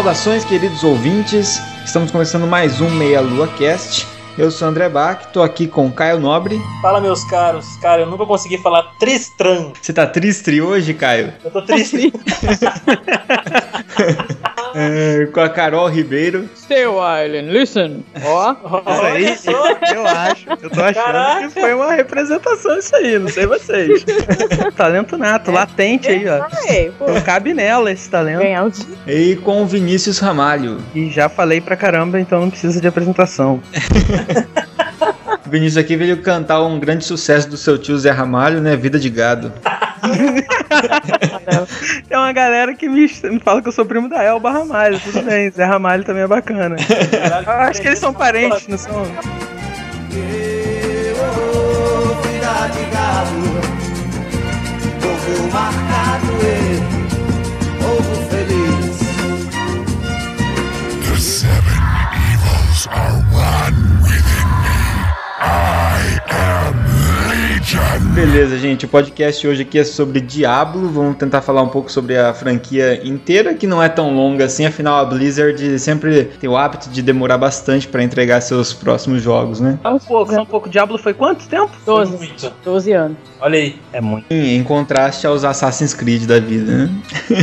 Saudações, queridos ouvintes. Estamos começando mais um Meia Lua Cast. Eu sou André Bach, tô aqui com Caio Nobre. Fala, meus caros. Cara, eu nunca consegui falar Tristram. Você tá triste hoje, Caio? Eu tô triste. É, com a Carol Ribeiro. Stay Island, listen. Ó, Olha só. Eu acho. Eu tô achando Caraca. que foi uma representação isso aí, não sei vocês. talento nato, latente aí, ó. Não cabe nela esse talento. dia. E com o Vinícius Ramalho. E já falei pra caramba, então não precisa de apresentação. O Vinícius aqui veio cantar um grande sucesso do seu tio Zé Ramalho, né? Vida de Gado. Tem uma galera que me, me fala que eu sou primo da Elba Ramalho, tudo bem. Zé Ramalho também é bacana. Eu acho que eles são parentes, não são? Povo marcado e povo feliz. The seven evils are one within me. I Legion. Beleza, gente. O podcast hoje aqui é sobre Diablo. Vamos tentar falar um pouco sobre a franquia inteira, que não é tão longa assim. Afinal, a Blizzard sempre tem o hábito de demorar bastante pra entregar seus próximos jogos, né? Só um pouco, só um pouco. Diablo foi quanto tempo? 12, Muito. 12 anos. Olha aí. É muito. Em, em contraste aos Assassin's Creed da vida, né?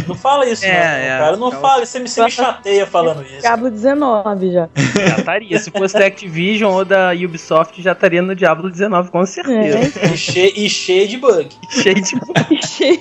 Não fala isso, É, não, é. cara. Não É fala, você me, você me chateia falando isso. Diablo 19 já. Já estaria. Se fosse da Activision ou da Ubisoft, já estaria no Diablo 19, com certeza. É, Cheio, e cheio de bug. Cheio de. cheio.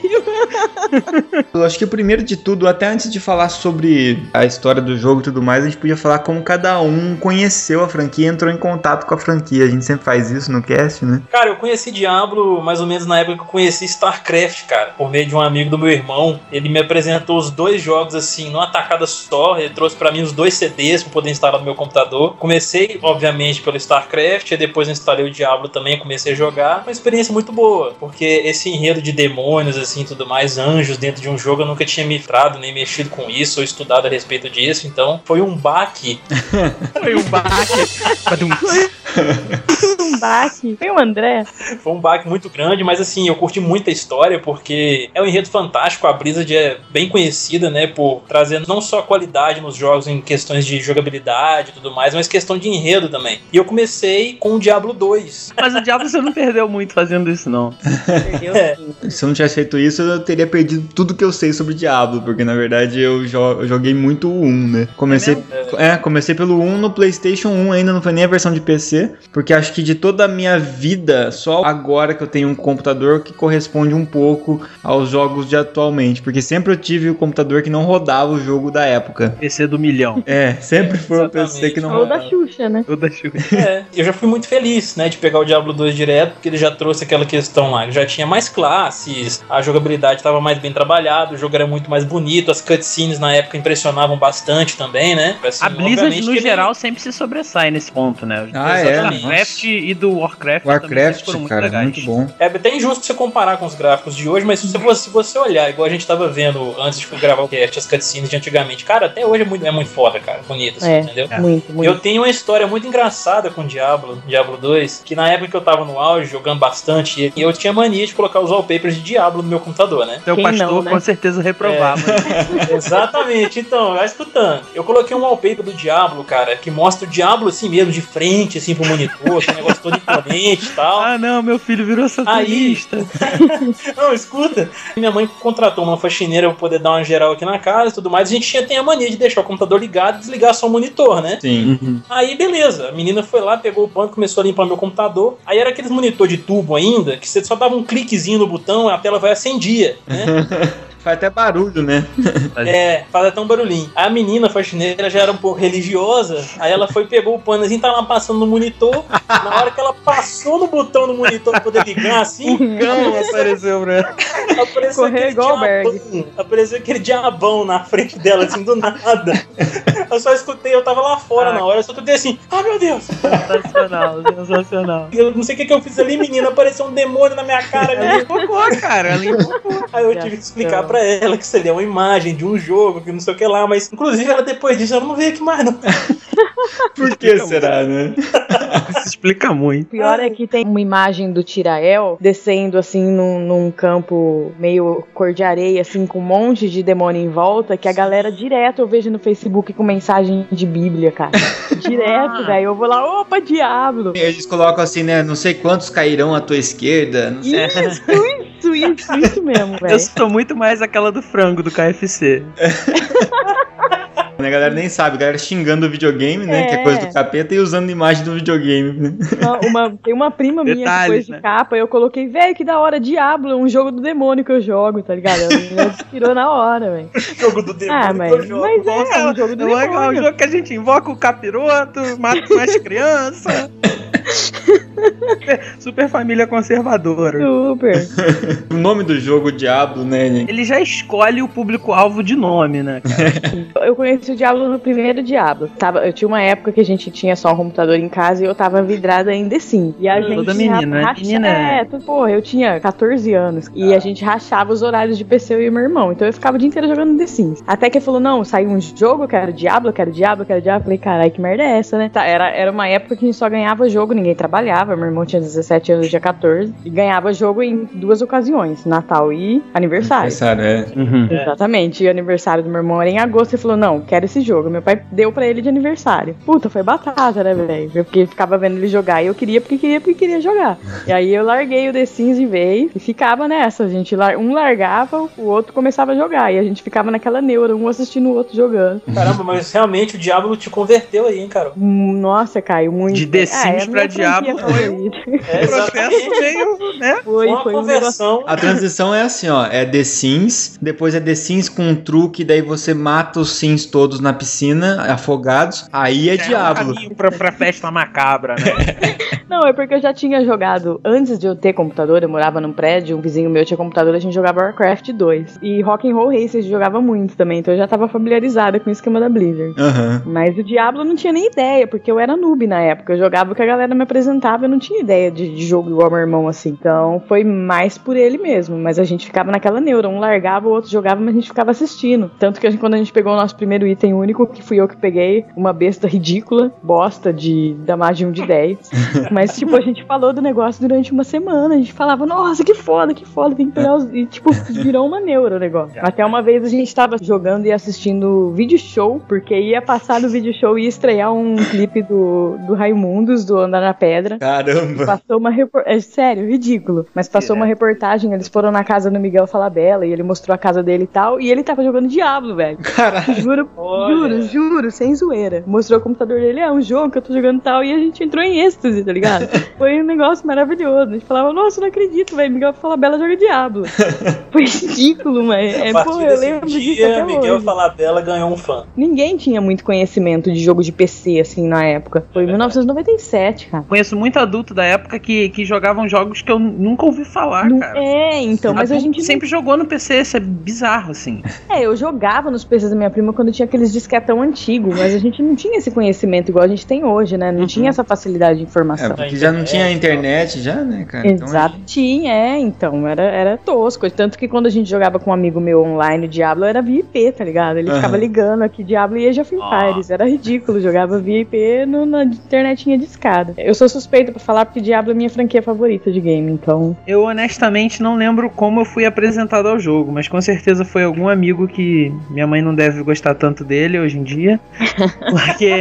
Eu acho que o primeiro de tudo, até antes de falar sobre a história do jogo e tudo mais, a gente podia falar como cada um conheceu a franquia e entrou em contato com a franquia. A gente sempre faz isso no cast, né? Cara, eu conheci Diablo mais ou menos na época que eu conheci StarCraft, cara. Por meio de um amigo do meu irmão. Ele me apresentou os dois jogos assim, numa tacada só. Ele trouxe pra mim os dois CDs pra poder instalar no meu computador. Comecei, obviamente, pelo StarCraft. E depois instalei o Diablo também. Comecei a jogar. Uma experiência muito boa. Porque esse enredo de demônios, assim, tudo mais, anjos dentro de um jogo, eu nunca tinha me entrado, nem mexido com isso, ou estudado a respeito disso. Então, foi um baque Foi um baque. Um baque. Tem o André. Foi um baque muito grande, mas assim, eu curti muito a história porque é um enredo fantástico. A Blizzard é bem conhecida, né, por trazer não só qualidade nos jogos em questões de jogabilidade e tudo mais, mas questão de enredo também. E eu comecei com o Diablo 2. Mas o Diablo você não perdeu muito fazendo isso, não. Perdeu É. Se eu não tivesse feito isso, eu teria perdido tudo que eu sei sobre Diablo, porque na verdade eu, jo- eu joguei muito o 1, né? Comecei, é, comecei pelo 1 no PlayStation 1, ainda não foi nem a versão de PC, porque acho que de toda a minha vida, só agora que eu tenho um computador que corresponde um pouco aos jogos de atualmente, porque sempre eu tive o computador que não rodava o jogo da época. PC do milhão. É, sempre foi o PC que não Ou rodava. da Xuxa, né? Toda chuva. É, eu já fui muito feliz, né, de pegar o Diablo 2 direto, porque ele já trouxe aquela questão lá, ele já tinha mais classes, a jogabilidade estava mais bem trabalhada, o jogo era muito mais bonito, as cutscenes na época impressionavam bastante também, né? Assim, A Blizzard, no que ele- geral, sempre se sobressai nesse ponto, né? Ah, Do é? Starcraft e do Warcraft. também Warcraft, muito cara, legais. muito bom. É até injusto você comparar com os gráficos de hoje, mas se você, se você olhar, igual a gente tava vendo antes de gravar o cast, as cutscenes de antigamente, cara, até hoje é muito, é muito foda, cara, bonito, assim, É. entendeu? Muito, muito. Eu tenho uma história muito engraçada com Diablo, Diablo 2, que na época que eu tava no auge, jogando bastante, eu tinha mania de colocar os wallpapers de Diablo no meu computador, né? Seu Quem pastor não, né? com certeza reprovava. Exatamente, então, vai escutando. Eu coloquei um wallpaper do Diablo, cara, que mostra o Diablo assim mesmo, de frente, assim, pro monitor, aquele negócio todo imponente e tal. ah, não, meu filho virou satanista. Não, escuta. Minha mãe contratou uma faxineira pra poder dar uma geral aqui na casa e tudo mais. A gente tinha tem a mania de deixar o computador ligado e desligar só o monitor, né? Sim. Uhum. Aí, beleza. A menina foi lá, pegou o pano, começou a limpar meu computador. Aí era aqueles monitor de tubo ainda, que você só dava um cliquezinho no botão, a tela vai acendia, né? Faz até barulho, né? É, faz até um barulhinho. A menina faxineira já era um pouco religiosa, aí ela foi, pegou o pano assim, tava passando no monitor. Na hora que ela passou no botão do monitor pra poder ligar assim, Cão apareceu pra ela. apareceu Correu aquele igual diabão. Apareceu aquele diabão na frente dela, assim, do nada. Eu só escutei, eu tava lá fora Ah. na hora, eu só escutei assim, ah meu Deus! Sensacional, sensacional. Eu não sei o que, que eu fiz ali, menina, apareceu um demônio na minha cara Ela ali. invocou, cara. Ela invocou. Aí eu tive que explicar pra ela que é uma imagem de um jogo, que não sei o que lá, mas inclusive ela depois disso ela não veio aqui mais, não. Por que será, né? Isso explica muito. O pior é que tem uma imagem do Tirael descendo assim num, num campo meio cor de areia, assim, com um monte de demônio em volta, que a galera direto eu vejo no Facebook com mensagem de Bíblia, cara. Direto, velho. Eu vou lá, opa, diabo! Eles colocam assim, né? Não sei quantos cairão à tua esquerda. Não sei. Isso, isso, isso, isso mesmo, Eu velho. sou muito mais aquela do frango do KFC. A galera nem sabe, a galera xingando o videogame, né? Que é É. coisa do capeta e usando imagem do videogame. né? Uma, uma- tem uma prima minha que Detalhes, pôs de né? capa, eu coloquei, velho, que da hora, Diablo, é um jogo do demônio que eu jogo, tá ligado? Ela inspirou na hora, velho. Jogo do demônio Ah, que mas, eu jogo. mas é, é um jogo do É legal, um demônio. jogo que a gente invoca o capiroto, mata mais criança. Super, família conservadora. Super. O nome do jogo, Diablo, né? Ele já escolhe o público-alvo de nome, né, cara? Eu conheci o Diablo no primeiro Diablo. Tava, eu tinha uma época que a gente tinha só um computador em casa e eu tava vidrada em The Sims. E a gente Toda menina, né? racha- Menina É, é- tu- porra, eu tinha 14 anos. E a gente rachava os horários de PC eu e meu irmão. Então eu ficava o dia inteiro jogando The Sims. Até que ele falou: não, saiu um jogo, eu quero Diablo, eu quero Diablo, eu quero Diablo. Eu falei, caralho, que merda é essa, né? Tá, era, era uma época que a gente só ganhava jogo, ninguém trabalhava. Meu irmão tinha 17 anos, eu tinha 14. E ganhava jogo em duas ocasiões: Natal e aniversário. Aniversário, é. Uhum. Exatamente. E o aniversário do meu irmão era em agosto. Ele falou: Não, quero esse jogo. Meu pai deu pra ele de aniversário. Puta, foi batata, né, velho? Eu fiquei, ficava vendo ele jogar. E eu queria porque queria porque queria jogar. E aí eu larguei o The Sims de vez e ficava nessa. A gente, lar- um largava, o outro começava a jogar. E a gente ficava naquela neura, um assistindo o outro jogando. Caramba, mas realmente o diabo te converteu aí, hein, cara. Hum, Nossa, Caio, muito. De The é Sims minha pra Diablo favorita. É, O processo veio, né? Foi Foi, uma foi um conversão. A transição é assim, ó. É The Sims, depois é The Sims com um truque, daí você mata os Sims todos na piscina, afogados. Aí é, É Diablo. um caminho pra, pra festa macabra, né? Não, é porque eu já tinha jogado, antes de eu ter computador, eu morava num prédio, um vizinho meu tinha computador, a gente jogava Warcraft 2. E Rock'n'Roll gente jogava muito também, então eu já tava familiarizada com o esquema da Blizzard. Aham. Mas o Diablo eu não tinha nem ideia, porque eu era noob na época. Eu jogava o que a galera me apresentava, eu não tinha ideia de, de jogo igual meu irmão assim. Então foi mais por ele mesmo. Mas a gente ficava naquela neura. Um largava, o outro jogava, mas a gente ficava assistindo. Tanto que a gente, quando a gente pegou o nosso primeiro item único, que fui eu que peguei, uma besta ridícula, bosta de da mais de um de 10. Mas, tipo, a gente falou do negócio durante uma semana. A gente falava, nossa, que foda, que foda, tem que pegar os. E, tipo, virou uma neura o negócio. Até uma vez a gente tava jogando e assistindo vídeo show, porque ia passar no vídeo show e ia estrear um clipe do, do Raimundos, do Andar na Pedra. Caramba. Passou uma reportagem. É sério, ridículo. Mas passou uma reportagem, eles foram na casa do Miguel Falabella e ele mostrou a casa dele e tal. E ele tava jogando Diablo, velho. Caralho. Juro, Olha. juro, juro, sem zoeira. Mostrou o computador dele, é um jogo que eu tô jogando e tal. E a gente entrou em êxtase, tá ligado? Foi um negócio maravilhoso. A gente falava, nossa, não acredito, velho. Miguel Falabella joga Diablo. Foi ridículo, mas. A É, partir pô, eu lembro disso dia, até Miguel hoje. Falabella ganhou um fã. Ninguém tinha muito conhecimento de jogo de PC, assim, na época. Foi em 1997, cara. Conheço muito adulto da época que, que jogavam jogos que eu nunca ouvi falar, Não- cara. é, então, mas a Adulto gente não sempre jogou no PC, isso é bizarro, assim. É, eu jogava nos PCs da minha prima quando tinha aqueles disquetão antigo, mas a gente não tinha esse conhecimento igual a gente tem hoje, né? Não tinha essa facilidade de É, informação. Porque já não tinha internet, já, né, cara? Então, Exato, tinha, é, então, era, era tosco. Tanto que quando a gente jogava com um amigo meu online, o Diablo era via IP, tá ligado? Ele Aham. ficava ligando aqui, Diablo e Age of Empires. Era ridículo, jogava via IP no, na internetinha de escada. Eu sou suspeita pra falar porque Diablo é minha franquia favorita de game, então. Eu honestamente não lembro como eu fui apresentado ao jogo, mas com certeza foi algum amigo que minha mãe não deve gostar tanto dele hoje em dia. Porque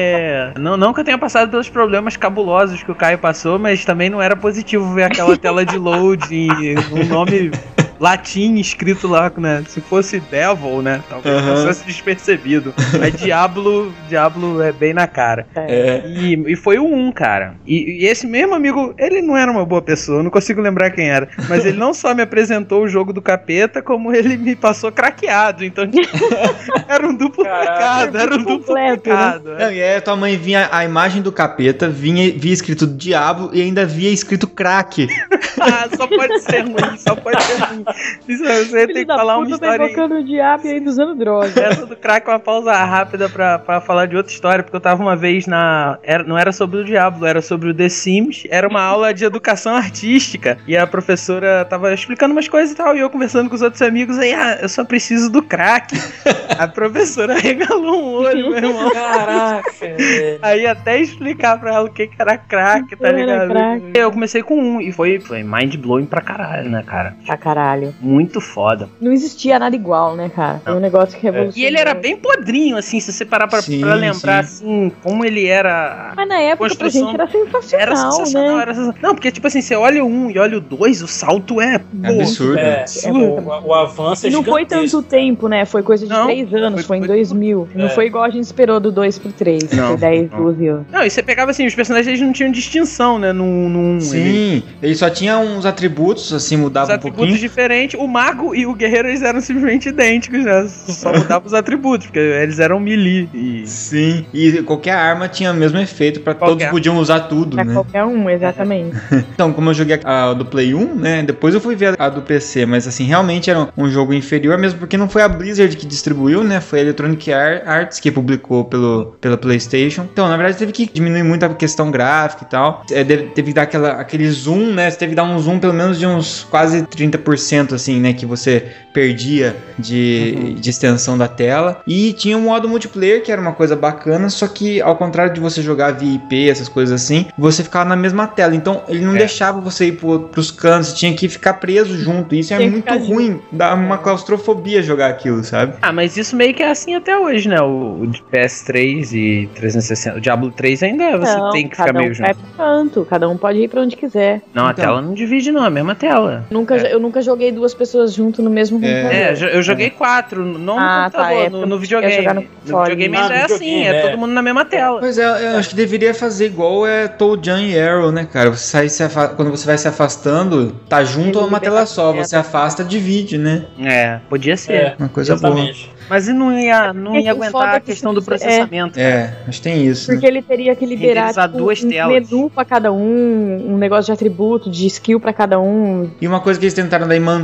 não, não que eu tenha passado pelos problemas cabulosos que o Caio passou, mas também não era positivo ver aquela tela de load e um nome latim escrito lá, né? Se fosse Devil, né? Talvez Aham. fosse despercebido. Mas Diablo, Diablo é bem na cara. É. E, e foi o 1, cara. E, e esse mesmo amigo, ele não era uma boa pessoa, eu não consigo lembrar quem era. Mas ele não só me apresentou o jogo do capeta, como ele me passou craqueado. Então, tipo, era um duplo pecado, era um duplo Completo, né? pecado. Não, e aí a tua mãe vinha a imagem do capeta, vinha, via escrito diabo e ainda via escrito crack. Ah, só pode ser ruim, só pode ser ruim. Isso, você tem que falar uma tá história. invocando o diabo e ainda usando droga. Essa do crack é uma pausa rápida pra, pra falar de outra história, porque eu tava uma vez na. Era, não era sobre o Diablo, era sobre o The Sims. Era uma aula de educação artística. E a professora tava explicando umas coisas e tal. E eu conversando com os outros amigos, aí, ah, eu só preciso do crack. a professora regalou um olho, meu irmão. Caraca, velho. Aí até explicar pra ela o que, que era crack, tá ligado? crack. Eu comecei com um e foi, foi mind blowing pra caralho, né, cara? Pra caralho. Muito foda. Não existia nada igual, né, cara? Foi um negócio que revolucionou. E ele era bem podrinho, assim, se você parar pra, Sim, pra lembrar, sim. assim, como ele era. Mas na época pra Construção- gente era sensacional, Era sensacional, né? era sensacional. Não, porque, tipo assim, você olha o 1 e olha o 2, o salto é. É absurdo. É, absurdo. o, o avanço é E não foi tanto tempo, né? Foi coisa de Não, três anos, foi- foi, em foi- 2000. Não É. foi igual a gente esperou do 2 pro 3. Não, Foi 10, não. 12 anos. Não, e você pegava assim, os personagens eles não tinham distinção, né? No, no 1. Ele- Sim, ele só tinha uns atributos, assim, Os mudava um atributos pouquinho. diferentes, o mago e o guerreiro eles eram simplesmente idênticos, né? Só mudava os atributos, porque eles eram melee. E... Sim, e qualquer arma tinha o mesmo efeito, pra todos podiam usar tudo, Pra né? qualquer um, exatamente. Então, como eu joguei a do Play 1, né? Depois eu fui ver a do PC, mas assim, realmente era um jogo inferior, mesmo porque não foi a Blizzard que distribuiu, né? Foi a Electronic Ar- Arts que publicou pelo, pela PlayStation. Então, na verdade, teve que diminuir muito a questão gráfica e tal. É, teve que dar aquela, aquele zoom, né? Você teve que dar um zoom pelo menos de uns quase 30%, assim, né? Que você perdia de, de extensão da tela. E tinha um modo multiplayer, que era uma coisa bacana, só que ao contrário de você jogar via IP, essas coisas assim, você ficava na mesma tela. Então ele não É. deixava você ir pro, pros cantos, tinha que ficar preso junto. Isso é Tinha muito ruim, dá uma claustrofobia jogar aquilo, sabe? Ah, mas isso meio que é assim até hoje, né? O, o de PS3 e 360. O Diablo 3 ainda você Não, tem que ficar cada meio um junto. pro canto, cada um pode ir pra onde quiser. Não, a Então. tela não divide, não, é a mesma tela. Nunca, É. Eu nunca joguei duas pessoas junto no mesmo É. computador. É, eu joguei quatro, não Ah, no tá, computador, é, no, no videogame. no No, videogame Ah, é assim, é é. todo mundo na mesma tela. Pois é, eu acho que deveria fazer igual é Toad Jan e Arrow, né, cara? Você sai se afa- Quando você vai se afastando, tá junto a uma tela só, você afasta, divide, né? É, podia ser. É, Uma coisa boa. exatamente. Mas e não ia, não É ia aguentar a que questão do processamento. É, acho que tem isso. né? Porque ele teria que liberar tipo, duas um telas. menu pra cada um, um negócio de atributo, de skill pra cada um. E uma coisa que eles tentaram daí manter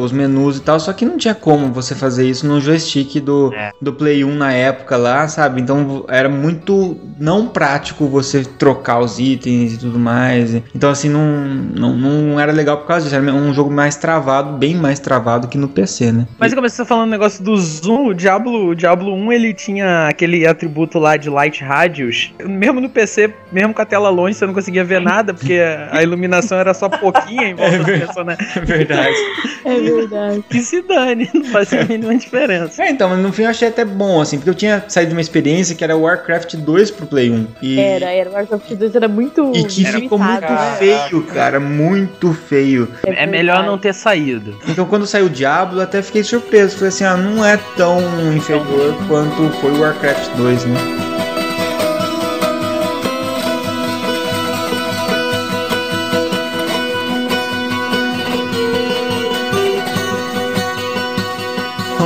os menus e tal, só que não tinha como você fazer isso no joystick do, É. do Play 1 na época lá, sabe? Então era muito não prático você trocar os itens e tudo mais. Então assim, não, não, não era legal por causa disso. Era um jogo mais travado, bem mais travado que no PC, né? Mas como você tá falando o negócio do zoom, o Diablo, o Diablo 1 ele tinha aquele atributo lá de light radius. Mesmo no PC, mesmo com a tela longe, você não conseguia ver nada, porque a iluminação era só pouquinha em volta do personagem. É verdade. É verdade. Que se dane, não fazia a mínima diferença. é, então, mas no fim eu achei até bom, assim, porque eu tinha saído de uma experiência que era Warcraft 2 pro Play 1. E... Era, era. O Warcraft 2 era muito. E que Era ficou muito né? feio, cara, muito feio. É melhor não ter saído. Então quando saiu o Diablo, eu até fiquei surpreso. Falei assim, ah, não é tão inferior quanto foi o Warcraft 2, né?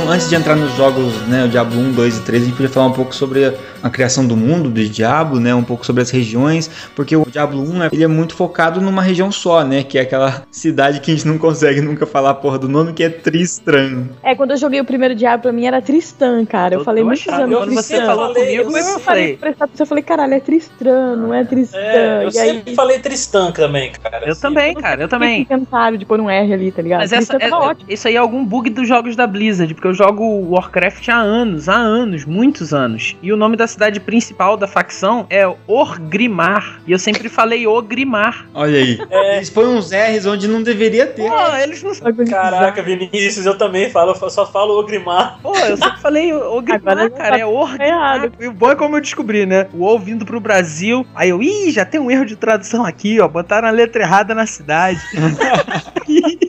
Antes de entrar nos jogos, né, o Diablo 1, 2 e 3, a gente podia falar um pouco sobre a criação do mundo do Diablo, né, um pouco sobre as regiões, porque o Diablo 1, né, ele é muito focado numa região só, né, que é aquela cidade que a gente não consegue nunca falar a porra do nome, que é Tristram. É, quando eu joguei o primeiro Diablo, pra mim era Tristan, cara. Eu, Eu- falei eu muitos anos quando você falou comigo, eu eu Eu falei. pra prestar atenção, eu falei, caralho, é Tristan, não é Tristan. É, eu e aí, sempre falei Tristan também, cara. Eu assim. também, cara, eu também. inventaram de pôr um R ali, tá ligado? Mas essa, é, é- ótimo. isso aí é algum bug dos jogos da Blizzard, porque eu jogo Warcraft há anos, há anos, muitos anos. E o nome da cidade principal da facção é Orgrimmar. E eu sempre falei Ogrimar. Olha aí. É. Eles põem uns R's onde não deveria ter. Pô, eles não. Caraca, Vinícius, eu também falo, eu só falo Ogrimar. Pô, eu sempre falei Ogrimar, cara, é Orgrimmar. E o bom é como eu descobri, né? O O vindo pro Brasil. Aí eu, ih, já tem um erro de tradução aqui, ó. Botaram a letra errada na cidade.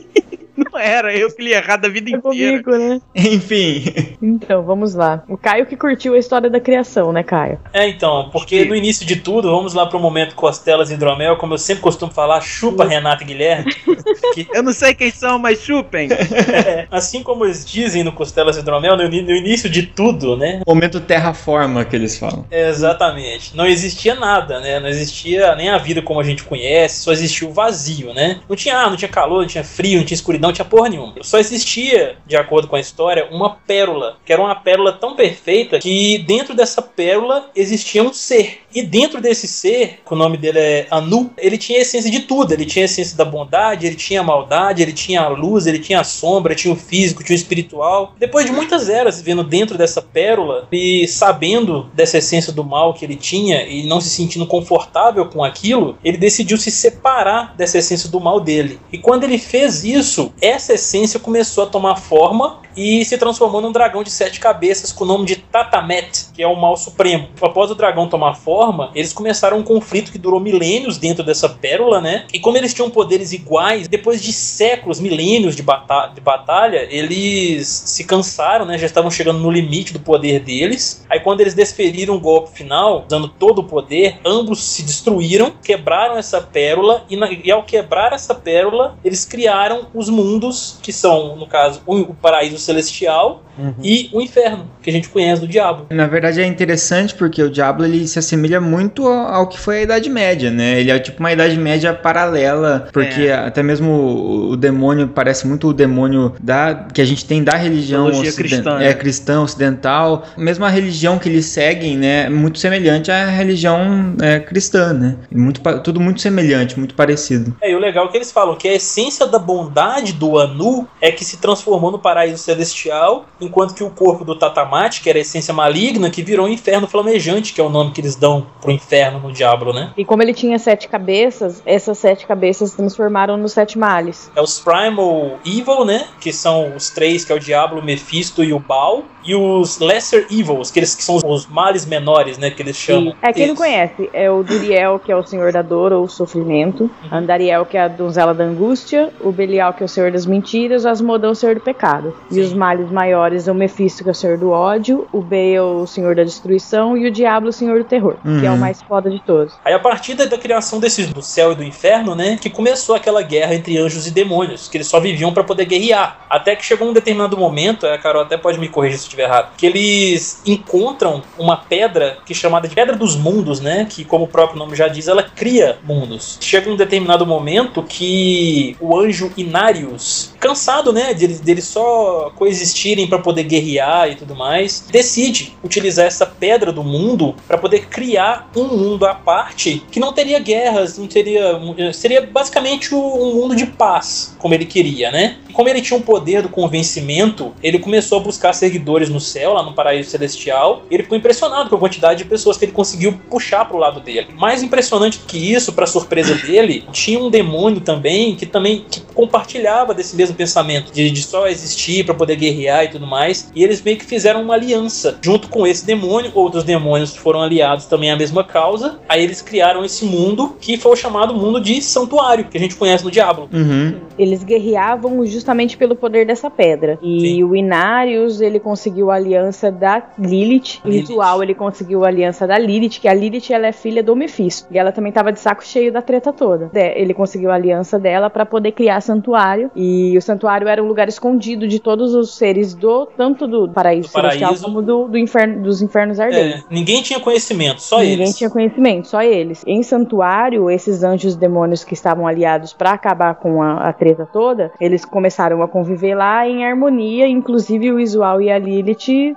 era, eu que li errado a vida É inteira. comigo, né? Enfim. Então, vamos lá. O Caio que curtiu a história da criação, né, Caio? É, então, porque no início de tudo, vamos lá pro momento Costelas e Hidromel, como eu sempre costumo falar, chupa Renato e Guilherme. que, Eu não sei quem são, mas chupem. é, assim como eles dizem no Costelas e Hidromel, no, no início de tudo, né? Momento terraforma que eles falam. É, exatamente. Não existia nada, né? Não existia nem a vida como a gente conhece, só existia o vazio, né? Não tinha ar, não tinha calor, não tinha frio, não tinha escuridão, não tinha porra nenhuma. Só existia, de acordo com a história, uma pérola, que era uma pérola tão perfeita que dentro dessa pérola existia um ser. E dentro desse ser, que o nome dele é Anu, ele tinha a essência de tudo. Ele tinha a essência da bondade, ele tinha a maldade, ele tinha a luz, ele tinha a sombra, tinha o físico, tinha o espiritual. Depois de muitas eras vivendo dentro dessa pérola e sabendo dessa essência do mal que ele tinha e não se sentindo confortável com aquilo, ele decidiu se separar dessa essência do mal dele. E quando ele fez isso, essa essência começou a tomar forma e se transformou num dragão de sete cabeças com o nome de Tatamet, que é o mal supremo. Após o dragão tomar forma, eles começaram um conflito que durou milênios dentro dessa pérola, né? E como eles tinham poderes iguais, depois de séculos, milênios de, bata de batalha, eles se cansaram, né? Já estavam chegando no limite do poder deles. Aí quando eles desferiram o golpe final, usando todo o poder, ambos se destruíram, quebraram essa pérola e, na- e ao quebrar essa pérola, eles criaram os mundos que são, no caso, o, o paraíso celestial e o inferno, que a gente conhece do diabo. Na verdade é interessante porque o Diablo ele se assemelha muito ao que foi a Idade Média, né? Ele é tipo uma Idade Média paralela, porque até mesmo o, demônio parece muito o demônio da que a gente tem da religião cristã, é né? cristã ocidental. Mesmo a religião que eles seguem, né, é muito semelhante à religião é, cristã, né? Muito, tudo muito semelhante, muito parecido. É, e o legal é que eles falam que a essência da bondade do Anu é que se transformou no paraíso celestial, enquanto que o corpo do Tatamate, que era a essência maligna, que virou o inferno flamejante, que é o nome que eles dão pro inferno no Diablo, né? E como ele tinha sete cabeças, essas sete cabeças se transformaram nos sete males. É os Primal Evil, né? Que são os três, que é o Diablo, o Mephisto e o Baal. E os Lesser Evils, que, eles, que são os males menores, né? Que eles chamam. É, quem não conhece, é o Duriel, que é o senhor da dor ou sofrimento, Andariel, que é a donzela da angústia, o Belial, que é o senhor das mentiras, o Asmodão, o senhor do pecado. E Sim. os males maiores, o Mephisto, que é o senhor do ódio, o Baal, o senhor da destruição, e o Diablo, o senhor do terror, que é o Uhum. mais foda de todos. Aí a partir da, criação desses do céu e do inferno, né, que começou aquela guerra entre anjos e demônios, que eles só viviam pra poder guerrear. Até que chegou um determinado momento, a Carol até pode me corrigir se estiver errado, que eles encontram uma pedra que é chamada de Pedra dos Mundos, né, que como o próprio nome já diz, ela cria mundos. Chega um determinado momento que o anjo Inarius, cansado, né, de, de só coexistirem pra poder guerrear e tudo mais, decide utilizar essa pedra do mundo pra poder criar um mundo à parte que não teria guerras, não teria. Seria basicamente um mundo de paz, como ele queria, né? E como ele tinha um poder do convencimento, ele começou a buscar seguidores no céu, lá no paraíso celestial. E ele ficou impressionado com a quantidade de pessoas que ele conseguiu puxar pro lado dele. Mais impressionante do que isso, pra surpresa dele, tinha um demônio também que também que compartilhava desse mesmo pensamento de, de só existir pra poder guerrear e tudo mais. E eles meio que fizeram uma aliança junto com esse demônio. Outros demônios foram aliados também à mesma causa. Aí eles criaram esse mundo que foi o chamado mundo de santuário, que a gente conhece no Diablo. Uhum. Eles guerreavam justamente pelo poder dessa pedra. E Sim. o Inarius, ele conseguiu a aliança da Lilith. O ritual, ele conseguiu a aliança da Lilith, que a Lilith, ela é filha do Mephisto. E ela também tava de saco cheio da treta toda. De- Ele conseguiu a aliança dela pra poder criar santuário. E o santuário era um lugar escondido de todos os seres do tanto do paraíso Do celestial paraíso. como do, do inferno, dos infernos ardentes. É, ninguém tinha conhecimento, só Ninguém eles. tinha conhecimento, só eles. Em Santuário, esses anjos demônios que estavam aliados pra acabar com a, a treta toda, eles começaram a conviver lá em harmonia, inclusive o Isual e a Lilith,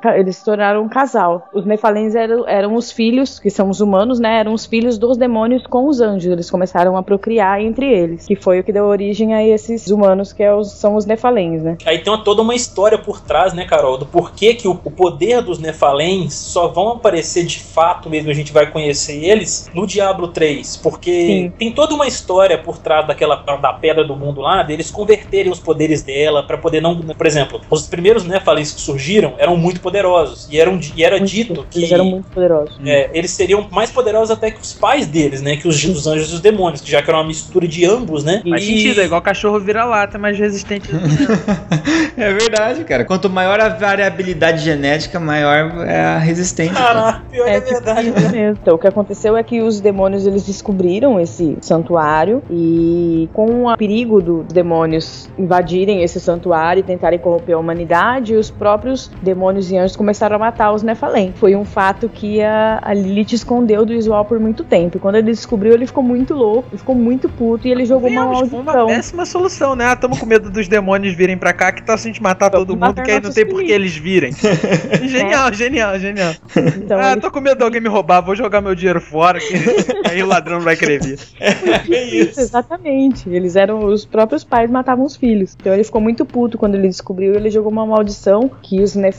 ca- eles se tornaram um casal. Os Nefalens eram, eram os filhos, que são os humanos, né? Eram os filhos dos demônios com os anjos. Eles começaram a procriar entre eles, que foi o que deu origem a esses humanos que é os- são os Nefalens, né? Aí tem toda uma história por trás, né, Carol, do porquê que o, o poder dos Nefalens só vão aparecer de fato mesmo, a gente vai conhecer eles no Diablo 3, porque Sim. tem toda uma história por trás daquela da pedra do mundo lá, deles converterem os poderes dela pra poder não, por exemplo, os primeiros Nefalens que surgiram, eram muito poderosos. E, eram, e era Muito- dito que Eles eram muito poderosos. é, eles seriam mais poderosos até que os pais deles, né? Que os, os anjos e os demônios, que já que era uma mistura de ambos, né? Faz E- sentido, é igual cachorro vira-lata, mais resistente. É verdade, cara. Quanto maior a variabilidade genética, maior é a resistência. cara. Caraca, pior é, É, tipo verdade. isso mesmo. Então, o que aconteceu é que os demônios eles descobriram esse santuário e com o perigo dos demônios invadirem esse santuário e tentarem corromper a humanidade, os próprios demônios e anjos começaram a matar os Nephalem. Foi um fato que a, a Lilith escondeu do visual por muito tempo. E quando ele descobriu, ele ficou muito louco, ele ficou muito puto e ele jogou uma foi uma maldição. péssima solução, né? Ah, tamo com medo dos demônios virem pra cá, que tá a gente matar Vamos todo mundo, matar que aí não tem por que eles virem. genial, genial, genial. Então, ah, ele tô com medo de alguém me roubar, vou jogar meu dinheiro fora, que aí o ladrão não vai querer vir. Bem isso. Exatamente. Eles eram os próprios pais matavam os filhos. Então ele ficou muito puto quando ele descobriu. Ele jogou uma maldição que os Nephalem,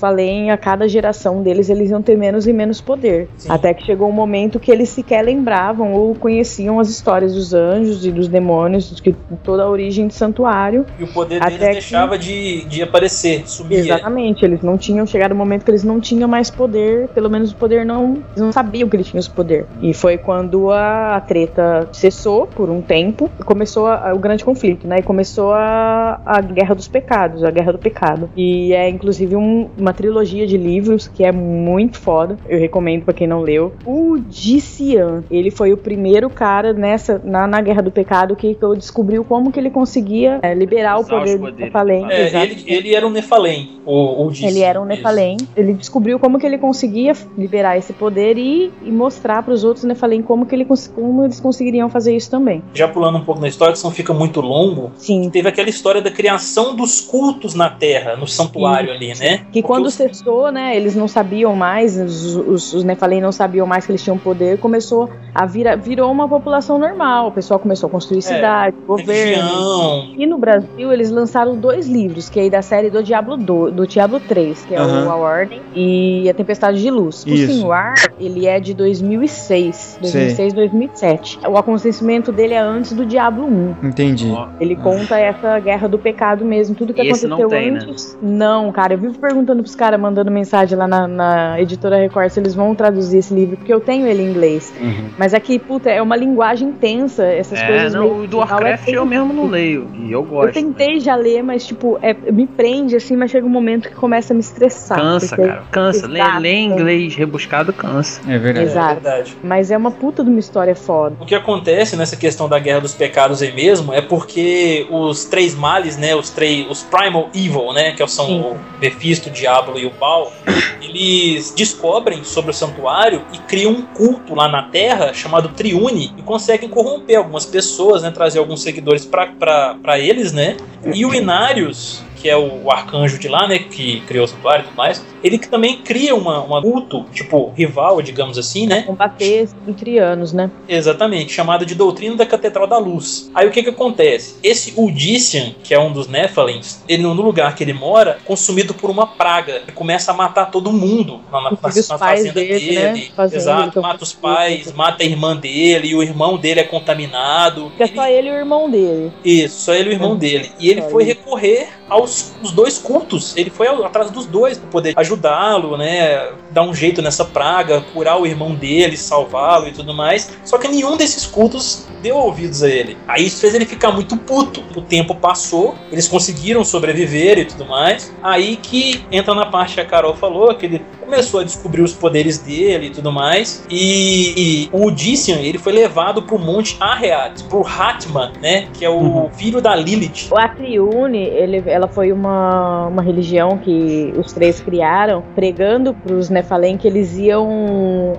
a cada geração deles, eles iam ter menos e menos poder. Sim. Até que chegou um momento que eles sequer lembravam ou conheciam as histórias dos anjos e dos demônios, de toda a origem do santuário. E o poder Até deles que- deixava de, de aparecer, sumia. Exatamente. Eles não tinham chegado um momento que eles não tinham mais poder. Pelo menos o poder não. Eles não sabiam que eles tinham esse poder. E foi quando a, a treta cessou por um tempo e começou a- o grande conflito, né? E começou a, a Guerra dos Pecados, a Guerra do Pecado. E é inclusive um- uma trilogia de livros que é muito foda. Eu recomendo pra quem não leu. O Dician, ele foi o primeiro cara nessa na, na Guerra do Pecado que, que descobriu como que ele conseguia é, liberar o Usar poder do. Nephalem. É, ele, ele era um Nefalém, o, o Disse. Ele era um Isso. Nephalem. Ele descobriu como que ele conseguia liberar esse poder e, e mostrar para os outros Nephalem como que ele como eles conseguiriam fazer isso também. Já pulando um pouco na história, que senão fica muito longo, Sim. teve aquela história da criação dos cultos na Terra, no santuário ali, né? Que quando cessou, né, eles não sabiam mais, os, os, os Nephalem não sabiam mais que eles tinham poder, começou a virar, virou uma população normal. O pessoal começou a construir cidade, governo. E no Brasil eles lançaram dois livros, que é aí da série do Diablo 2, do Diablo 3, que é o A Ordem e A Tempestade de Luz. O Isso. Sinwar, ele é de 2006, Sei. 2006, 2007. O acontecimento dele é antes do Diablo 1. Entendi. Ele conta essa guerra do pecado mesmo, tudo que Esse não aconteceu tem, né? antes. Não, cara, eu vivo perguntando pros caras, mandando mensagem lá na, na editora Record se eles vão traduzir esse livro, porque eu tenho ele em inglês. Mas aqui, puta, é uma linguagem tensa, essas É, coisas não, meio o do é Warcraft eu tenso. mesmo não leio. E eu gosto. Eu tentei já ler, mas, tipo, é, me prende, assim, mas chega um momento que começa a me estressar. Cansa, porque- cara. Cansa. Ler, ler em inglês rebuscado cansa. É verdade. Exato. é verdade. Mas é uma puta de uma história foda. O que acontece nessa questão da guerra dos pecados aí mesmo é porque os três males, né, os três, os primal evil, né, que são Sim. o Mephisto, o Diabo e o Baal, eles descobrem sobre o santuário e criam um culto lá na Terra chamado Triune e conseguem corromper algumas pessoas, né, trazer alguns seguidores para eles, né? E o Inarius, que é o arcanjo de lá, né, que criou o santuário e tudo mais, ele que também cria uma, uma culto, tipo, rival, digamos assim, né? Combater esses trianos, né? Exatamente, chamada de Doutrina da Catedral da Luz. Aí o que que acontece? Esse Udician, que é um dos Nephilims, ele no lugar que ele mora, consumido por uma praga, começa a matar todo mundo na, na, na, na fazenda dele, né? Exato, então- mata os pais, mata a irmã dele, e o irmão dele é contaminado. Porque é só ele e o irmão dele. Isso, só ele e o irmão Hum. dele. E ele foi recorrer aos os dois cultos. Ele foi atrás dos dois para poder ajudá-lo, né? Dar um jeito nessa praga, curar o irmão dele, salvá-lo e tudo mais. Só que nenhum desses cultos deu ouvidos a ele. Aí isso fez ele ficar muito puto. O tempo passou, eles conseguiram sobreviver e tudo mais. Aí que entra na parte que a Carol falou, que ele começou a descobrir os poderes dele e tudo mais. E, e o Odyssean, ele foi levado pro Monte Arreat, pro Hatman, né? Que é o Uhum. filho da Lilith. O Atriune, ele, ela foi uma, uma religião que os três criaram, pregando pros Nephalem que eles iam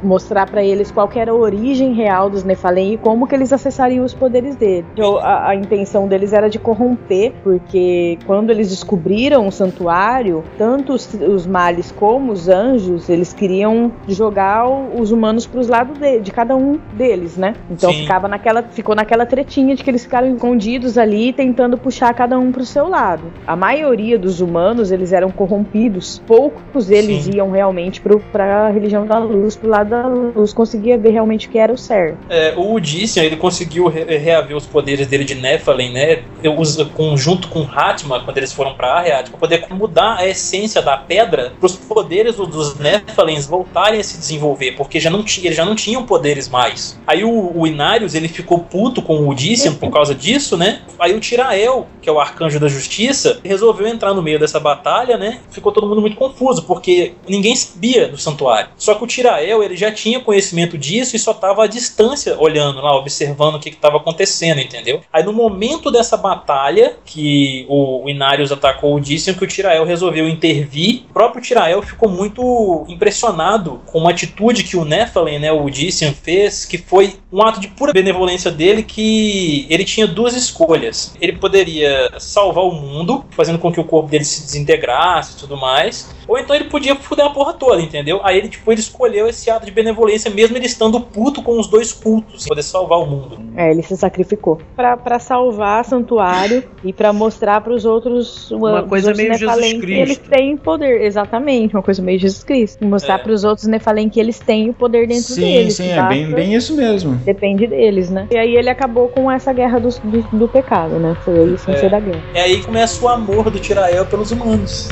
mostrar pra eles qual que era a origem real dos Nephalem e como que eles acessariam os poderes dele. Então, a, a intenção deles era de corromper, porque quando eles descobriram o santuário, tanto os, os males como os anjos arcanjos, eles queriam jogar os humanos pros lados de, de cada um deles, né? Então Sim. ficava naquela, ficou naquela tretinha de que eles ficaram escondidos ali, tentando puxar cada um pro seu lado. A maioria dos humanos, eles eram corrompidos. Poucos deles Sim. iam realmente pro, pra religião da luz, pro lado da luz, conseguia ver realmente o que era o certo. É, o Odysseus, ele conseguiu re- reaver os poderes dele de Nephilim, né? Uso- com- junto com Hatma, quando eles foram pra Ariad, pra poder mudar a essência da pedra para os poderes do- dos Nephilims voltarem a se desenvolver, porque já não já não tinham poderes mais. Aí o, o Inarius, ele ficou puto com o Odysseus por causa disso, né? Aí o Tirael, que é o arcanjo da justiça, resolveu entrar no meio dessa batalha, né? Ficou todo mundo muito confuso, porque ninguém sabia do santuário. Só que o Tirael, ele já tinha conhecimento disso e só estava à distância olhando lá, observando o que estava acontecendo, entendeu? Aí no momento dessa batalha, que o, Inarius atacou o Odysseus, que o Tirael resolveu intervir, o próprio Tirael ficou muito impressionado com uma atitude que o Nephilim, né, o Odysseus fez, que foi um ato de pura benevolência dele, que ele tinha duas escolhas. Ele poderia salvar o mundo, fazendo com que o corpo dele se desintegrasse e tudo mais, ou então ele podia fuder a porra toda, entendeu? Aí ele, tipo, ele escolheu esse ato de benevolência, mesmo ele estando puto com os dois cultos, poder salvar o mundo. É, ele se sacrificou Pra pra salvar santuário e pra mostrar pros outros Uma os coisa meio Jesus eles Cristo. têm poder, exatamente, uma coisa meio Jesus Cristo. Mostrar É. pros outros Nephalem que eles têm o poder dentro sim, deles. sim, que é bem, basta- bem isso mesmo. Depende deles, né? E aí ele acabou com essa guerra dos- do, do pecado, né? Foi aí sem É. ser da guerra. E aí começa o amor do Tirael pelos humanos.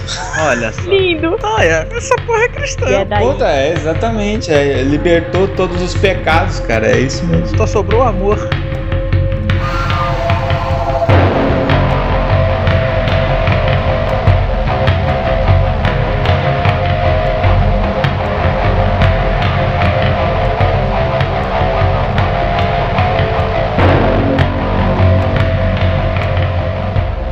Olha só. Lindo! Olha, essa porra é cristã. E é daí. Puta, é, exatamente. É, libertou todos os pecados, cara. É isso mesmo. Só sobrou amor.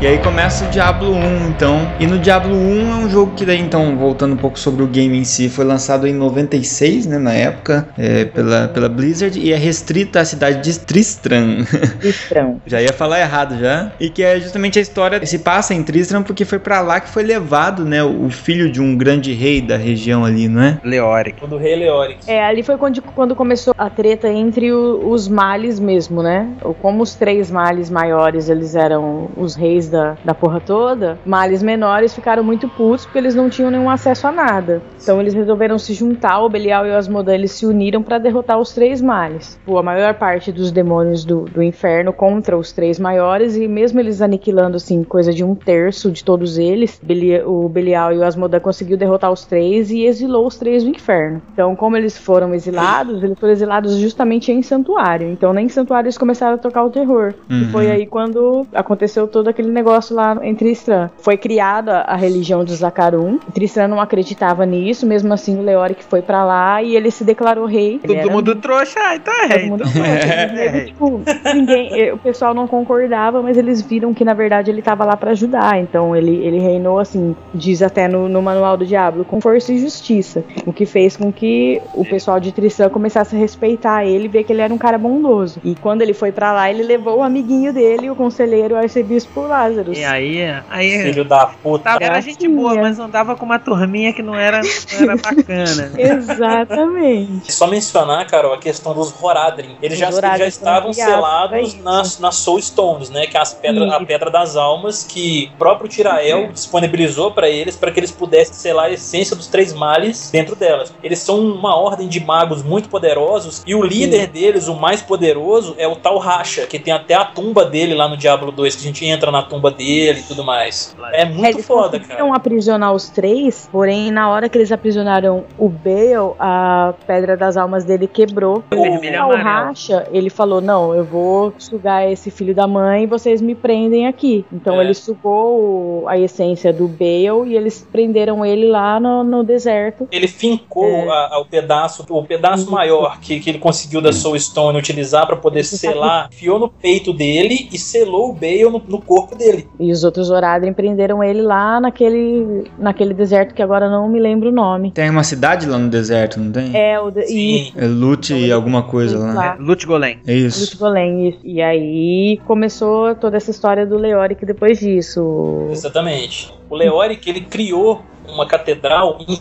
E aí começa o Diablo 1, então. E no Diablo 1 é um jogo que daí, então, voltando um pouco sobre o game em si, foi lançado em 96, né, na época, é, pela, pela Blizzard, e é restrito à cidade de Tristram. Listrão. já ia falar errado já. E que é justamente a história que se passa em Tristram, porque foi pra lá que foi levado, né, o filho de um grande rei da região ali, não é? Leoric. O do rei Leoric. É, ali foi quando, quando começou a treta entre o- os males mesmo, né? Ou Como os três males maiores, eles eram os reis da, da porra toda, males menores ficaram muito putos porque eles não tinham nenhum acesso a nada. Então eles resolveram se juntar, o Belial e o Asmodeu, eles se uniram pra derrotar os três males. Pô, a maior parte dos demônios do, do inferno contra os três maiores, e mesmo eles aniquilando, assim, coisa de um terço de todos eles, Beli- o Belial e o Asmodeu conseguiu derrotar os três e exilou os três do inferno. Então, como eles foram exilados, eles foram exilados justamente em santuário. Então, nem em santuário eles começaram a tocar o terror. E Uhum. foi aí quando aconteceu todo aquele negócio lá em Tristram. Foi criada a religião de Zacarum. Tristram não acreditava nisso, mesmo assim o Leoric foi pra lá e ele se declarou rei. Todo era mundo trouxa, ah, então é Todo rei. mundo Então. trouxa. É, tipo, ninguém, o pessoal não concordava, mas eles viram que na verdade ele tava lá pra ajudar. Então ele, ele reinou assim, diz até no, no manual do Diablo, com força e justiça. O que fez com que o pessoal de Tristão começasse a respeitar ele e ver que ele era um cara bondoso. E quando ele foi pra lá, ele levou o amiguinho dele, o conselheiro, o arcebispo Lázaro. E aí, aí. Filho da puta. Tava, era gente boa, mas andava com uma turminha que não era, não era bacana. né? Exatamente. Só mencionar, Carol, a questão dos Horadrim. Eles já, já estavam selados isso. nas, nas Soul Stones, né? Que é as pedra, a pedra das almas que o próprio Tirael disponibilizou para eles para que eles pudessem selar a essência dos três males dentro delas. Eles são uma ordem de magos muito poderosos e o líder deles, o mais poderoso, é o tal Racha, que tem até a tumba dele lá no Diablo 2, que a gente entra na tumba dele e tudo mais. É É, muito eles foda, conseguiram cara. aprisionar os três, porém, na hora que eles aprisionaram o Bale, a pedra das almas dele quebrou. E o amarelo. Racha, ele falou: Não, eu vou sugar esse filho da mãe e vocês me prendem aqui. Então É. ele sugou o- a essência do Bale e eles prenderam ele lá no, no deserto. Ele fincou É. a- a- o pedaço, o pedaço Isso. maior que, que ele conseguiu da Soul Stone utilizar para poder Isso selar, enfiou no peito dele e selou o Bale no, no corpo dele. E os outros Oradrim prenderam ele lá naquele, naquele deserto que agora não me lembro o nome. Tem uma cidade lá no deserto, não tem? É, o de, e, Sim. É Lute e alguma coisa lá. Lá. Lute Golem. É isso. Lute Golem, isso. E aí começou toda essa história do Leoric depois disso. Exatamente. O Leoric ele criou uma catedral em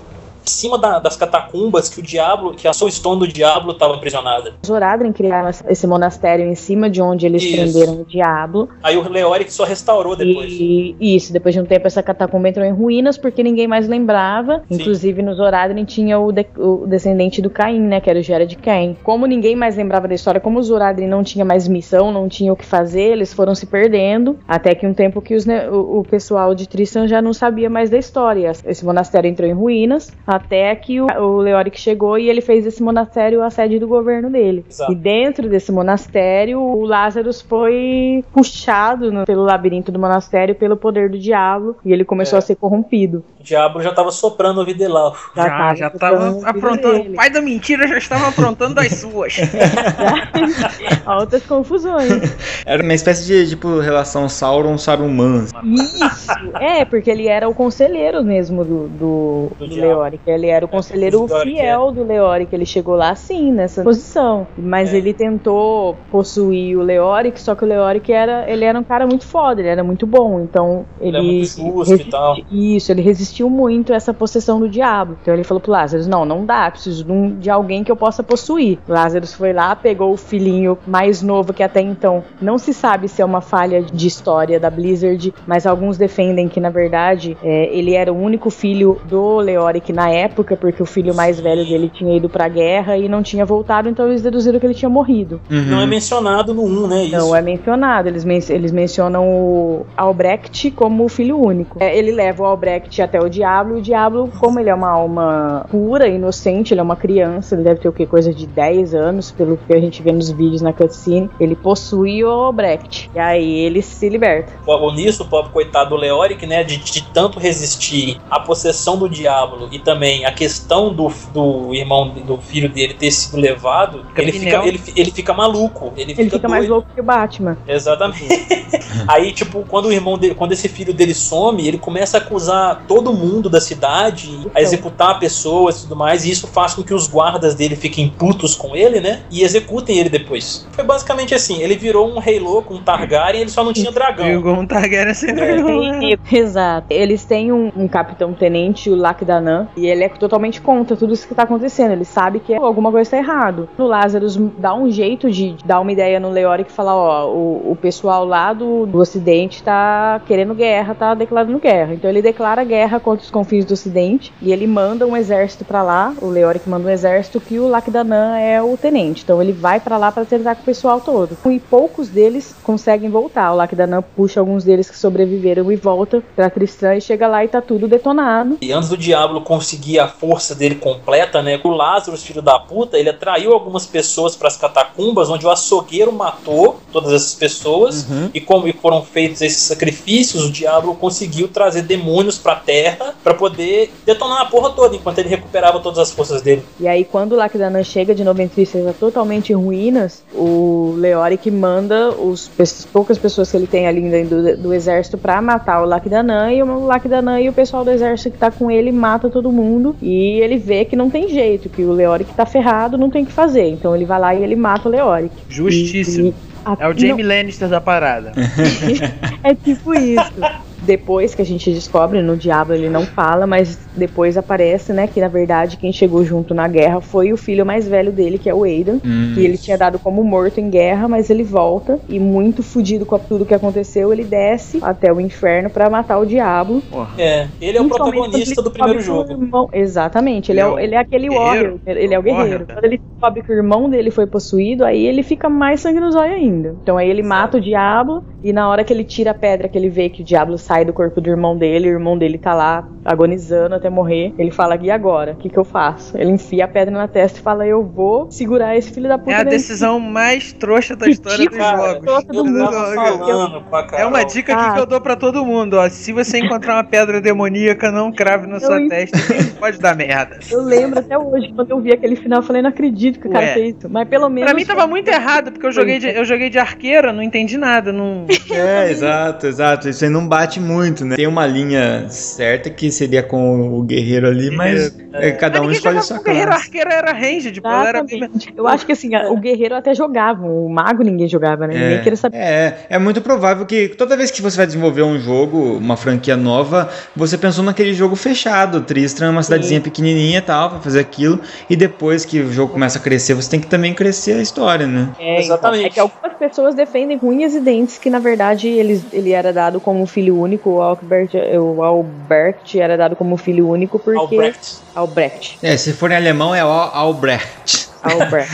cima da- das catacumbas que o diabo, que a Soulstone do diabo estava aprisionada. Os Oradrin criaram esse monastério em cima de onde eles Isso. prenderam o diabo. Aí o Leoric só restaurou depois. E isso, depois de um tempo essa catacumba entrou em ruínas porque ninguém mais lembrava. Sim. Inclusive nos Oradrin tinha o, de- o descendente do Caim, né, que era o Gera de Caim. Como ninguém mais lembrava da história, como os Oradrin não tinha mais missão, não tinha o que fazer, eles foram se perdendo, até que um tempo que os o, o pessoal de Tristan já não sabia mais da história. Esse monastério entrou em ruínas, até que o, o Leoric chegou e ele fez esse monastério a sede do governo dele. Exato. E dentro desse monastério, o Lázaro foi puxado no- pelo labirinto do monastério pelo poder do diabo e ele começou É. a ser corrompido. O diabo já estava soprando o lá. Já, tava já tocando tava aprontando. dele. O pai da mentira já estava aprontando as suas. Altas confusões. Era uma espécie de, tipo, relação Sauron-Saruman. Isso! É, porque ele era o conselheiro mesmo do, do, Do do. Leoric. Ele era o conselheiro Leoric, fiel do Leoric. Ele chegou lá assim, nessa posição. Mas É. ele tentou possuir o Leoric, só que o Leoric era, ele era um cara muito foda, ele era muito bom. Então Ele ele. é muito justo e tal. Isso, ele resistiu muito a essa possessão do diabo. Então ele falou pro Lázaro: não, não dá, preciso de, um- de alguém que eu possa possuir. Lázaro foi lá, pegou o filhinho mais novo, que até então não se sabe se é uma falha de história da Blizzard, mas alguns defendem que, na verdade, é, ele era o único filho do Leoric na época, porque o filho mais velho dele tinha ido pra guerra e não tinha voltado, então eles deduziram que ele tinha morrido. Não é mencionado no 1, né? Isso. Não é mencionado. Eles, men- eles mencionam o Albrecht como o filho único. É, ele leva o Albrecht até o Diablo. E o Diablo, como ele é uma alma pura, inocente, ele é uma criança, ele deve ter o que? Coisa de 10 anos, pelo que a gente vê nos vídeos na cutscene. Ele possui o Albrecht. E aí ele se liberta. O- Nisso, o pobre coitado do Leoric, né, de, de tanto resistir à possessão do diabo e também a questão do, do irmão, do filho dele ter sido levado, ele fica, ele, ele fica maluco. Ele, Ele fica mais doido. louco que o Batman. Exatamente. Aí, tipo, quando o irmão dele, quando esse filho dele some, ele começa a acusar todo mundo da cidade, a Então. executar pessoas e tudo mais, e isso faz com que os guardas dele fiquem putos com ele, né? E executem ele depois. Foi basicamente assim: ele virou um rei louco, um Targaryen, ele só não tinha dragão. Pegou um Targaryen sem É. dragão, né? Exato. Eles têm um, um capitão-tenente, o Lakdanan, e ele é totalmente contra tudo isso que tá acontecendo. Ele sabe que alguma coisa tá errado. O Lazarus dá um jeito de dar uma ideia no Leoric e falar, ó, o, o pessoal lá do, do ocidente tá querendo guerra, tá declarando guerra. Então ele declara guerra contra os confins do ocidente e ele manda um exército pra lá. O Leoric manda um exército que o Lakdanan é o tenente. Então ele vai pra lá pra tentar com o pessoal todo. E poucos deles conseguem voltar. O Lakdanan puxa alguns deles que sobreviveram e volta pra Tristã e chega lá e tá tudo detonado. E antes do diabo conseguir a força dele completa, né? O Lázaro, filho da puta, ele atraiu algumas pessoas para as catacumbas, onde o açougueiro matou todas essas pessoas. E como e foram feitos esses sacrifícios, o diabo conseguiu trazer demônios pra terra para poder detonar a porra toda, enquanto ele recuperava todas as forças dele. E aí, quando o Lakdanan chega de novo em Tristã tá totalmente em ruínas, o Leoric manda os, as poucas pessoas que ele tem ali do, do exército pra matar o Lakdanan, e o Lakdanan e o pessoal do exército que tá com ele mata todo mundo, e ele vê que não tem jeito, que o Leoric tá ferrado, não tem o que fazer. Então ele vai lá e ele mata o Leoric. Justíssimo. E- e- a- É o Jamie Lannister da parada. é tipo isso. Depois que a gente descobre, no Diabo ele não fala, mas depois aparece, né, que na verdade quem chegou junto na guerra foi o filho mais velho dele, que é o Aidan. Hum. que ele tinha dado como morto em guerra, mas ele volta e muito fudido com tudo que aconteceu, ele desce até o inferno pra matar o diabo. É, ele é o protagonista do ele primeiro jogo. irmão- Exatamente, ele é, o- ele é aquele warrior, guerreiro. ele é o guerreiro. Warrior. Quando ele descobre que o irmão dele foi possuído, aí ele fica mais sangue no zóio ainda. Então aí ele mata o diabo e na hora que ele tira a pedra que ele vê que o diabo sai do corpo do irmão dele, o irmão dele tá lá agonizando até morrer, ele fala, e agora? O que que eu faço? Ele enfia a pedra na testa e fala, eu vou segurar esse filho da puta É a decisão mais trouxa da história dos Ridículo, jogos. trouxa do mundo. falando. É uma dica aqui Ah. que eu dou pra todo mundo, ó. Se você encontrar uma pedra demoníaca, não crave na sua testa, pode dar merda. Eu lembro até hoje, quando eu vi aquele final, eu falei, não acredito que o cara fez isso. Mas pelo menos. Pra mim tava muito errado, porque eu joguei de, eu joguei de arqueira, não entendi nada. Não... É, exato, exato. Isso aí não bate muito, né? Tem uma linha certa que seria com o guerreiro ali, mas é, cada Mas um escolhe sua com o guerreiro classe. arqueiro era range, tipo, era. Eu acho que assim, o guerreiro até jogava, o mago ninguém jogava, né? Ninguém queria saber. É, é muito provável que toda vez que você vai desenvolver um jogo, uma franquia nova, você pensou naquele jogo fechado. Tristram é uma cidadezinha pequenininha e tal, pra fazer aquilo. E depois que o jogo começa a crescer, você tem que também crescer a história, né? É, então, Exatamente. é que algumas pessoas defendem com unhas e dentes que, na verdade, ele, ele era dado como filho único, o Albert, o Albert era dado como filho único porque. Albrecht. Albrecht. É, se for em alemão é Al- Albrecht. Albrecht.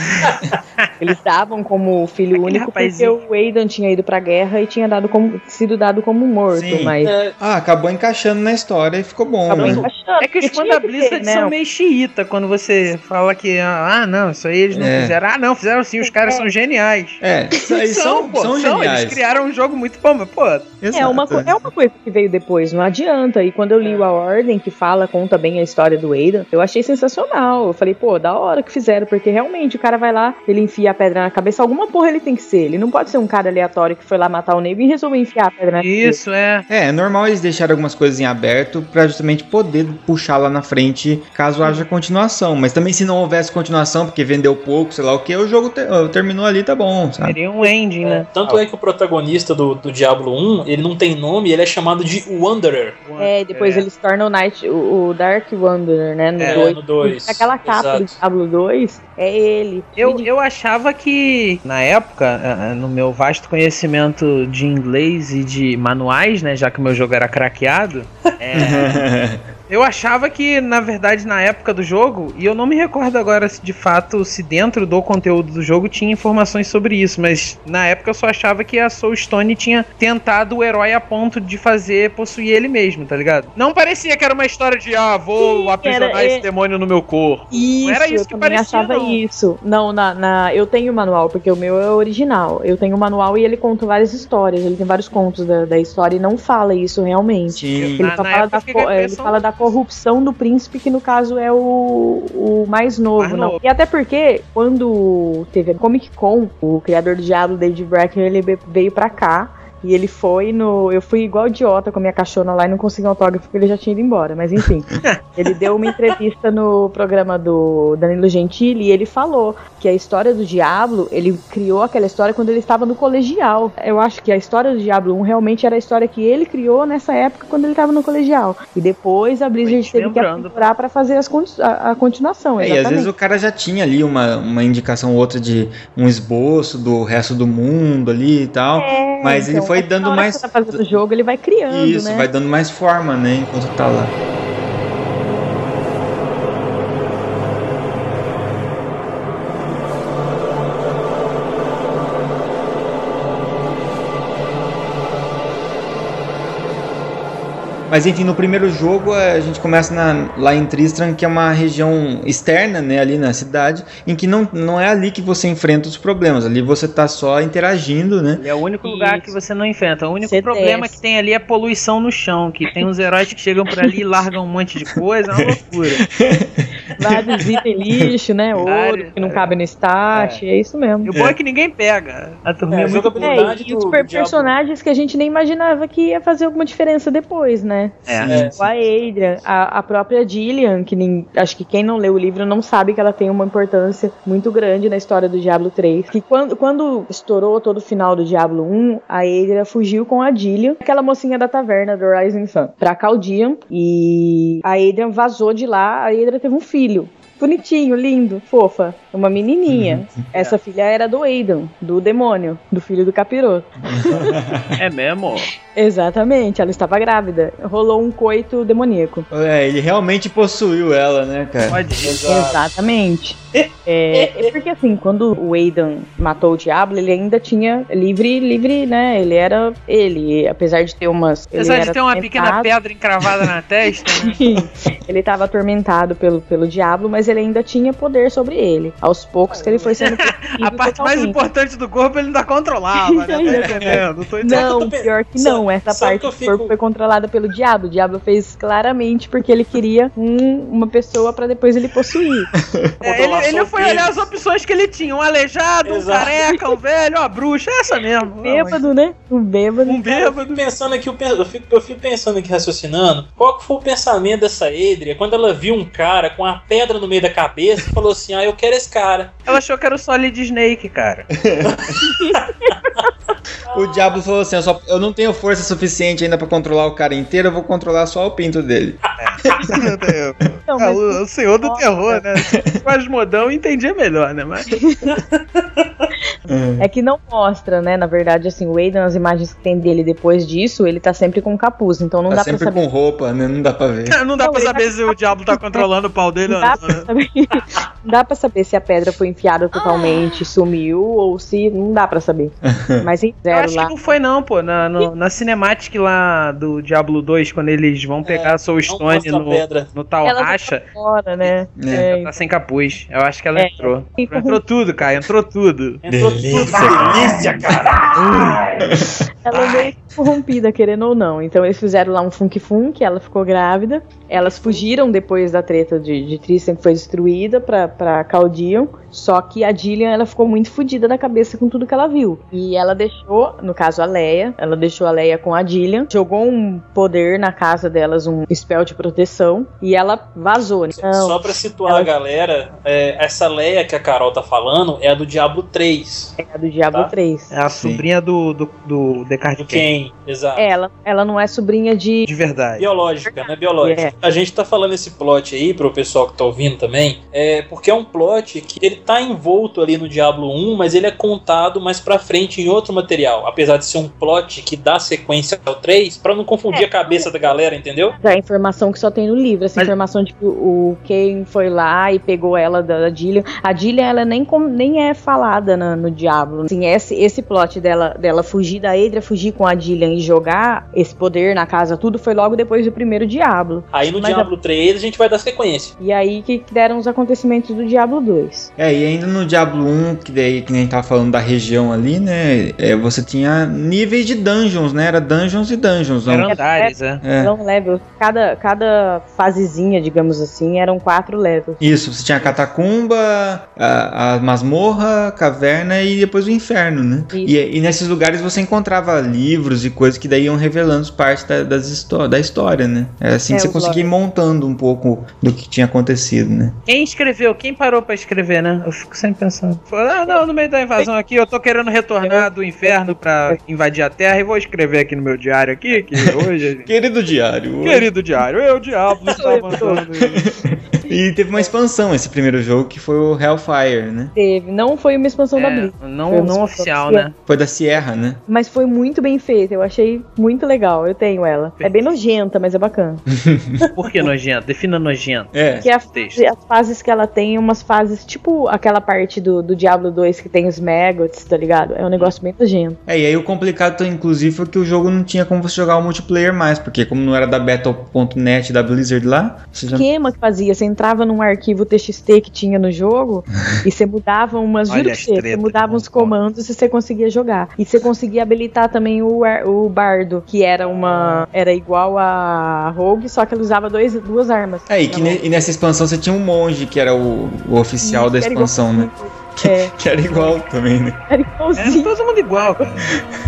Eles davam como filho Aquele único rapazinho. porque o Aidan tinha ido pra guerra e tinha dado como, sido dado como morto, Sim. mas. É, Ah, acabou encaixando na história e ficou bom, Acabou né? encaixando, É que os fãs da Blizzard ter, né? são meio xiita quando você fala que, ah, não, isso aí eles não É. fizeram. Ah, não, fizeram sim, os caras são geniais. É, isso aí são, pô, são, são, geniais. eles criaram um jogo muito bom, mas, pô, É uma, é uma coisa que veio depois, não adianta. E quando eu li o A Ordem, que fala, conta bem a história do Aidan, eu achei sensacional. Eu falei, pô, da hora que fizeram, porque realmente o cara vai lá, ele enfia a pedra na cabeça, alguma porra ele tem que ser. Ele não pode ser um cara aleatório que foi lá matar o nego e resolveu enfiar a pedra na cabeça. isso é. É, é normal eles deixarem algumas coisas em aberto pra justamente poder puxar lá na frente caso haja continuação. Mas também se não houvesse continuação, porque vendeu pouco, sei lá o que, o jogo ter- terminou ali, tá bom, sabe? Seria um ending, né? Tanto é que o protagonista do, do Diablo 1, ele não tem nome, ele é chamado de Wanderer. É, e depois ele se torna o Knight, o, o Dark Wanderer, né? No É, 2. no 2. Aquela capa do Exato. Diablo 2 é ele. Eu, eu achava que, na época, eh, eh, no meu vasto conhecimento de inglês e de manuais, né, já que o meu jogo era craqueado, é, eu achava que, na verdade, na época do jogo, e eu não me recordo agora se de fato, se dentro do conteúdo do jogo tinha informações sobre isso, mas na época eu só achava que a Soul Stone tinha tentado o herói a ponto de fazer possuir ele mesmo, tá ligado? Não parecia que era uma história de, ah, vou Sim, aprisionar era- esse é- demônio no meu corpo. Isso, era isso eu que parecia, achava não. isso. Não, na, na- eu tenho o manual, porque o meu é original. Eu tenho o manual e ele conta várias histórias. Ele tem vários contos da, da história e não fala isso realmente. Sim. Ele, Na- só na fala da, ele fala da corrupção do príncipe, que no caso é o, o mais novo. Mais novo. E até porque, quando teve a Comic Con, o criador do Diablo, David Bracken, ele veio pra cá. E ele foi no. Eu fui igual idiota com a minha cachorra lá e não consegui um autógrafo porque ele já tinha ido embora. Mas enfim. ele deu uma entrevista no programa do Danilo Gentili e ele falou que a história do Diablo, ele criou aquela história quando ele estava no colegial. Eu acho que a história do Diablo 1 realmente era a história que ele criou nessa época quando ele estava no colegial. E depois a Blizzard teve que aprimorar para fazer as a, a continuação. É, e às vezes o cara já tinha ali uma, uma indicação ou outra de um esboço do resto do mundo ali e tal. É, mas ele então, foi dando mais. Tá fazendo o jogo, ele vai criando, Isso, né? vai dando mais forma, né? Enquanto tá lá. Mas enfim, no primeiro jogo eh, a gente começa na- lá em Tristram, que é uma região externa, né, ali na cidade, em que não, não é ali que você enfrenta os problemas, ali você tá só interagindo, né? É o único lugar que você não enfrenta. O único Você problema que tem ali é poluição no chão, que tem uns heróis que chegam por ali e largam um monte de coisa, é uma loucura. Vários itens lixo, né? Ouro que não é. cabe no start, é, isso mesmo. E o bom é que ninguém pega. A turminha É, é, muito boa. É, e os do per- Diablo. personagens que a gente nem imaginava que ia fazer alguma diferença depois, né? É. É, O a Adrian, a, a própria Gillian, que nem, acho que quem não leu o livro não sabe que ela tem uma importância muito grande na história do Diablo 3. Que quando, quando estourou todo o final do Diablo 1, a Adrian fugiu com a Gillian, aquela mocinha da taverna do Rising Sun, pra Caldian. E a Adrian vazou de lá, a Adrian teve um filho. Bonitinho, lindo, fofa. Uma menininha. Essa filha era do Aidan, do demônio, do filho do capiroto. É mesmo? Exatamente, ela estava grávida. Rolou um coito demoníaco. É, ele realmente possuiu ela, né, cara? Pode. Exatamente. É, é porque assim, quando o Aidan matou o Diablo, ele ainda tinha livre, livre, né? Ele era ele, apesar de ter umas. ele Apesar de era ter uma pequena atormentado. pedra encravada na testa, né? ele estava atormentado pelo, pelo diabo, mas ele ainda tinha poder sobre ele. Aos poucos que ele foi sendo A parte mais importante do corpo ele ainda controlava, né? Tá entendendo? Tô entendendo. Não, pior que não. Não, essa Sabe parte do fico- corpo foi controlada pelo diabo. O diabo fez claramente porque ele queria um- uma pessoa pra depois ele possuir. É, ele, ele foi olhar as opções que ele tinha: um aleijado, um Exato. careca, um velho, uma bruxa, essa mesmo. Bêbado, né? Um bêbado. Um Cara, eu bêbado. fico pensando aqui, eu fico, eu fico pensando aqui, raciocinando, qual que foi o pensamento dessa Edria quando ela viu um cara com a pedra no meio da cabeça e falou assim, ah, eu quero esse cara. Ela achou que era o Solid Snake, cara. O diabo falou assim: eu, só- eu não tenho força suficiente ainda pra controlar o cara inteiro, eu vou controlar só o pinto dele. Não, É, mas o, o senhor do Nossa. terror, né? Mas modão entendia melhor, né? Mas é que não mostra, né? Na verdade, assim, o Aiden, as imagens que tem dele depois disso, ele tá sempre com capuz, então não tá dá pra sempre saber. com roupa, né? Não dá pra ver. não dá Não, pra ele saber se o diabo tá controlando o pau dele Não ou dá, não. né? saber, não dá pra saber se a pedra foi enfiada totalmente, sumiu, ou se. Não dá pra saber. Mas em Eu zero acho lá. que não foi não, pô. Na, no- na cinematic lá do Diablo 2, quando eles vão pegar a Soul Stone no, no tal Ela racha, Fora, né? É. É, ela tá sem capuz. Eu acho que ela É. entrou. Entrou tudo, cara. Entrou tudo. Entrou tudo. Delícia, cara. Ela é meio corrompida, querendo ou não. Então eles fizeram lá um funk funk, ela ficou grávida. Elas fugiram depois da treta de, de Tristan que foi destruída pra, pra Caldion. Só que a Gillian ela ficou muito fodida da cabeça com tudo que ela viu. E ela deixou, no caso a Leia, ela deixou a Leia com a Gillian, jogou um poder na casa delas, um spell de proteção, e ela vazou. Então, Só pra situar ela- a galera, é, essa Leia que a Carol tá falando é a do Diablo 3. é a do Diablo Tá. 3. É a Sim. sobrinha do, do, do Descartes Do Ken, exato. Ela, ela não é sobrinha de. De verdade. Biológica, né? Biológica. É. A gente tá falando esse plot aí pro pessoal que tá ouvindo também, é porque é um plot que ele tá envolto ali no Diablo 1, mas ele é contado mais pra frente em outro material. Apesar de ser um plot que dá sequência ao 3, pra não confundir É. a cabeça da galera, entendeu? A informação que só tem no livro, essa Mas- informação de que o Ken foi lá e pegou ela da, da. A Gillian, ela nem, com- nem é falada na- no Diablo. Assim, esse, esse plot dela, dela fugir da Edra, fugir com a Gillian e jogar esse poder na casa, tudo foi logo depois do primeiro Diablo. Aí no Mas Diablo 3 a gente vai dar sequência. E aí que que deram os acontecimentos do Diablo 2. É, e ainda no Diablo 1, que daí que nem a gente tava falando da região ali, né? é, você tinha níveis de dungeons, né? Era dungeons e dungeons. Não? Eram andares, é. É. Então, level, cada, cada fasezinha, digamos assim, eram quatro levels. Isso, você tinha a catacumba, a, a masmorra, a caverna e depois o inferno, né? E, e nesses lugares você encontrava livros e coisas que daí iam revelando parte da, das histó da história, né? É assim É, que você conseguia ir montando um pouco do que tinha acontecido, né? Quem escreveu? Quem parou pra escrever, né? Eu fico sempre pensando. Ah, não, no meio da invasão aqui, eu tô querendo retornar do inferno pra invadir a Terra e vou escrever aqui no meu diário aqui, que hoje... Querido diário. Querido diário, eu, diabo, estava andando... E teve uma expansão esse primeiro jogo que foi o Hellfire, né? Teve, não foi uma expansão da É, Blitz. não, não oficial, né? Foi da Sierra, né? Mas foi muito bem feita, eu achei muito legal. Eu tenho ela. É bem nojenta, mas é bacana. Por que nojento? Defina nojento. É. Que a- Texto. as fases que ela tem, umas fases tipo aquela parte do, do Diablo 2 que tem os Maggots, tá ligado? É um negócio bem nojento. É, e aí o complicado, inclusive, foi que o jogo não tinha como você jogar o multiplayer mais, porque como não era da Battle.net da Blizzard lá, você já... esquema que fazia, você entrava num arquivo TXT que tinha no jogo e você mudava umas, juro as você, mudava que uns comandos e você conseguia jogar. E você conseguia habilitar também o, o Bardo, que era uma era igual a Rogue, só que ele usava dois, duas armas. É, e, que ne- e nessa expansão você tinha um monge, que era o, o oficial Isso, da era expansão, né? É, Que era igual também, né? era igualzinho, todo mundo igual, cara.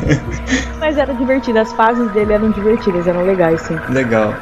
mas era divertido. As fases dele eram divertidas, eram legais, sim. Legal.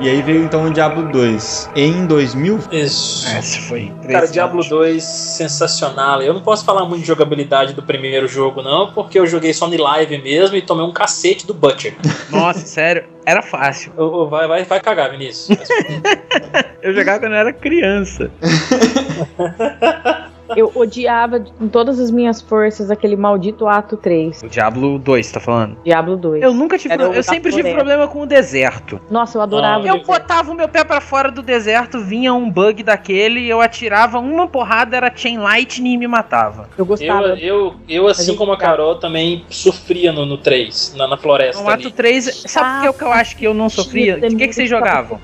E aí veio então o Diablo 2. Em 2000? Isso. Esse foi. Cara, Diablo 2, sensacional. Eu não posso falar muito de jogabilidade do primeiro jogo, não, porque eu joguei só no live mesmo e tomei um cacete do Butcher. Nossa, sério, era fácil. Vai, vai, vai cagar, Vinícius. Eu jogava quando eu era criança. Eu odiava com todas as minhas forças aquele maldito ato 3. O Diablo 2, você tá falando? Diablo 2. Eu nunca tive. Era o Eu sempre tive problema com o deserto. Nossa, eu adorava. Ah, Eu botava o meu pé pra fora do deserto, vinha um bug daquele, eu atirava uma porrada, era Chain Lightning e me matava. Eu Eu, gostava. eu, eu, assim eu como a gostava. Carol, também sofria no, no 3, na, na floresta. No ato ali. 3, sabe por que, que eu acho que eu não sofria? De que, que vocês jogavam?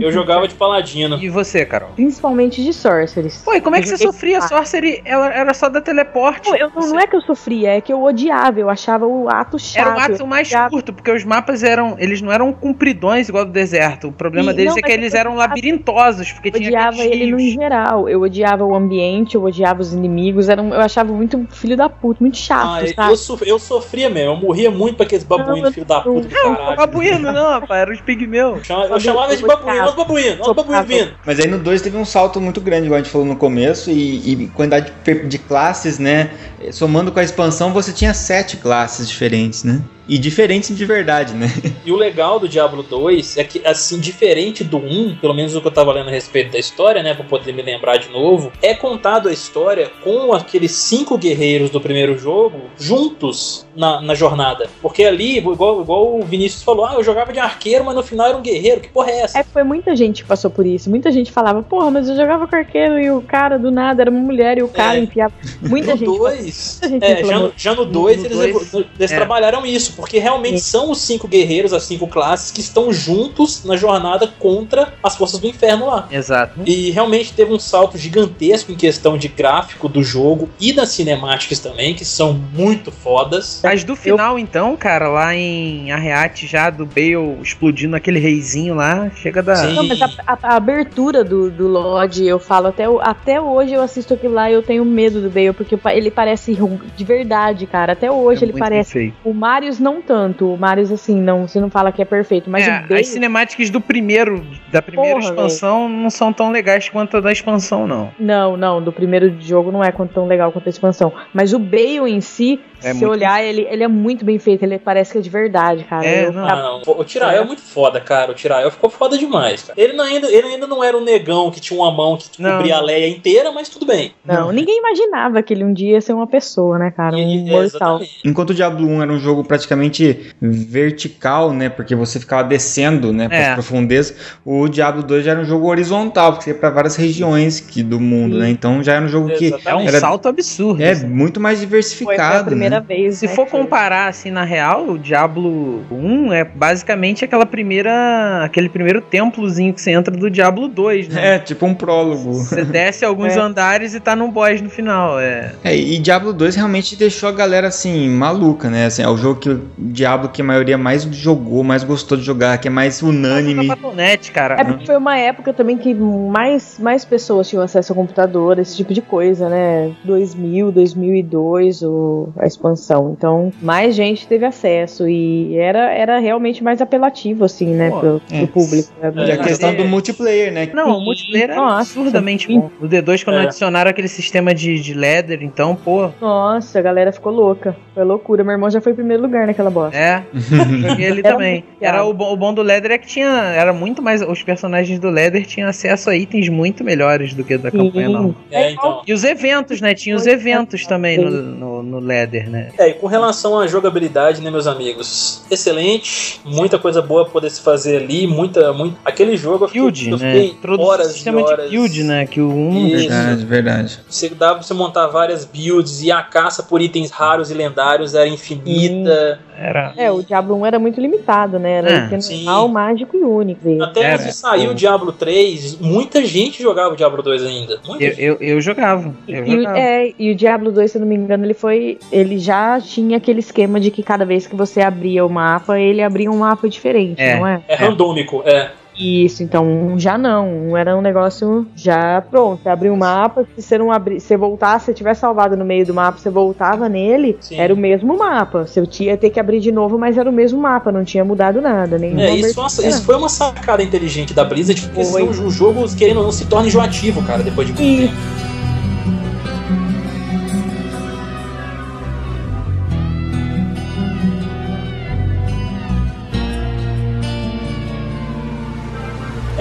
Eu jogava de paladino. E você, Carol? Principalmente de Sorcerers. Pô, e como é que Eu você sofria? Sorcery ela era só da teleporte. Não, eu- não, não é que eu sofria, é que eu odiava, eu achava o ato chato. Era o ato mais odiava. curto, porque os mapas eram. Eles não eram compridões igual do deserto. O problema Sim, deles não, é que eles eram labirintosos, porque Eu tinha odiava ele no geral. Eu odiava o ambiente, eu odiava os inimigos. Era, um- eu achava muito filho da puta, muito chato, Ah, eu, sabe? eu, sof- eu sofria mesmo, eu morria muito pra aqueles babuínos, filho da puta Não, caralho. babuíno não, rapaz, era os pigmeus. Eu chamava- Eu chamava de babuíno, olha os babuínos, olha os babuínos vindo. Mas aí no 2 teve um salto muito grande, igual a gente falou no começo, e, e quantidade de, classes, né? Somando com a expansão, você tinha sete classes diferentes, né? E diferentes de verdade, né? E o legal do Diablo 2 é que, assim, diferente do 1, pelo menos o que eu tava lendo a respeito da história, né, pra poder me lembrar de novo, é contado a história com aqueles cinco guerreiros do primeiro jogo juntos na, na jornada. Porque ali, igual, igual o Vinícius falou, ah, eu jogava de arqueiro, mas no final era um guerreiro, que porra é essa? É, foi muita gente que passou por isso. Muita gente falava, porra, mas eu jogava com arqueiro e o cara do nada era uma mulher e o cara É. enfiava. Muita no gente. 2, muita gente é, já, já no 2 No eles, dois, eles é. trabalharam isso, porque realmente Sim. são os cinco guerreiros, as cinco classes que estão juntos na jornada contra as forças do inferno lá. Exato. E realmente teve um salto gigantesco em questão de gráfico do jogo e das cinemáticas também, que são muito fodas. Mas do final, então, cara, lá em Arreate, já do Bale explodindo aquele reizinho lá, chega da. Sim. Não, mas a, a- a abertura do, do Lodge, eu falo, até, até hoje eu assisto aquilo lá e eu tenho medo do Bale, porque ele parece de verdade, cara. Até hoje É ele parece. feio. O Marius não tanto. O Marius, assim, não, você não fala que é perfeito, mas É, Bale. as cinemáticas do primeiro, da primeira Porra, expansão, não são tão legais quanto a da expansão, não. Não, não, do primeiro jogo não é tão legal quanto a expansão. Mas o Bale em si, É se muito olhar, ele, ele é muito bem feito, ele parece que é de verdade, cara. É, Eu não. não. O Tirael é muito foda, cara. O Tirael ficou foda demais, cara. Ele, não ainda, ele ainda não era um negão que tinha uma mão que Não. cobria a Leia inteira, mas tudo bem. Não, ninguém imaginava que ele um dia ia ser uma pessoa, né, cara? Um E- mortal. exatamente. Enquanto o Diablo 1 era um jogo praticamente vertical, né? Porque você ficava descendo, né? Para É. as profundezas. O Diablo 2 já era um jogo horizontal, porque você ia para várias regiões que, do mundo, né? Então já era um jogo que Exatamente. É um Era- salto absurdo. é assim. muito mais Foi, foi a diversificado, primeira né? Vez. Se né, for que comparar assim na real, o Diablo 1 é basicamente aquela primeira, aquele primeiro templozinho que você entra do Diablo 2, né? É, tipo um prólogo. Você desce alguns É. andares e tá num boss no final, é. É, e Diablo 2 realmente deixou a galera assim, maluca, né? Assim, é o jogo que o Diablo que a maioria mais jogou, mais gostou de jogar, que é mais unânime. Na Battle.net, cara. É porque foi uma época também que mais, mais pessoas tinham acesso ao computador, esse tipo de coisa, né? 2000, 2002, o, a expansão. Então, mais gente teve acesso e era, era realmente mais apelativo, assim, né? Pô, pro, é. pro público. né? E a É. questão É. do multiplayer, né? Não, o multiplayer é Nossa, absurdamente sim. bom. No D2, quando É. adicionaram aquele sistema de, de ladder, então, pô, Nossa, a galera ficou louca. Foi loucura. Meu irmão já foi em primeiro lugar naquela bosta. é. Joguei ele Era também. Era o, bom- o bom do ladder é que tinha. Era muito mais. Os personagens do ladder tinham acesso a itens muito melhores do que da campanha, não. É, então. E os eventos, né? Tinha os eventos também no, no, no ladder, né? É, e com relação à jogabilidade, né, meus amigos? Excelente, muita coisa boa poder se fazer ali, muita, muito. Aquele jogo eu fiquei, Build, eu né? fiquei o horas sistema e horas. de build, né? Que o 1 Isso. Verdade, verdade. Você dava pra você montar várias builds e a caça por itens raros e lendários era infinita. era. É, o Diablo 1 era muito limitado, né? Era É, mágico e único. E- Até Era. antes de sair o Diablo 3, muita gente jogava o Diablo 2 ainda. Eu, eu, eu jogava. Eu E, o- jogava. é, e o Diablo 2, se eu não me engano, ele foi. Ele já tinha aquele esquema de que cada vez que você abria o mapa, ele abria um mapa diferente, É. não é? É randômico, é. Isso, então um já não. Um era um negócio já pronto. Você abriu o mapa, se você não abrir, se você voltasse, se você tivesse salvado no meio do mapa, você voltava nele, Sim. era o mesmo mapa. Você tinha ter que abrir de novo, mas era o mesmo mapa, não tinha mudado nada. Nem É, isso, foi uma- isso foi uma sacada inteligente da Blizzard, porque Foi. senão o jogo, querendo ou não, se torna enjoativo, cara, depois de muito tempo.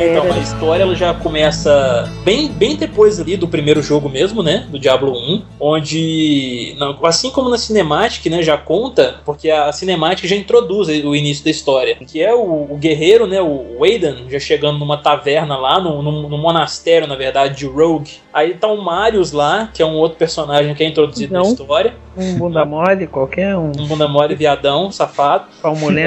Então, Era. a história ela já começa bem, bem depois ali do primeiro jogo mesmo, né? Do Diablo 1, onde, não, assim como na Cinematic, né? Já conta, porque a Cinematic já introduz o início da história, que é o, o guerreiro, né? O Waden, já chegando numa taverna lá, no, no, no monastério, na verdade, de Rogue. Aí tá o Marius lá, que é um outro personagem que é introduzido na Não. história. Um bunda mole, qualquer um. Um bunda mole, viadão, safado.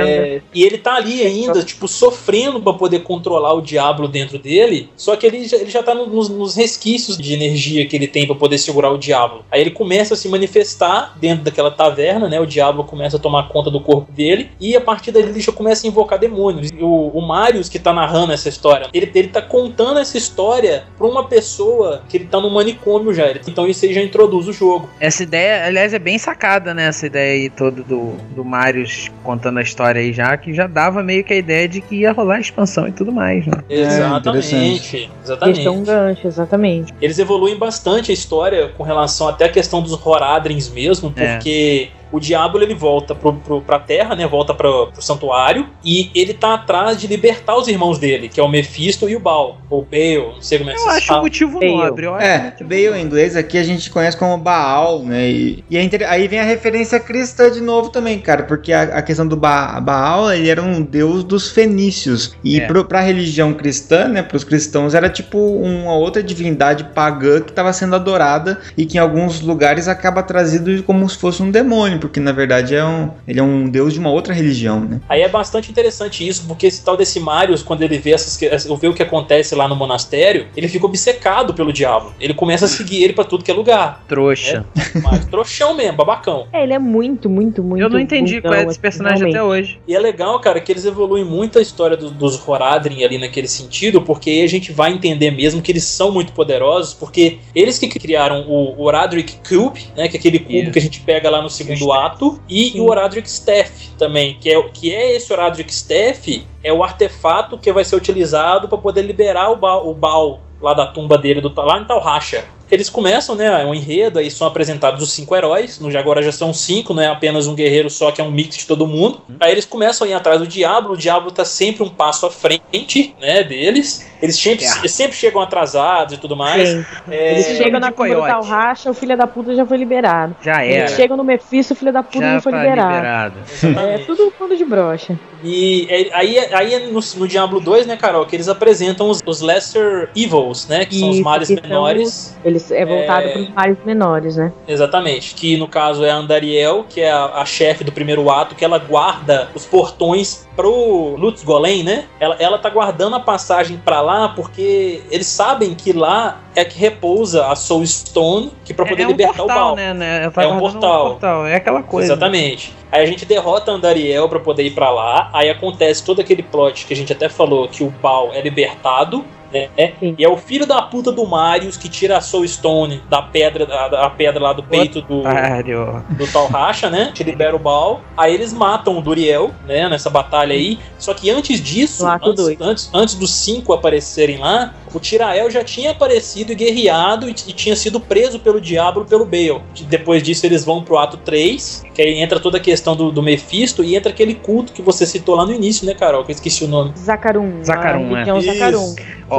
É, e ele tá ali ainda, tipo, sofrendo pra poder controlar o diabo dentro dele. Só que ele já, ele já tá no- nos, nos resquícios de energia que ele tem pra poder segurar o diabo. Aí ele começa a se manifestar dentro daquela taverna, né? O diabo começa a tomar conta do corpo dele. E a partir dali ele já começa a invocar demônios. O, o Marius que tá narrando essa história, ele, ele tá contando essa história pra uma pessoa que ele tá no manicômio já. Então isso aí já introduz o jogo. Essa ideia, aliás, é bem sacada, né? Essa ideia aí toda do, do Marius contando a história aí já, que já dava meio que a ideia de que ia rolar expansão e tudo mais, né? Exatamente. É um gancho, exatamente. Eles evoluem bastante a história com relação até a questão dos Horadrins mesmo, É. o Diablo ele volta pro, pro, pra Terra, né? Volta pro, pro santuário e ele tá atrás de libertar os irmãos dele, que é o Mephisto e o Baal, ou Baal, não sei como é que Eu vocês acho um falam. motivo Bale. nobre. eu acho um É, motivo Bale em inglês aqui a gente conhece como Baal, né? E, e é inter- aí vem a referência cristã de novo também, cara, porque a, a questão do ba Baal, ele era um deus dos fenícios. E É. pro, pra religião cristã, né, pros cristãos, era tipo uma outra divindade pagã que estava sendo adorada e que em alguns lugares acaba trazido como se fosse um demônio, porque na verdade é um, ele é um deus de uma outra religião, né? Aí é bastante interessante isso, porque esse tal desse Marius, quando ele vê, essas, vê o que acontece lá no monastério, ele fica obcecado pelo diabo. Ele começa a seguir ele pra tudo que é lugar. Trouxa. Mas trouxão mesmo, babacão. É, ele é muito, muito, muito. eu não entendi qual é desse assim, personagem realmente. até hoje. E é legal, cara, que eles evoluem muito a história do- dos Horadrim ali naquele sentido, porque aí a gente vai entender mesmo que eles são muito poderosos, porque eles que criaram o Horadric Cube, né, que é aquele cubo Isso. que a gente pega lá no segundo Ato, e Sim. o Horadric Staff também, que é, que é esse Horadric Staff, é o artefato que vai ser utilizado para poder liberar o Baal, o Baal lá da tumba dele, do, lá em Talracha. Eles começam, né, um enredo, aí são apresentados os cinco heróis, no agora já são cinco, não é apenas um guerreiro só, que é um mix de todo mundo. Aí eles começam a ir atrás do Diablo, o Diablo tá sempre um passo à frente, né, deles. Eles sempre, É. eles sempre chegam atrasados e tudo mais. É, Eles chegam na do coiote. Talracha, o filho da puta já foi liberado. Já Eles era. chegam no Mephisto, o filho da puta já, Já foi tá liberado. liberado. É tudo fundo de brocha. E é- aí, aí é no, no Diablo 2, né, Carol, que eles apresentam os, os Lesser Evils, né, que são os Isso, males são menores. Eles é voltado É. para os mares menores, né? Exatamente. Que no caso é a Andariel, que é a, a chefe do primeiro ato, que ela guarda os portões pro Lutz Golem, né? Ela, ela tá guardando a passagem pra lá porque eles sabem que lá é que repousa a Soul Stone, que para poder é um libertar portal, o Baal. né, né? Tá É um guardando portal. É aquela coisa. Exatamente. Aí a gente derrota a Andariel pra poder ir pra lá. Aí acontece todo aquele plot que a gente até falou que o Baal é libertado. Né? E é o filho da puta do Marius que tira a Soul Stone da pedra, da, da pedra lá do peito do, Otário. do tal racha, né? Que libera o Baal. Aí eles matam o Duriel, né? Nessa batalha aí. Só que antes disso, antes, antes, antes dos cinco aparecerem lá, o Tirael já tinha aparecido e guerreado e, e tinha sido preso pelo Diablo pelo Bale. Depois disso, eles vão pro ato 3, que aí entra toda a questão do, do Mephisto e entra aquele culto que você citou lá no início, né, Carol? Que eu esqueci o nome. Zacarum. Zacarum, a religião é. Zacarum.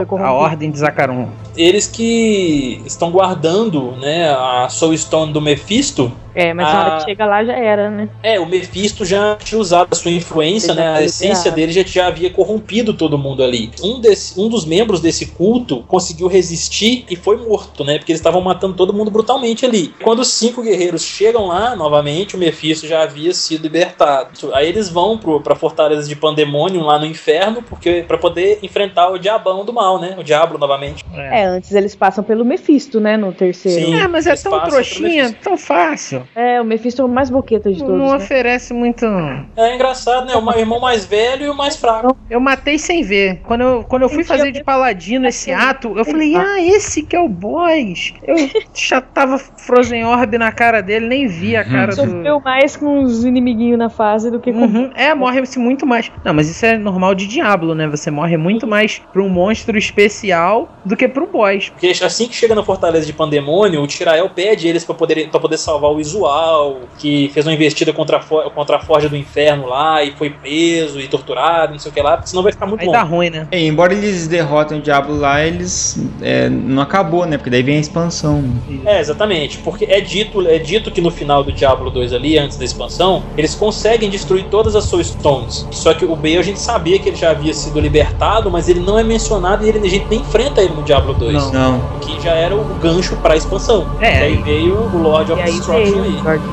Foi a ordem de Zacarum. Eles que estão guardando, né, a Soul Stone do Mephisto É, mas na hora Ah. que chega lá já era, né? É, o Mephisto já tinha usado a sua influência, né? A essência dele já, já havia corrompido todo mundo ali. Um, desse, um dos membros desse culto conseguiu resistir e foi morto, né? Porque eles estavam matando todo mundo brutalmente ali. Quando os cinco guerreiros chegam lá, novamente, o Mephisto já havia sido libertado. Aí eles vão pro, pra fortaleza de Pandemonium, lá no inferno, porque para poder enfrentar o diabão do mal, né? O diabo novamente. É, antes eles passam pelo Mephisto, né? No terceiro. Sim. É, mas é tão trouxinha, tão fácil. É, o Mephisto é o mais boqueta de todos. não né? oferece muito. É engraçado, né? O irmão mais velho e o mais fraco. Eu matei sem ver. Quando eu, quando eu fui fazer de paladino esse ato, eu falei, ah, esse que é o boss. Eu já tava Frozen Orb na cara dele, nem vi a cara do. Sofreu mais com os inimiguinhos na fase do que com. Uhum. É, morre-se muito mais. Não, mas isso é normal de Diablo, né? Você morre muito mais pra um monstro especial do que pro boss. Porque assim que chega na fortaleza de Pandemônio, o Tirael pede eles pra poder, pra poder salvar o Izuel. Visual, que fez uma investida contra a, For- contra a Forja do Inferno lá e foi preso e torturado, não sei o que lá, porque senão vai ficar muito Aí bom. dá ruim, né? É, embora eles derrotem o Diablo lá, eles é, não acabou, né? Porque daí vem a expansão. É, exatamente, porque é dito, é dito que no final do Diablo 2 ali, antes da expansão, eles conseguem destruir todas as Soul Stones. Só que o Bale a gente sabia que ele já havia sido libertado, mas ele não é mencionado e ele, a gente nem enfrenta ele no Diablo 2. Não. Não. Que já era o gancho pra expansão. É, e aí veio o Lord of Destruction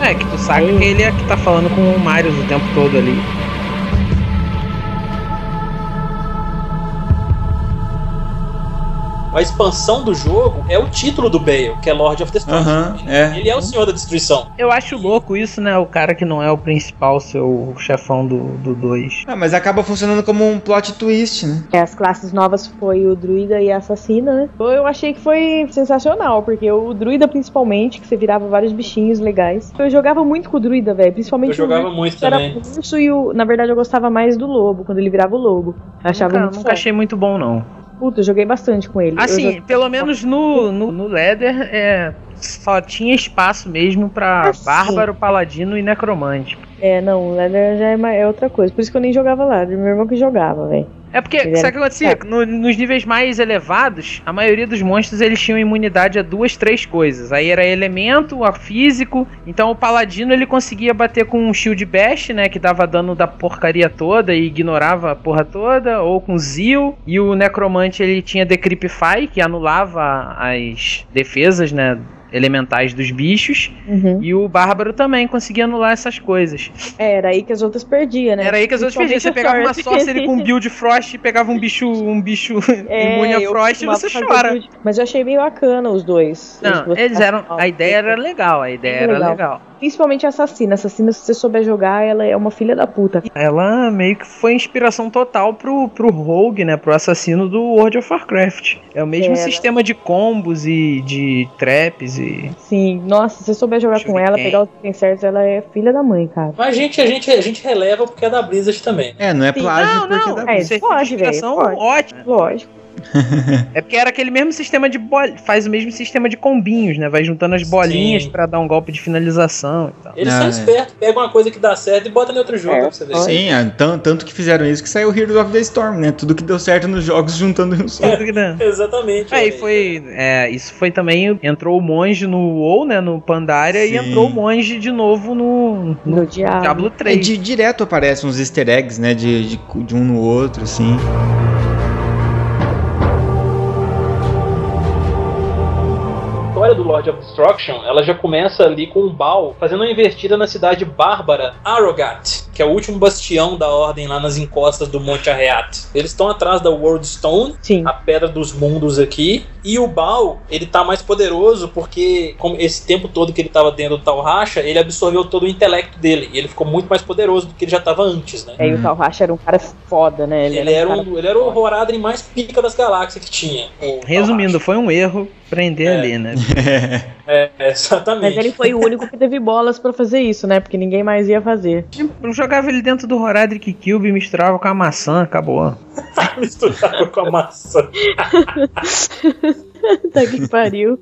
É, que tu sabe que ele é que tá falando com o Marius o tempo todo ali. A expansão do jogo é o título do Bale, que é Lord of Destruction. Aham, é. Ele é o Senhor da Destruição. Eu acho louco isso, né? O cara que não é o principal, seu chefão do 2. Ah, mas acaba funcionando como um plot twist, né? É, as classes novas foi o druida e a assassina, né? Então Eu achei que foi sensacional, porque o druida principalmente, que você virava vários bichinhos legais. Eu jogava muito com o druida, velho, principalmente Eu jogava o muito era também. e o, na verdade eu gostava mais do lobo, quando ele virava o lobo. Eu achava Nunca, muito nunca achei muito bom, não. Puta, eu joguei bastante com ele. Assim, pelo menos no, no, no Leather, é, só tinha espaço mesmo pra Ah, sim. Bárbaro, Paladino e Necromante. É, não, o Leather já é, ma- é outra coisa. Por isso que eu nem jogava lá, meu irmão que jogava, velho. É porque, sabe o que acontecia? No- nos níveis mais elevados, a maioria dos monstros eles tinham imunidade a duas, três coisas. Aí era elemento, a físico. Então o paladino ele conseguia bater com um shield bash, né, que dava dano da porcaria toda e ignorava a porra toda, ou com Zil. E o necromante ele tinha Decrypify, que anulava as defesas, né, elementais dos bichos. Uhum. E o bárbaro também conseguia anular essas coisas. É, era aí que as outras perdiam, né? Era aí que as outras perdiam. Você pegava uma sorcery com build frost e pegava um bicho, um bicho É, imune a frost e você chora. build. Mas eu achei bem bacana os dois. Não, Os- eles eram. A ideia era legal, a ideia era Legal. legal. Principalmente a assassina. A assassina, se você souber jogar, ela é uma filha da puta. Ela meio que foi inspiração total pro, pro Rogue, né? Pro assassino do World of Warcraft. É o mesmo Era. sistema de combos e de traps e. Sim, nossa, se você souber jogar com ela, Shuriken. pegar os itens certos, ela é filha da mãe, cara. Mas a gente, a gente, a gente releva porque é da Blizzard também. É, não é Sim. plágio Não, porque não, É, isso pode, velho, inspiração pode. ótima. Lógico. É porque era aquele mesmo sistema de bol... faz o mesmo sistema de combinhos, né? Vai juntando as bolinhas pra dar um golpe de finalização e tal. Eles Ah, são é. espertos, pegam uma coisa que dá certo e botam em outro jogo É, pra você ver. Sim, tan- tanto que fizeram isso que saiu Heroes of the Storm, né? Tudo que deu certo nos jogos juntando em um só. Exatamente. Aí olha foi. É, isso foi também. Entrou o monge no WoW, né? No Pandaria, e Sim. entrou o monge de novo no, no No. Diablo É, 3. de, direto aparecem uns easter eggs, né? De, de, de um no outro, assim. Do Lord of Destruction, ela já começa ali com o Baal fazendo uma investida na cidade bárbara Arogat, que é o último bastião da ordem lá nas encostas do Monte Arreat. Eles estão atrás da World Stone, Sim. a pedra dos mundos aqui, e o Baal, ele tá mais poderoso porque como esse tempo todo que ele tava dentro do Tal Racha, ele absorveu todo o intelecto dele, e ele ficou muito mais poderoso do que ele já tava antes, né? Aí o Talracha era um cara foda, né? Ele, era, um um, ele era o Horadrim mais pica das galáxias que tinha. Resumindo, foi um erro prender É. ali, né? É, exatamente. Mas ele foi o único que teve bolas pra fazer isso, né? Porque ninguém mais ia fazer. Eu jogava ele dentro do Horadric Cube e misturava com a maçã, acabou. misturava com a maçã. Tá que pariu.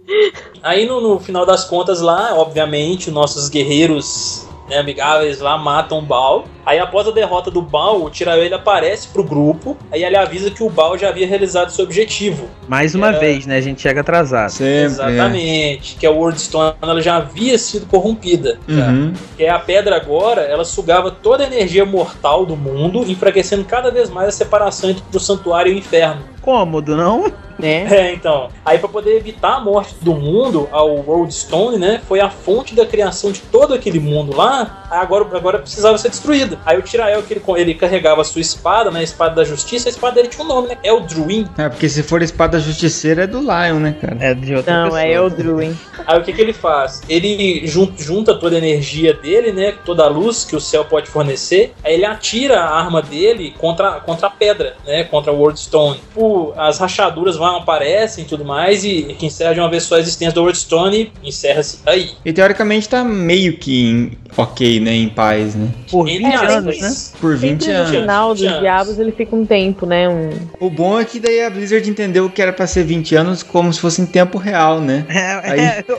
Aí no, no final das contas lá, obviamente, nossos guerreiros né, amigáveis lá matam o Baal. Aí após a derrota do Baal, o Tirael aparece pro grupo. Aí ele avisa que o Baal já havia realizado seu objetivo. Mais uma É. vez, né? A gente chega atrasado. Sempre. é. Exatamente. Que a World Stone ela já havia sido corrompida. Uhum. Que a pedra agora, ela sugava toda a energia mortal do mundo, enfraquecendo cada vez mais a separação entre o santuário e o inferno. Cômodo, não? Né? É, então. Aí pra poder evitar a morte do mundo, a World Stone, né, foi a fonte da criação de todo aquele mundo lá. Agora, agora precisava ser destruída. Aí o Tirael que ele, ele carregava a sua espada, né, a espada da justiça, a espada dele tinha um nome, né? Eldruin. É, porque se for espada justiceira é do Lion, né, cara? É de outra Não, pessoa. é Eldruin. Aí o que, que ele faz? Ele jun- junta toda a energia dele, né? Toda a luz que o céu pode fornecer. Aí ele atira a arma dele contra, contra a pedra, né? Contra a World Stone. Tipo, as rachaduras vão, aparecem e tudo mais. E que encerra de uma vez só a existência da World Stone e encerra-se aí. E teoricamente tá meio que em- ok, né? Em paz, né? Por Entre 20 Ah, anos, né? Por 20 Sempre no anos. final dos 20 anos. Diabos ele fica um tempo, né? Um... O bom é que daí a Blizzard entendeu que era pra ser 20 anos como se fosse em tempo real, né? É, Aí- é, eu,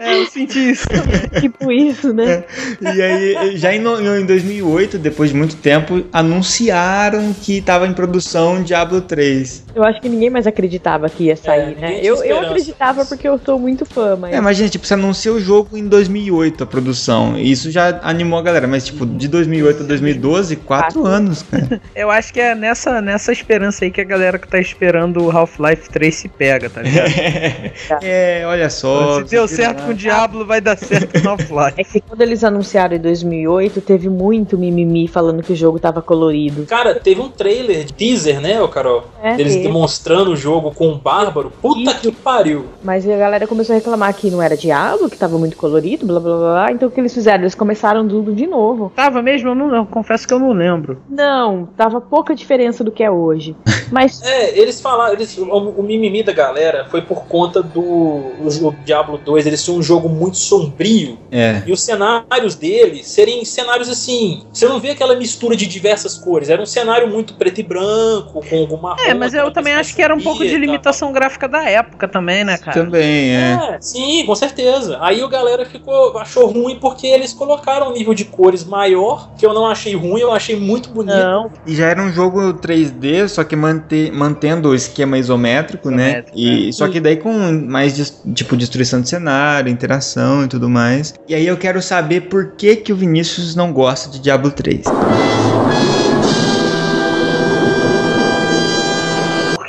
é, eu senti isso. tipo isso, né? E aí, já em, no- em 2008, depois de muito tempo, anunciaram que tava em produção Diablo 3. Eu acho que ninguém mais acreditava que ia sair, ninguém né? Eu, eu acreditava porque eu sou muito fã, mas. É, imagina, tipo, você anuncia o jogo em 2008, a produção. E isso já animou a galera. Mas, tipo, de 2008 a 2012, quatro Quatro. anos, cara. Eu acho que é nessa, nessa esperança aí que a galera que tá esperando o Half-Life 3 se pega, tá ligado? É, olha só. Se deu vocês certo com o Diablo, vai dar certo com o Half-Life. É que quando eles anunciaram em 2008, teve muito mimimi falando que o jogo tava colorido. Cara, teve um trailer de teaser, né, ô Carol? É, Eles demonstrando o jogo com o Bárbaro. Puta Isso. que pariu. Mas a galera começou a reclamar que não era Diablo, que tava muito colorido, blá blá blá. blá. Então o que eles fizeram? Eles começaram tudo de novo. Tava mesmo? Eu, não, eu confesso que eu não lembro. Não, tava pouca diferença do que é hoje. Mas É, eles falaram, eles, o, o mimimi da galera foi por conta do o Diablo 2, eles tinham um jogo muito sombrio É. e os cenários dele serem cenários assim, você não vê aquela mistura de diversas cores, era um cenário muito preto e branco, com alguma É, mas eu também acho que era um pouco de limitação gráfica da época também, né, cara? Também, é. É, sim, com certeza. Aí o galera ficou, achou ruim porque eles colocaram um nível de cores maior, que eu não achei ruim, eu achei muito bonito. não, E já era um jogo 3D, só que mante- mantendo o esquema isométrico, né? Isométrico, E só que daí com mais tipo destruição de cenário, interação e tudo mais. E aí eu quero saber por que que o Vinícius não gosta de Diablo 3.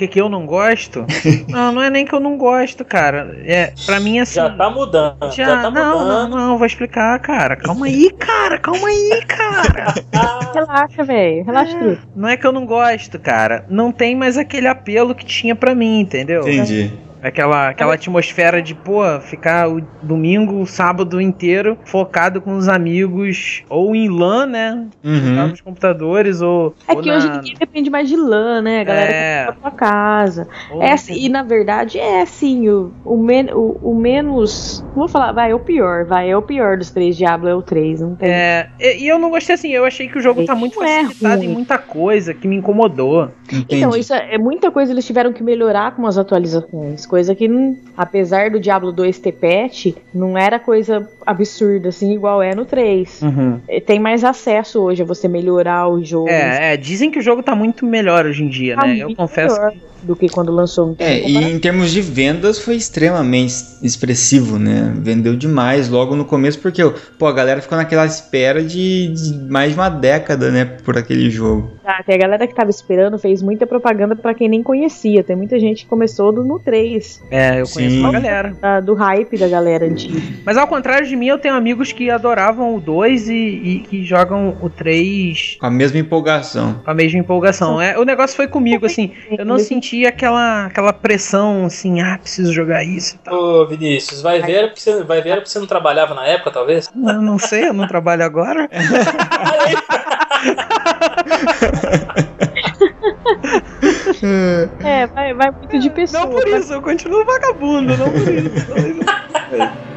Que, que eu não gosto? não, não é nem que eu não gosto, cara. É, pra mim, assim. Já tá mudando, já, já- tá não, mudando. não, não, vou explicar, cara. Calma aí, cara, calma aí, cara. relaxa, velho. Relaxa, truta. Não é que eu não gosto, cara. Não tem mais aquele apelo que tinha pra mim, entendeu? Entendi. Aquela, aquela atmosfera de, pô, ficar o domingo, o sábado inteiro focado com os amigos, ou em LAN, né? Uhum. nos computadores, ou. É ou que na- hoje ninguém depende mais de lã, né? A galera É. tá pra sua casa. ou É assim, e na verdade é assim, o, o, men, o, o menos. não Vou falar, vai, é o pior, vai, é o pior dos três Diablo, é o 3, não tem. É, e, e eu não gostei assim, eu achei que o jogo Ele tá muito não é facilitado em muita coisa que me incomodou. Entendi. Então, isso é, é muita coisa eles tiveram que melhorar com as atualizações. Coisa que, não, apesar do Diablo 2 ter patch, não era coisa absurda, assim, igual é no 3. É, Tem mais acesso hoje a você melhorar o jogo. É, é, dizem que o jogo tá muito melhor hoje em dia, Tá né? Eu confesso melhor do que quando lançou É, e em termos de vendas foi extremamente expressivo, né? Vendeu demais logo no começo, porque pô, a galera ficou naquela espera de, de mais de uma década, né, por aquele jogo. Ah, tem a galera que tava esperando fez muita propaganda pra quem nem conhecia. Tem muita gente que começou do, no 3, É, eu conheço Sim. uma galera. da- do hype da galera antiga. Mas ao contrário de mim, eu tenho amigos que adoravam o 2 e, e que jogam o 3 Com a mesma empolgação. com a mesma empolgação. É, o negócio foi comigo, assim, eu não senti aquela, aquela pressão, assim, ah, preciso jogar isso e tal. Ô, Vinícius, vai ver, era porque você, vai ver porque você não trabalhava na época, talvez? Eu não sei, eu não trabalho agora. É, vai, vai muito de pessoa. Não por isso, eu continuo vagabundo, não por isso.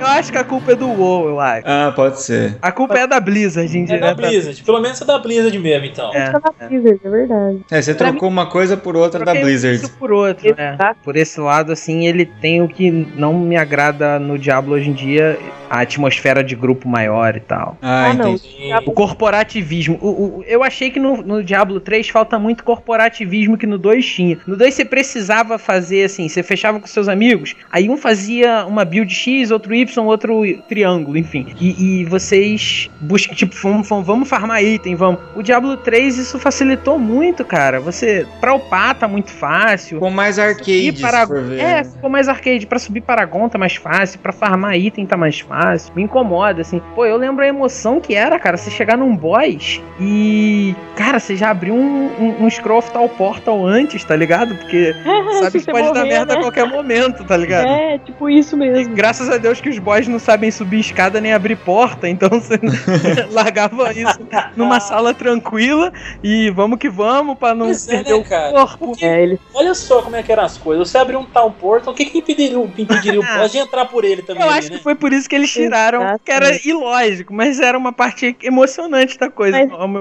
Eu acho que a culpa é do WoW, eu acho. Ah, pode ser. A culpa é da Blizzard, É indireta. da Blizzard. Pelo menos é da Blizzard mesmo, então. É. Tá na Blizzard, é verdade. É, você Pra trocou uma coisa por outra da Blizzard. Isso por outro, né? Exato. Por esse lado, assim, ele tem o que não me agrada no Diablo hoje em dia, a atmosfera de grupo maior e tal. Ah, Ah, não. entendi. Sim. O corporativismo. O, o- eu achei que no, no Diablo 3 falta muito corporativismo que no 2 tinha. No 2 você precisava fazer assim, você fechava com seus amigos, aí um fazia uma build X, outro Y, outro triângulo, enfim. E, e vocês buscam, tipo, vamos, vamos, vamos farmar item, vamos. O Diablo 3 isso facilitou muito, cara. Você, pra upar tá muito fácil. Ficou mais arcade, para... É, ficou mais arcade. Pra subir Paragon tá mais fácil. Pra farmar item tá mais fácil. Me incomoda, assim. Pô, eu lembro a emoção que era, cara. Você chegar num boss e. Cara, você já abriu um, um, um scroll of tal portal antes, tá ligado? Porque sabe Se que pode dar morrer, merda né? a qualquer momento, tá ligado? É, tipo isso mesmo. Graças a Deus que os boys não sabem subir escada nem abrir porta, então você largava isso numa sala tranquila e vamos que vamos pra não Pois é, perder né, o cara? corpo. Porque, É, ele olha só como é que eram as coisas. Você abriu um town portal, o que que impediria, o- impediria o boss de entrar por ele também? Eu ali, acho né? que foi por isso que eles tiraram, que era ilógico, mas era uma parte emocionante da coisa.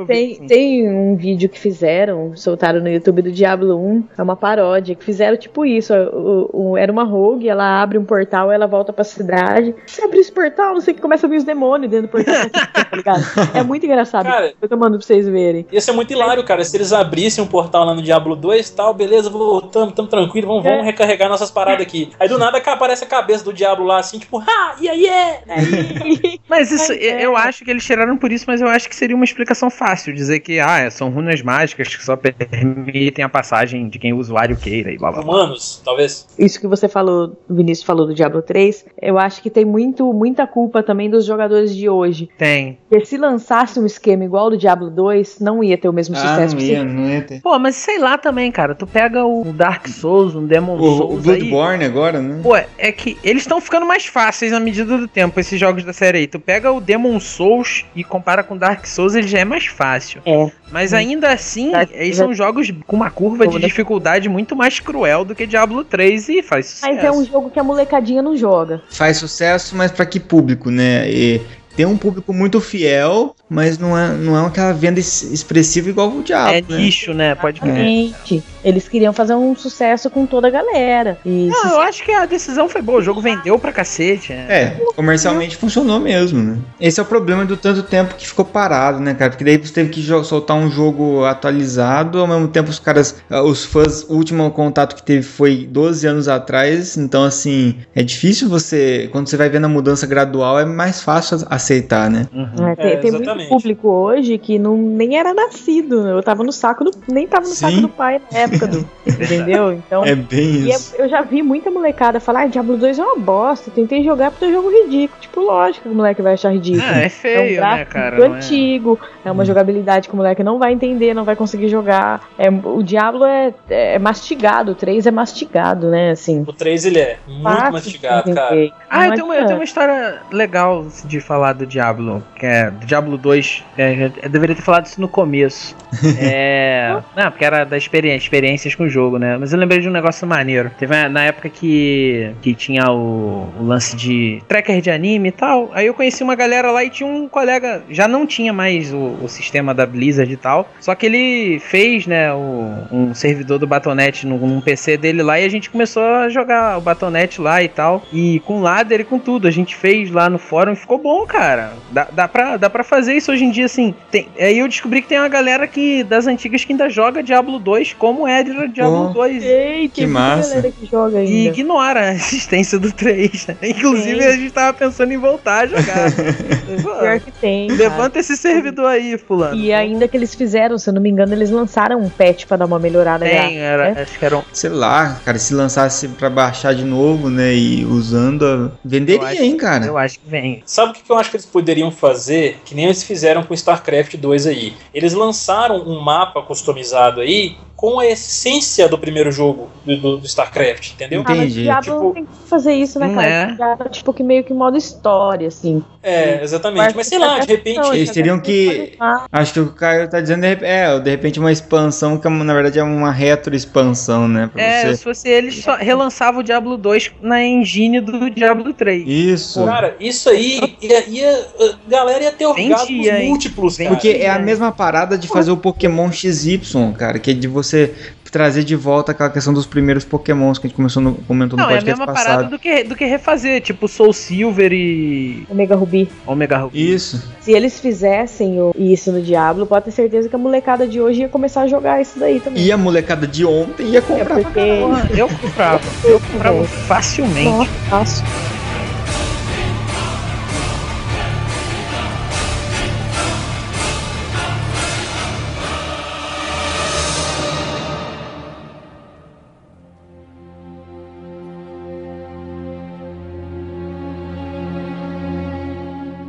Tem, tem um vídeo que fizeram, soltaram no YouTube do Diablo 1, é uma paródia, que fizeram tipo isso. o- o- era uma rogue, ela abre um portal, ela volta pra cidade. Você abre esse portal, não sei o que, começa a vir os demônios dentro do portal. tá ligado? É muito engraçado. Cara, eu tô mandando pra vocês verem. Ia ser muito hilário, cara, se eles abrissem um portal lá no Diablo 2 tal, beleza, voltamos, tamo tranquilo, vamos, vamos É. recarregar nossas paradas aqui. Aí do nada aparece a cabeça do Diablo lá, assim, tipo, ah, e aí é? Mas isso, é. eu acho que eles tiraram por isso, mas eu acho que seria uma explicação fácil. Dizer que, ah, são runas mágicas que só permitem a passagem de quem o usuário queira e blá blá blá. Humanos, talvez. Isso que você falou, o Vinícius falou do Diablo 3, eu acho que tem muito, muita culpa também dos jogadores de hoje. Tem. Porque se lançasse um esquema igual ao do Diablo 2, não ia ter o mesmo Ah, sucesso não que ia, você não ia ter. Pô, mas sei lá também, cara. Tu pega o Dark Souls, um Demon O, o Souls aí. Bloodborne agora, né? Pô, é que eles estão ficando mais fáceis à medida do tempo, esses jogos da série aí. Tu pega o Demon Souls e compara com Dark Souls, ele já é mais fácil. É. Mas ainda assim, Dark- eles são jogos com uma curva de Curva. dificuldade muito mais cruel do que Diablo 3 e faz sucesso. Mas é um jogo que a molecadinha não joga. Faz sucesso, mas pra que público, né? E tem um público muito fiel, mas não é, não é aquela venda es- expressiva igual o Diablo, É né? nicho, né? Pode crer. Gente, eles queriam fazer um sucesso com toda a galera. E Não, se- eu acho que a decisão foi boa. O jogo vendeu pra cacete. né? É, comercialmente funcionou mesmo, né? Esse é o problema do tanto tempo que ficou parado, né, cara? Porque daí você teve que soltar um jogo atualizado, ao mesmo tempo os caras, ah, os fãs, o último contato que teve foi 12 anos atrás, então assim, é difícil você, quando você vai vendo a mudança gradual, é mais fácil aceitar, né? Uhum. É, tem, É, tem muito público hoje que não, nem era nascido. Eu tava no saco do. Nem tava no Sim. saco do pai na época do. entendeu? Então. É bem E é- isso. eu já vi muita molecada falar, ah, Diablo 2 é uma bosta, tentei jogar porque é um jogo ridículo. Tipo, lógico que o moleque vai achar ridículo. Ah, é É um feio, né, cara? é- antigo, é uma jogabilidade que o moleque não vai entender, não vai conseguir jogar. É, o Diablo é, é mastigado, o 3 é mastigado, né? Assim. O 3 ele é muito fácil mastigado, cara. Ah, eu tenho, uma, eu tenho uma história legal de falar do Diablo, que é do Diablo 2. É, eu deveria ter falado isso no começo. É. não, porque era da experiência, experiências com o jogo, né? Mas eu lembrei de um negócio maneiro. Teve uma- na época que, que tinha o, o lance de tracker de anime e tal. Aí eu conheci uma galera lá e tinha um colega. Já não tinha mais o, o sistema da Blizzard e tal. Só que ele fez, né, o- um servidor do Batonet num, num PC dele lá e a gente começou a jogar o Batonet lá e tal. E com ladder e com tudo. A gente fez lá no fórum e ficou bom, cara. Dá, dá, pra, dá pra fazer isso hoje em dia, assim. Tem, aí eu descobri que tem uma galera que das antigas que ainda joga Diablo 2 como era Diablo Oh. 2. Ei, Que massa. galera que joga ainda. E ignora a existência do 3. né? Inclusive, Sim. a gente tava pensando em voltar a jogar. Pior que tem. cara. Levanta esse servidor aí, fulano. E ainda que eles fizeram, se eu não me engano, eles lançaram um patch pra dar uma melhorada Tem, era, né? acho que era um. Sei lá, cara, se lançasse pra baixar de novo, né, e usando, a- venderia, acho- hein, cara? Eu acho que vem. Sabe o que que eu acho que eles poderiam fazer? Que nem eles fizeram com StarCraft 2 aí. Eles lançaram um mapa customizado aí com a essência do primeiro jogo do, do- StarCraft, entendeu? Ah, mas Entendi. Diablo Tipo- não tem que fazer isso, né, Não cara? é. Diablo é tipo que meio que modo história, assim. É, exatamente. Mas sei lá, de repente. Não, Eles teriam que- Ah, Acho que o Caio tá dizendo, é, de repente uma expansão, que na verdade é uma retro-expansão, né, pra É, você. se fosse eles, só relançava o Diablo 2 na engine do Diablo 3. Isso. Cara, isso aí ia, ia- a galera ia ter orgasmos Vendia, múltiplos, cara. Porque é a mesma parada de fazer o Pokémon XY, cara, que é de você trazer de volta aquela questão dos primeiros Pokémons que a gente começou no, comentou no Não, é a podcast mesma passado. parada do que, do que refazer, tipo Soul Silver e Omega Ruby. Omega Ruby. Isso. Se eles fizessem o- isso no Diablo, pode ter certeza que a molecada de hoje ia começar a jogar isso daí também. E a molecada de ontem ia É comprar. porque. Porra, eu comprava. Eu comprava facilmente. Nossa, fácil.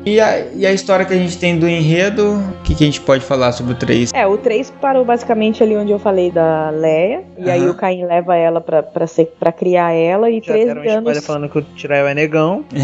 E a, e a história que a gente tem do enredo, o que, que a gente pode falar sobre o 3? É, o 3 parou basicamente ali onde eu falei da Leia. E aí Aham. o Caim leva ela pra, pra, ser, pra criar ela e Já 13 deram um spoiler anos. falando que o Tirael é negão.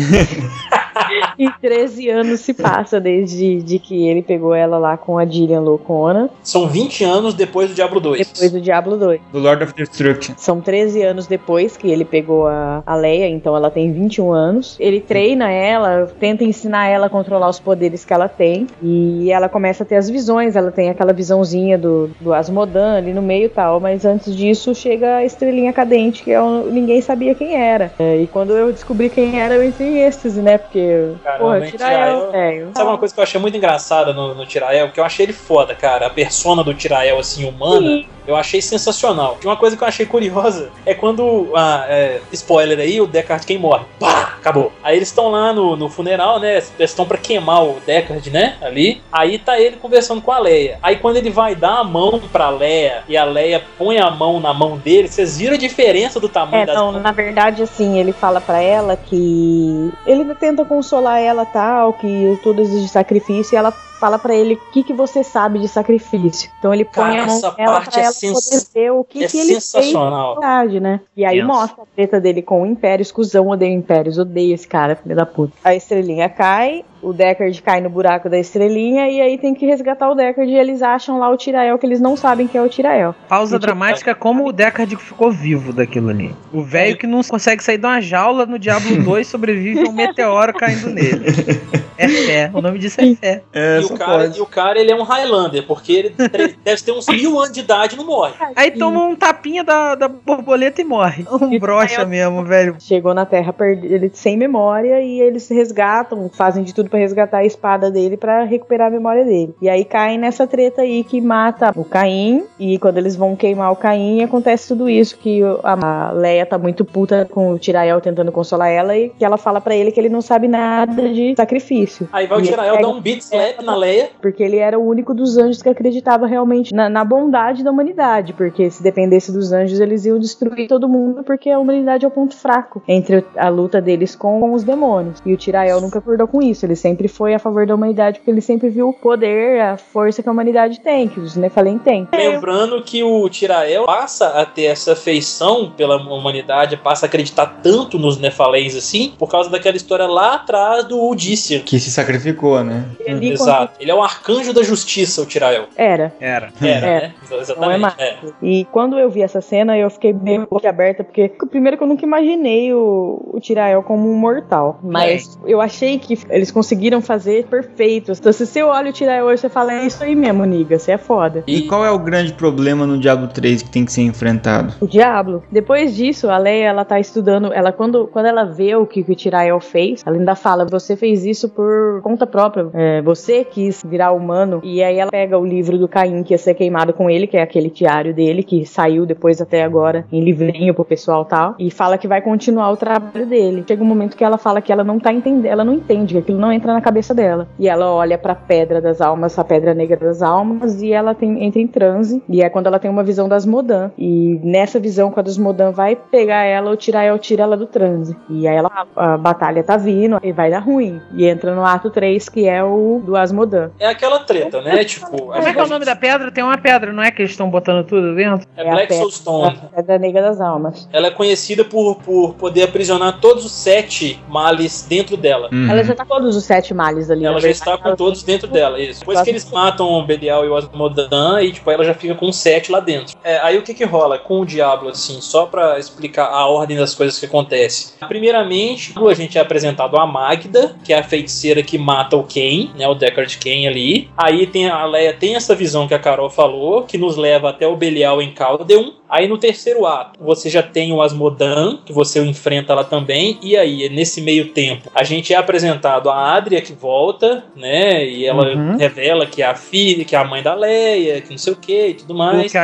E 13 anos se passa desde de que ele pegou ela lá com a Dillian loucona, São 20 anos depois do Diablo 2. depois do Diablo 2. Do Lord of Destruction. São 13 anos depois que ele pegou a, a Leia, então ela tem 21 anos. Ele treina ela, tenta ensinar ela a controlar os poderes que ela tem. E ela começa a ter as visões, ela tem aquela visãozinha do, do Asmodan ali no meio e tal. Mas antes disso chega a estrelinha cadente, que é um- ninguém sabia quem era. É, e quando eu descobri quem era, eu entrei em êxtase, né? Porque, Caramba, porra, Tirael. velho. Sabe uma coisa que eu achei muito engraçada no, no Tirael? Que eu achei ele foda, cara. A persona do Tirael, assim, humana, Sim. eu achei sensacional. E uma coisa que eu achei curiosa é quando, ah, é, spoiler aí, o Deckard quem morre. Pá, acabou. Aí eles estão lá no, no funeral, né? Eles estão pra queimar o Deckard, né? Ali. Aí tá ele conversando com a Leia. Aí quando ele vai dar a mão pra Leia e a Leia põe a mão na mão dele, vocês viram a diferença do tamanho É, das não, mãos? na verdade, assim, ele fala pra ela que ele tenta consolar ela tal, que tudo exige sacrifício, e ela fala pra ele o que, que você sabe de sacrifício. Então ele põe Cara, a mão essa nela parte pra é ela sens- poder ver o que, é que ele fez de sensacional. verdade, né? E aí mostra a treta dele com o Império, escusão, odeio Impérios, odeio esse cara, filho da puta. A estrelinha cai, o Deckard cai no buraco da estrelinha, e aí tem que resgatar o Deckard, e eles acham lá o Tirael, que eles não sabem que é o Tirael. Pausa Gente, dramática como o Deckard ficou vivo daquilo ali. O velho que não consegue sair de uma jaula no Diablo 2 sobrevive a um meteoro caindo nele. É fé. O nome disso é fé. É, E só o, cara, pode. e o cara, ele é um Highlander, porque ele deve ter uns mil anos de idade e não morre. Aí toma um tapinha da, da borboleta e morre. Um brocha mesmo, velho. Chegou na Terra ele sem memória e eles resgatam, fazem de tudo pra resgatar a espada dele pra recuperar a memória dele. E aí caem nessa treta aí que mata o Caim e quando eles vão queimar o Caim acontece tudo isso que a Leia tá muito puta com o Tirael tentando consolar ela e que ela fala pra ele que ele não sabe nada de sacrifício. Aí vai o Tirael dar um beat slap na Leia. porque ele era o único dos anjos que acreditava realmente na, na bondade da humanidade. Porque se dependesse dos anjos, eles iam destruir todo mundo, porque a humanidade é o ponto fraco entre a luta deles com, os demônios. E o Tirael nunca acordou com isso. Ele sempre foi a favor da humanidade, porque ele sempre viu o poder, a força que a humanidade tem, que os Nephilim têm. Lembrando que o Tirael passa a ter essa afeição pela humanidade, passa a acreditar tanto nos Nefalens assim, por causa daquela história lá atrás do Udícia. Que se sacrificou, né? Ele, Exato. Ele é o arcanjo da justiça, o Tirael. Era. Era. Era, É. né? É Exatamente. mais. é. E quando eu vi essa cena, eu fiquei meio boca aberta, porque primeiro que eu nunca imaginei o, o Tirael como um mortal. Mas eu achei que eles conseguiram fazer perfeito. Então, se você olha o Tirael hoje, você fala, é isso aí mesmo, Niga, você é foda. E qual é o grande problema no Diablo 3 que tem que ser enfrentado? O Diablo. Depois disso, a Leia, ela tá estudando, ela quando, quando ela vê o que, que o Tirael fez, ela ainda fala, você fez isso por conta própria. É, você quis virar humano. E aí ela pega o livro do Caim, que ia ser queimado com ele, que é aquele diário dele, que saiu depois até agora em livrinho pro pessoal tal, e fala que vai continuar o trabalho dele. Chega um momento que ela fala que ela não tá entendendo, ela não entende, que aquilo não entra na cabeça dela. E ela olha pra pedra das almas, a pedra negra das almas, e ela tem, entra em transe. E é quando ela tem uma visão das Modan. E nessa visão, quando as Modan vai pegar ela, o Tirael tira ela do transe. E aí ela, a, a batalha tá vindo e vai dar ruim. E entra no ato 3, que é o do Asmodan. É aquela treta, né? Tipo, Como é que é o nome da pedra? Tem uma pedra, não é que eles estão botando tudo dentro? É É a Black pedra. Soulstone. A pedra negra das almas. Ela é conhecida por, por poder aprisionar todos os sete males dentro dela. Uhum. Ela já tá com todos os sete males ali. Ela já está com todos dentro dela, isso. Depois que eles matam o Belial e o Asmodan, e tipo, ela já fica com sete lá dentro. É, aí o que que rola com o Diablo, assim, só pra explicar a ordem das coisas que acontecem. Primeiramente, a gente é apresentado a Magda, que é a feiticeira que mata o Ken, né, o Deckard Ken ali. Aí tem a Leia tem essa visão que a Carol falou, que nos leva até o Belial em Caldeum. Aí no terceiro ato, você já tem o Asmodan, que você o enfrenta lá também. E aí, nesse meio tempo, a gente é apresentado a Adria que volta, né? E ela Uhum. revela que é a filha, que é a mãe da Leia, que não sei o que e tudo mais. Que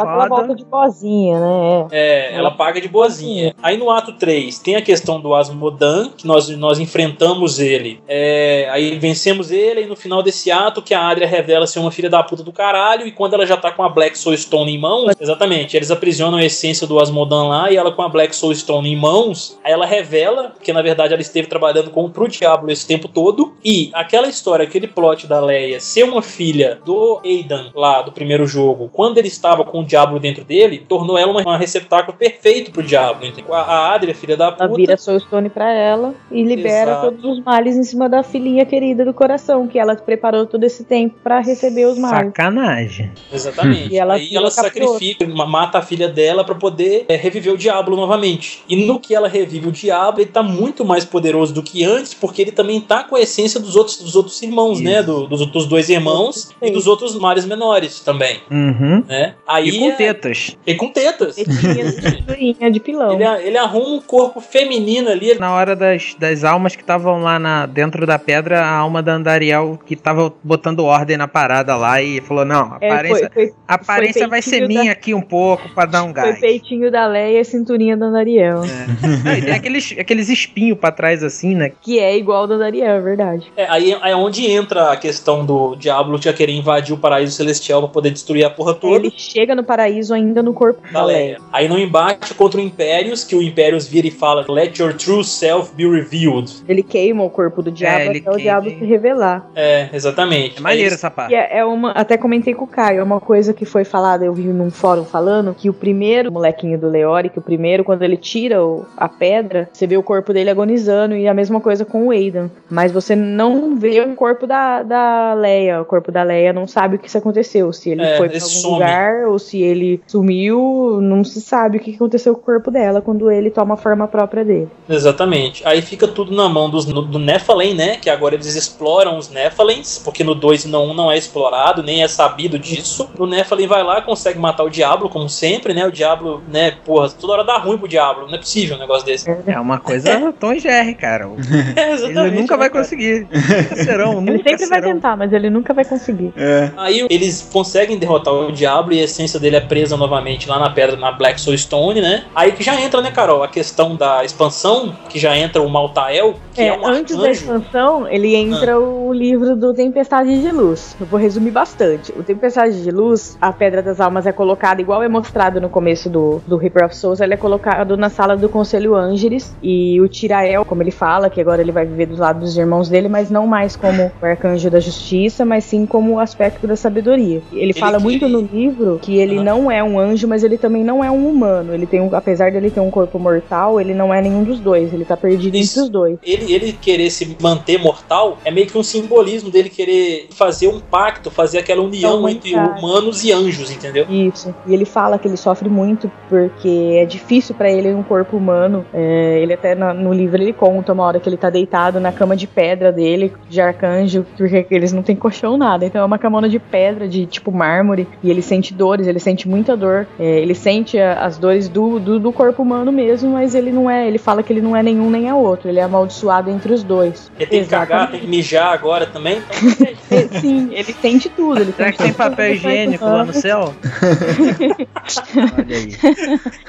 ela volta de boazinha, né? É, ela paga de boazinha. Aí no ato 3 tem a questão do Asmodan, que nós, nós enfrentamos ele. É, aí vencemos ele, e no final desse ato que a Adria revela ser uma filha da puta do caralho, e quando ela já tá com a Black Soul Stone em mãos, exatamente, eles aprisionam a essência do Asmodan lá, e ela com a Black Soul Stone em mãos, aí ela revela que na verdade ela esteve trabalhando com pro Diablo esse tempo todo. E aquela história, aquele plot da Leia ser uma filha do Aidan lá do primeiro jogo, quando ele estava com o Diablo dentro dele, tornou ela uma, uma receptáculo perfeito pro Diablo. entendeu? A, a Adria, filha da puta. Ela vira Soulstone pra ela e libera Exato. todos os males em cima da filhinha querida do coração, que ela preparou todo esse tempo pra receber os males. Sacanagem. Exatamente. E ela Aí ela sacrifica, ma- mata a filha dela pra poder é, reviver o Diablo novamente. E no que ela revive o Diablo, ele tá muito mais poderoso do que antes, porque ele também tá com a essência dos outros, dos outros irmãos, Isso. né? Do- dos, dos dois irmãos e dos outros mares menores também, Uhum. né? Aí E com é- tetas. E com tetas. Tetinha, de pilão. Ele, ele arruma um corpo feminino ali. Na hora das, das almas que estavam lá na, dentro da pedra, a alma da Andariel que tava botando ordem na parada lá e falou: Não, a É, aparência, foi, foi, a aparência foi vai ser minha aqui um pouco pra dar um foi gás. peitinho da Leia e cinturinha da Dariel. Não, e tem aqueles, aqueles espinhos pra trás assim, né? Que é igual da Dariel, é verdade. É, aí é onde entra a questão do Diablo já querer invadir o paraíso celestial pra poder destruir a porra toda. Ele chega no paraíso ainda no corpo da Leia. Aí no embate contra o Impérios, que o Impérios vira e fala: Let your true self be revealed. Ele queima o corpo do diabo ele até o queima diabo e- se revelar. É, exatamente. É maneiro Aí essa parte. É, é uma, até comentei com o Caio, é uma coisa que foi falada, eu vi num fórum falando, que o primeiro molequinho do Leori, que o primeiro, quando ele tira o- a pedra, você vê o corpo dele agonizando, e a mesma coisa com o Aidan. Mas você não vê o corpo da, da Leia, o corpo da Leia não sabe o que isso aconteceu, se ele É, foi pra ele algum some. lugar, ou se ele sumiu, não se sabe o que aconteceu com o corpo dela quando ele toma a forma própria dele. Exatamente. Aí fica tudo na mão dos, do Nephilim, né? Que agora eles exploram os Nephilims, porque no 2 e no 1 não é explorado, nem é sabido disso. O Nephilim vai lá, consegue matar o Diablo, como sempre, né? O Diablo, né? Porra, toda hora dá ruim pro Diablo. Não é possível um negócio desse. É uma coisa Tom e Jerry, cara. É, Ele nunca vai cara? conseguir. Nunca serão, Ele nunca sempre vai serão. tentar, mas ele nunca vai conseguir. É. Aí eles conseguem derrotar o Diablo e a essência dele é presa novamente lá na pedra, na Black Soul Stone, né? Aí que já entra, né, Carol, a questão da expansão, que já entra o Maltael, que é, É, um antes da arcanjo. expansão, ele entra o livro do Tempestade de Luz. Eu vou resumir bastante. O Tempestade de Luz, a Pedra das Almas é colocada, igual é mostrado no começo do, do Reaper of Souls, ele é colocado na sala do Conselho Ângeles. E o Tirael, como ele fala, que agora ele vai viver do lado dos irmãos dele, mas não mais como o Arcanjo da Justiça, mas sim como o aspecto da sabedoria. Ele, Ele fala que- muito no livro que ele Aham. não é um anjo, mas ele também não é um humano. Ele tem um, apesar dele ter um corpo mortal, ele não é nenhum dos dois. Ele tá perdido Isso. entre os dois. Ele, ele querer se manter mortal é meio que um simbolismo dele querer fazer um pacto, fazer aquela união Então, entre verdade. humanos e anjos, entendeu? Isso. E ele fala que ele sofre muito porque é difícil pra ele um corpo humano. É, ele até na- no livro ele conta uma hora que ele tá deitado na cama de pedra dele, de arcanjo, porque eles não têm colchão nada. Então é uma camona de pedra, de tipo mármore. E ele sente dores, ele sente muita dor. É, ele sente a- as dores do, do, do corpo humano mesmo, mas ele não é. Ele fala que ele não é nenhum nem é outro. Ele é amaldiçoado entre os dois. Ele tem que cagar, tem que mijar agora também. É, Sim, ele sente tudo. Ele Será sente que tem papel higiênico lá no céu? Olha aí.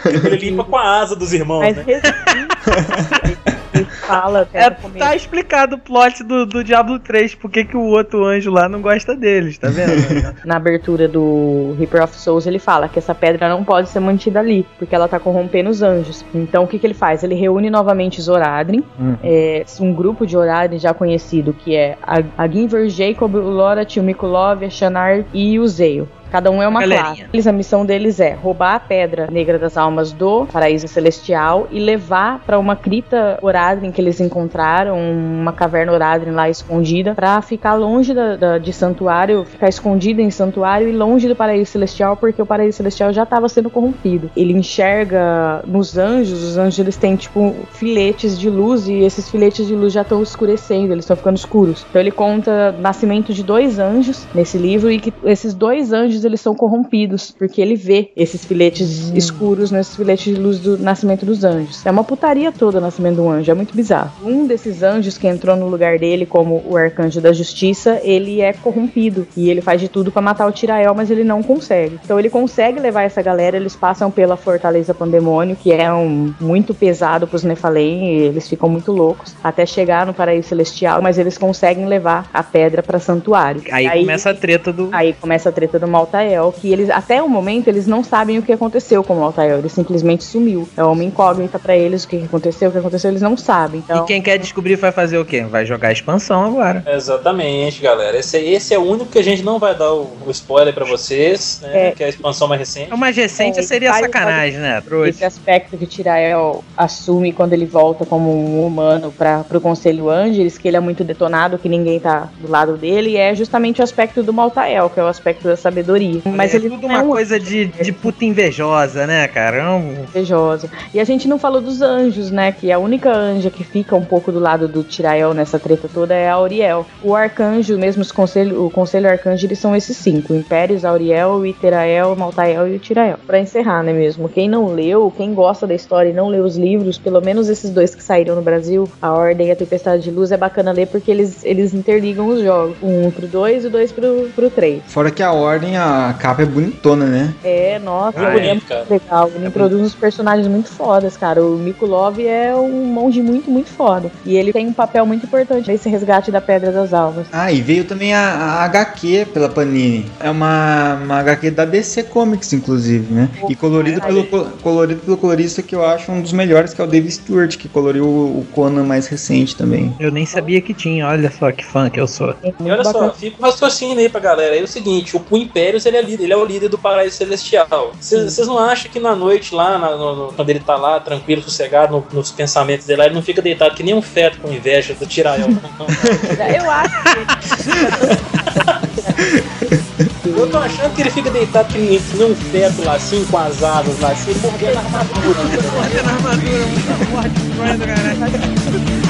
Ele limpa com a asa dos irmãos, Mas né? fala É, tá explicado o plot do, do Diablo 3, porque que o outro anjo lá não gosta deles, tá vendo? na abertura do Reaper of Souls, ele fala que essa pedra não pode ser mantida ali, porque ela tá corrompendo os anjos. Então o que, que ele faz? Ele reúne novamente os Oradrin, Uhum. é, um grupo de Oradrin já conhecido, que é a, a Ginver, Jacob, o Lorat, o Mikulov, a Shanar e o Zeio. Cada um é uma Galerinha. classe. Eles, a missão deles é roubar a pedra negra das almas do paraíso celestial e levar pra uma cripta Oradrin que eles encontraram, uma caverna Oradrin lá escondida, pra ficar longe da, da- de santuário, ficar escondida em santuário e longe do paraíso celestial, porque o paraíso celestial já estava sendo corrompido. Ele enxerga nos anjos, os anjos eles têm tipo filetes de luz e esses filetes de luz já estão escurecendo, eles estão ficando escuros. Então ele conta o nascimento de dois anjos nesse livro e que esses dois anjos eles são corrompidos, porque ele vê esses filetes escuros nesses filetes de luz do nascimento dos anjos. É uma putaria toda o nascimento do anjo, é muito bizarro. Um desses anjos que entrou no lugar dele como o arcanjo da justiça, ele é corrompido e ele faz de tudo pra matar o Tirael, mas ele não consegue. Então ele consegue levar essa galera, eles passam pela fortaleza Pandemônio, que é um muito pesado pros Nephalem, e eles ficam muito loucos até chegar no paraíso celestial, mas eles conseguem levar a pedra pra santuário. Aí, começa a treta do. Aí começa a treta do Malta Altael, que eles até o momento eles não sabem o que aconteceu com o Altael, ele simplesmente sumiu. É uma incógnita pra eles o que aconteceu, o que aconteceu, eles não sabem. Então, E quem quer descobrir vai fazer o quê? Vai jogar a expansão agora. Exatamente, galera. Esse, esse é o único que a gente não vai dar o, o spoiler pra vocês, né? É. Que é a expansão mais recente. O mais recente É, seria sacanagem, né? Trouxa. esse aspecto que Tirael assume quando ele volta como um humano para pro Conselho Angeles, que ele é muito detonado, que ninguém tá do lado dele, é justamente o aspecto do Maltael, que é o aspecto da sabedoria. Mas é ele tudo não uma é um coisa de, de puta invejosa, né, cara? É invejosa. E a gente não falou dos anjos, né? Que a única anja que fica um pouco do lado do Tirael nessa treta toda é a Auriel. O arcanjo, mesmo os conselho, o conselho arcanjo, eles são esses cinco: Impérios, Auriel, o Iterael, o Maltael e o Tirael. Pra encerrar, né mesmo? Quem não leu, quem gosta da história e não leu os livros, pelo menos esses dois que saíram no Brasil, A Ordem e a Tempestade de Luz, é bacana ler porque eles, eles interligam os jogos. Um pro dois e o dois pro, pro três. Fora que a ordem, a capa é bonitona, né? É, nossa, Muito é bonito, muito cara. legal. Ele introduz uns personagens muito fodas, cara. O Mikulov é um monge muito, muito foda. E ele tem um papel muito importante nesse resgate da Pedra das Almas. Ah, e veio também a, a HQ pela Panini. É uma, uma HQ da DC Comics, inclusive, né? E colorido pelo, co- colorido pelo colorista que eu acho um dos melhores, que é o Dave Stewart, que coloriu o, Conan mais recente também. Eu nem sabia que tinha, olha só que fã que eu sou. É E olha bacana. só, fica um raciocínio aí pra galera. É o seguinte, o, o Impérios ele é, líder, ele é o líder do Paraíso Celestial. Vocês não acham que na noite lá, na- no- no- quando ele tá lá, tranquilo, sossegado, no- nos pensamentos dele lá, ele não fica deitado que nem um feto com inveja do Tirael? Eu acho Eu tô achando que ele fica deitado que nem, um feto lá, assim, com as asas lá, assim, mordendo a armadura. né? Muito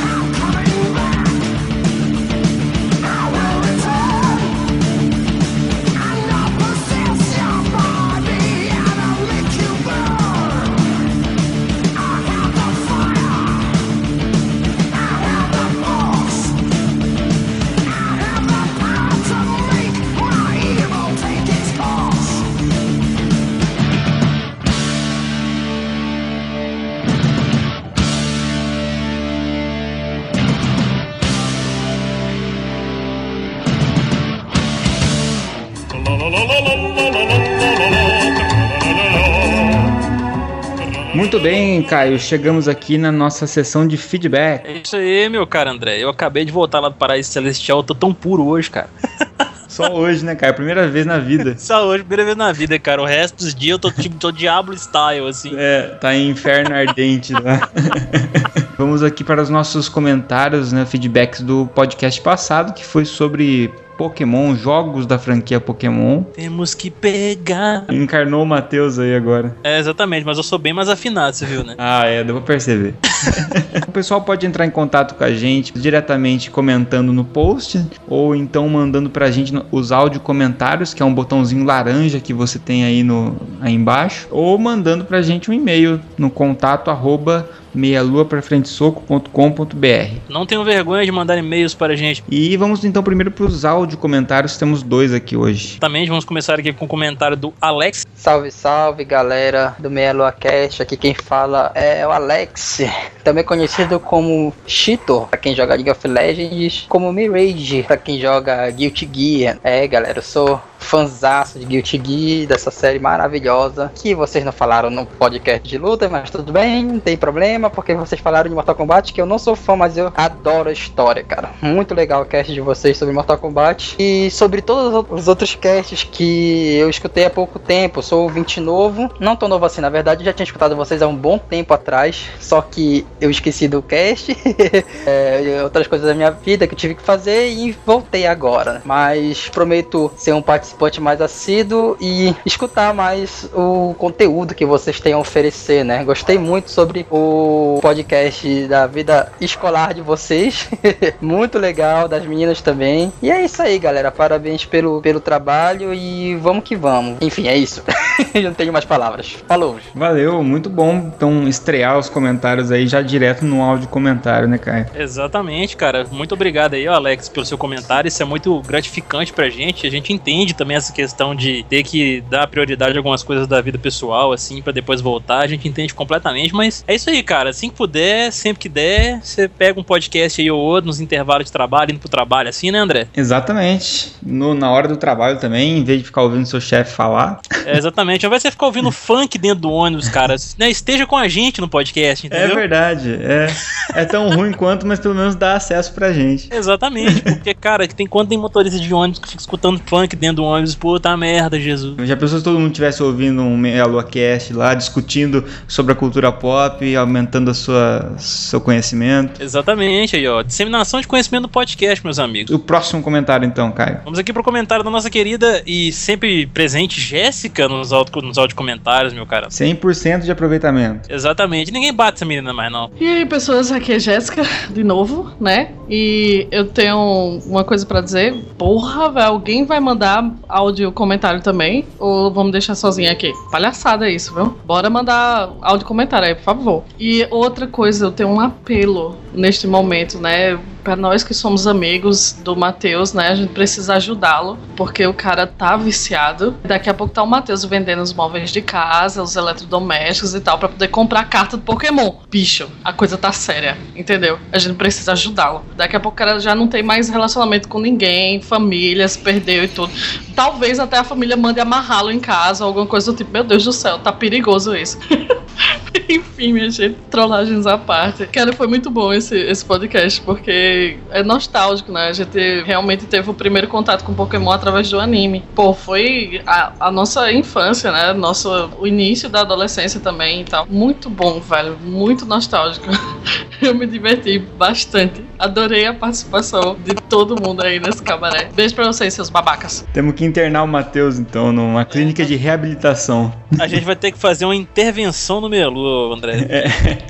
bem, Caio. Chegamos aqui na nossa sessão de feedback. É isso aí, meu cara André. Eu acabei de voltar lá do Paraíso Celestial, eu tô tão puro hoje, cara. Só hoje, né, Caio? Primeira vez na vida. Só hoje, primeira vez na vida, cara. O resto dos dias eu tô tipo, tô Diablo style, assim. É, tá em inferno ardente lá. Vamos aqui para os nossos comentários, né, feedbacks do podcast passado, que foi sobre Pokémon, jogos da franquia Pokémon. Temos que pegar. Encarnou o Matheus aí agora. É, exatamente, mas eu sou bem mais afinado, você viu, né? Ah, é, deu pra perceber. o pessoal pode entrar em contato com a gente diretamente comentando no post ou então mandando pra gente os áudio comentários, que é um botãozinho laranja que você tem aí, no, aí embaixo, ou mandando pra gente um e-mail no contato arroba meialuaprafrentesoco.com.br. Não tenham vergonha de mandar e-mails para a gente. E vamos então primeiro pros áudio comentários, temos dois aqui hoje. Também vamos começar aqui com o comentário do Alex. Salve, salve galera do Meia Lua Cast. Aqui quem fala é o Alex, também conhecido como Cheetor, pra quem joga League of Legends, como Mirage, pra quem joga Guilty Gear. É, galera, eu sou fanzaço de Guilty Gear, dessa série maravilhosa, que vocês não falaram no podcast de luta, mas tudo bem, não tem problema, porque vocês falaram de Mortal Kombat, que eu não sou fã, mas eu adoro a história, cara. Muito legal o cast de vocês sobre Mortal Kombat e sobre todos os outros casts que eu escutei há pouco tempo. Sou ouvinte novo, não tão novo assim, na verdade, já tinha escutado vocês há um bom tempo atrás, só que eu esqueci do cast, é, outras coisas da minha vida que eu tive que fazer e voltei agora. Mas prometo ser um participante mais assíduo e escutar mais o conteúdo que vocês têm a oferecer, né? Gostei muito sobre o podcast da vida escolar de vocês, muito legal, das meninas também. E é isso aí, galera. Parabéns pelo, pelo trabalho e vamos que vamos. Enfim, é isso. Eu não tenho mais palavras. Falou! Valeu, muito bom então estrear os comentários aí já direto no áudio comentário, né, Caio? Exatamente, cara. Muito obrigado aí, Alex, pelo seu comentário. Isso é muito gratificante pra gente. A gente entende também essa questão de ter que dar prioridade a algumas coisas da vida pessoal, assim, pra depois voltar. A gente entende completamente, mas é isso aí, cara. Assim que puder, sempre que der, você pega um podcast aí ou outro nos intervalos de trabalho, indo pro trabalho, assim, né, André? Exatamente. No- na hora do trabalho também, em vez de ficar ouvindo seu chefe falar. É, exatamente. Ao invés de você ficar ouvindo funk dentro do ônibus, cara, né, esteja com a gente no podcast, É entendeu? verdade. É, é tão ruim quanto, mas pelo menos dá acesso pra gente. Exatamente, porque, cara, que tem quando tem motorista de ônibus que fica escutando funk dentro do ônibus, puta merda, Jesus. Já pensou se todo mundo estivesse ouvindo um Meia Cast lá, discutindo sobre a cultura pop, aumentando a sua, seu conhecimento? Exatamente aí, ó. Disseminação de conhecimento no podcast, meus amigos. O próximo comentário então, Caio. Vamos aqui pro comentário da nossa querida e sempre presente Jéssica nos áudio, nos comentários, meu cara. 100% de aproveitamento. Exatamente. Ninguém bate essa menina mais, não. E aí, pessoas, aqui é Jéssica, de novo, né? E eu tenho uma coisa pra dizer. Porra, velho, alguém vai mandar áudio comentário também? Ou vamos deixar sozinha aqui? Palhaçada isso, viu? Bora mandar áudio comentário aí, por favor. E outra coisa, eu tenho um apelo neste momento, né? Pra nós que somos amigos do Matheus, né? A gente precisa ajudá-lo, porque o cara tá viciado. Daqui a pouco tá o Matheus vendendo os móveis de casa, os eletrodomésticos e tal, pra poder comprar a carta do Pokémon. Bicho, a coisa tá séria, entendeu? A gente precisa ajudá-lo. Daqui a pouco o cara já não tem mais relacionamento com ninguém, família, se perdeu e tudo. Talvez até a família mande amarrá-lo em casa, alguma coisa do tipo. Meu Deus do céu, tá perigoso isso. Enfim, minha gente, trollagens à parte. Cara, foi muito bom esse, esse podcast, porque é nostálgico, né? A gente realmente teve o primeiro contato com Pokémon através do anime. Pô, foi a, a nossa infância, né? Nosso, o início da adolescência também e tal. Muito bom, velho. Muito nostálgico. Eu me diverti bastante. Adorei a participação de todo mundo aí nesse cabaré. Beijo pra vocês, seus babacas. Temos que internar o Matheus então numa clínica de reabilitação. A gente vai ter que fazer uma intervenção no Melu, André. É,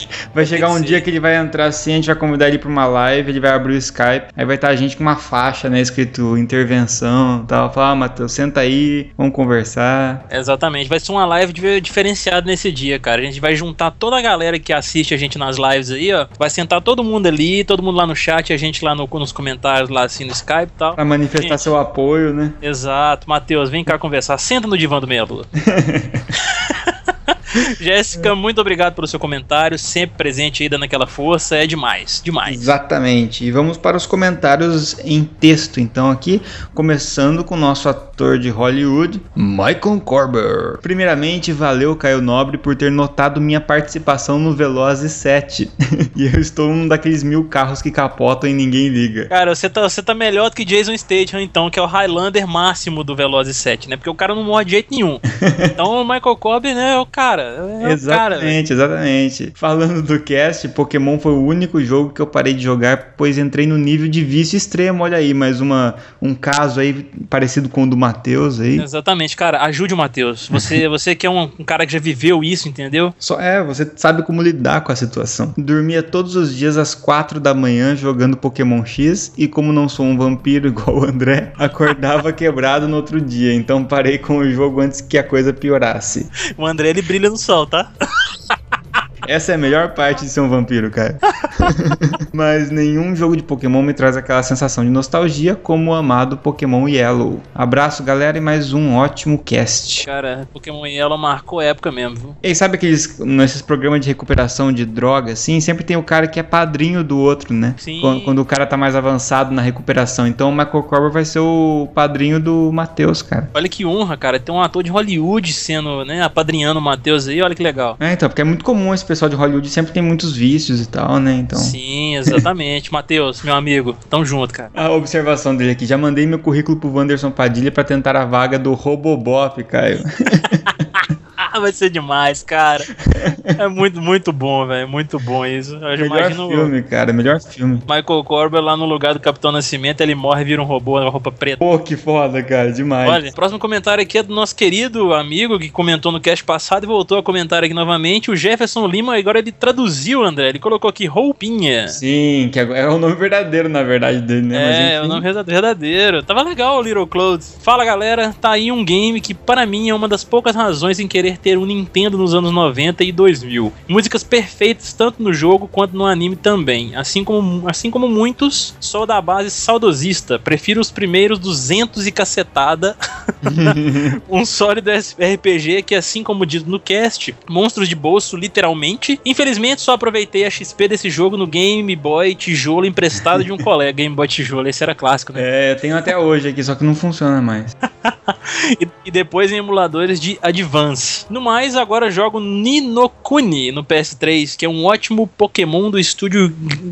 vai chegar um dia que ele vai entrar assim, a gente vai convidar ele pra uma live, ele vai abrir o Skype, aí vai estar a gente com uma faixa, né, escrito intervenção e tal. Falar, ah, Matheus, senta aí, vamos conversar. Exatamente, vai ser uma live diferenciada nesse dia, cara. A gente vai juntar toda a galera que assiste a gente nas lives aí, ó. Vai sentar todo mundo ali, todo mundo lá no chat, a gente lá no- nos comentários, lá assim no Skype e tal. Pra manifestar Gente. seu apoio, né? Exato, Matheus, vem cá conversar. Senta no divã do Meia Lua. Jéssica, muito obrigado pelo seu comentário, sempre presente aí dando aquela força, é demais, demais. Exatamente. E vamos para os comentários em texto, então, aqui, começando com o nosso ator de Hollywood, Michael Corber. Primeiramente, valeu, Caio Nobre, por ter notado minha participação no Velozes 7. e eu estou um daqueles mil carros que capotam e ninguém liga. Cara, você tá, você tá melhor do que Jason Statham, então, que é o Highlander máximo do Velozes 7, né? Porque o cara não morre de jeito nenhum. Então o Michael Cobb, né, é o cara. É cara, velho. exatamente, exatamente. Falando do cast, Pokémon foi o único jogo que eu parei de jogar, pois entrei no nível de vício extremo. Olha aí, mais uma, um caso aí parecido com o do Matheus aí. Exatamente, cara. Ajude o Matheus. Você, você que é um, um cara que já viveu isso, entendeu? Só é, você sabe como lidar com a situação. Dormia todos os dias às quatro da manhã jogando Pokémon X e como não sou um vampiro igual o André, acordava quebrado no outro dia. Então parei com o jogo antes que a coisa piorasse. O André ele brilha no sol, tá? Essa é a melhor parte de ser um vampiro, cara. Mas nenhum jogo de Pokémon me traz aquela sensação de nostalgia como o amado Pokémon Yellow. Abraço, galera, e mais um ótimo cast. Cara, Pokémon Yellow marcou época mesmo, viu? E sabe aqueles nesses programas de recuperação de droga, assim, sempre tem o cara que é padrinho do outro, né? Sim. Quando, quando o cara tá mais avançado na recuperação. Então o Michael Corber vai ser o padrinho do Matheus, cara. Olha que honra, cara. Tem um ator de Hollywood sendo, né, apadrinhando o Matheus aí, olha que legal. É, então, porque é muito comum esse pessoal de Hollywood sempre tem muitos vícios e tal, né? Então. Sim, exatamente. Matheus, meu amigo, tamo junto, cara. A observação dele aqui, já mandei meu currículo pro Wanderson Padilha pra tentar a vaga do Robobop, Caio. Vai ser demais, cara. É muito, muito bom, velho. Muito bom isso. Eu melhor imagino filme, cara, melhor filme. Michael Corber lá no lugar do Capitão Nascimento, ele morre e vira um robô, uma roupa preta. Pô, que foda, cara, demais. Olha, próximo comentário aqui é do nosso querido amigo que comentou no cast passado e voltou a comentar aqui novamente. O Jefferson Lima, agora ele traduziu, André. Ele colocou aqui roupinha. Sim, que é o nome verdadeiro, na verdade, dele, né? Mas, É, o enfim. nome verda- verdadeiro. Tava legal o Little Clothes. Fala galera, tá aí um game que para mim é uma das poucas razões em querer ter um Nintendo nos anos 90 e 2000. Músicas perfeitas tanto no jogo quanto no anime também. Assim como, assim como muitos, sou da base saudosista. Prefiro os primeiros 200 e cacetada. um sólido RPG que, assim como diz no cast, monstros de bolso, literalmente. Infelizmente, só aproveitei a XP desse jogo no Game Boy Tijolo emprestado de um colega. Game Boy Tijolo, esse era clássico, né? É, eu tenho até hoje aqui, só que não funciona mais. e, e depois em emuladores de Advance. No mais, agora jogo Ninokuni no PS3, que é um ótimo Pokémon do estúdio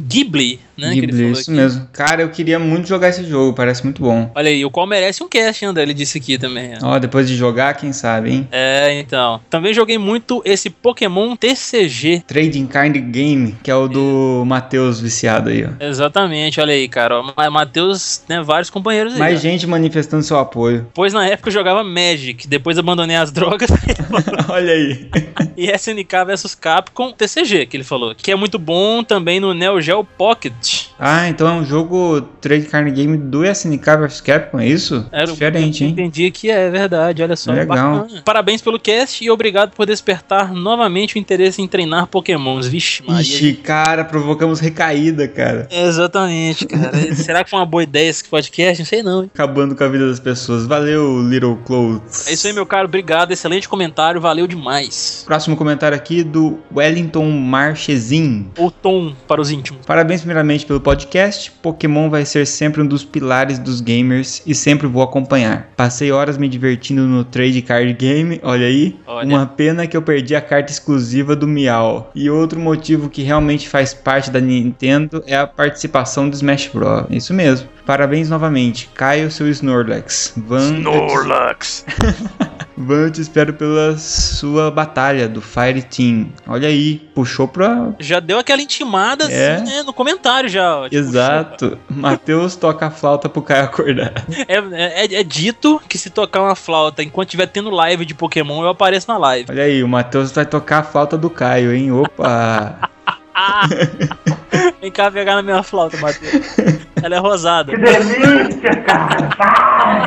Ghibli, né? que ele Ghibli, falou isso aqui. mesmo. Cara, eu queria muito jogar esse jogo, parece muito bom. Olha aí, o qual merece um cast, André, ele disse aqui também. ó. Ó, depois de jogar, quem sabe, hein? É, então. Também joguei muito esse Pokémon TCG. Trading Card Game, que é o do Matheus viciado aí, ó. Exatamente, olha aí, cara. Matheus, né, vários companheiros aí. Mais ó. gente manifestando seu apoio. Pois na época eu jogava Magic, depois abandonei as drogas Olha aí. e SNK vs Capcom TCG, que ele falou. Que é muito bom também no Neo Geo Pocket. Ah, então é um jogo Trading Card Game do SNK vs Capcom, é isso? Era o- Diferente, hein? Entendi que é verdade, olha só. Legal. bacana. Parabéns pelo cast e obrigado por despertar novamente o interesse em treinar Pokémons. Vixe, Maria. Ixi, cara, provocamos recaída, cara. Exatamente, cara. Será que foi uma boa ideia esse podcast? Não sei não. hein? Acabando com a vida das pessoas. Valeu, Little Clothes. É isso aí, meu caro. Obrigado. Excelente comentário. Valeu demais. Próximo comentário aqui do Wellington Marchezin. Ou Tom para os íntimos. Parabéns primeiramente pelo podcast. Pokémon vai ser sempre um dos pilares dos gamers e sempre vou acompanhar. Passei horas me divertindo no Trade Card Game, olha aí. Olha. Uma pena que eu perdi a carta exclusiva do Miau. E outro motivo que realmente faz parte da Nintendo é a participação do Smash Bros. Isso mesmo. Parabéns novamente. Caio seu Snorlax. Van Snorlax. Van, te espero pela sua batalha do Fire Team. Olha aí, puxou pra Já deu aquela intimada É. assim, né? No comentário já. tipo, Exato. Matheus toca a flauta pro Caio acordar. É, é- é dito que se tocar uma flauta enquanto estiver tendo live de Pokémon, eu apareço na live. Olha aí, o Matheus vai tocar a flauta do Caio, hein? Opa! Vem cá pegar na minha flauta, Matheus. Ela é rosada.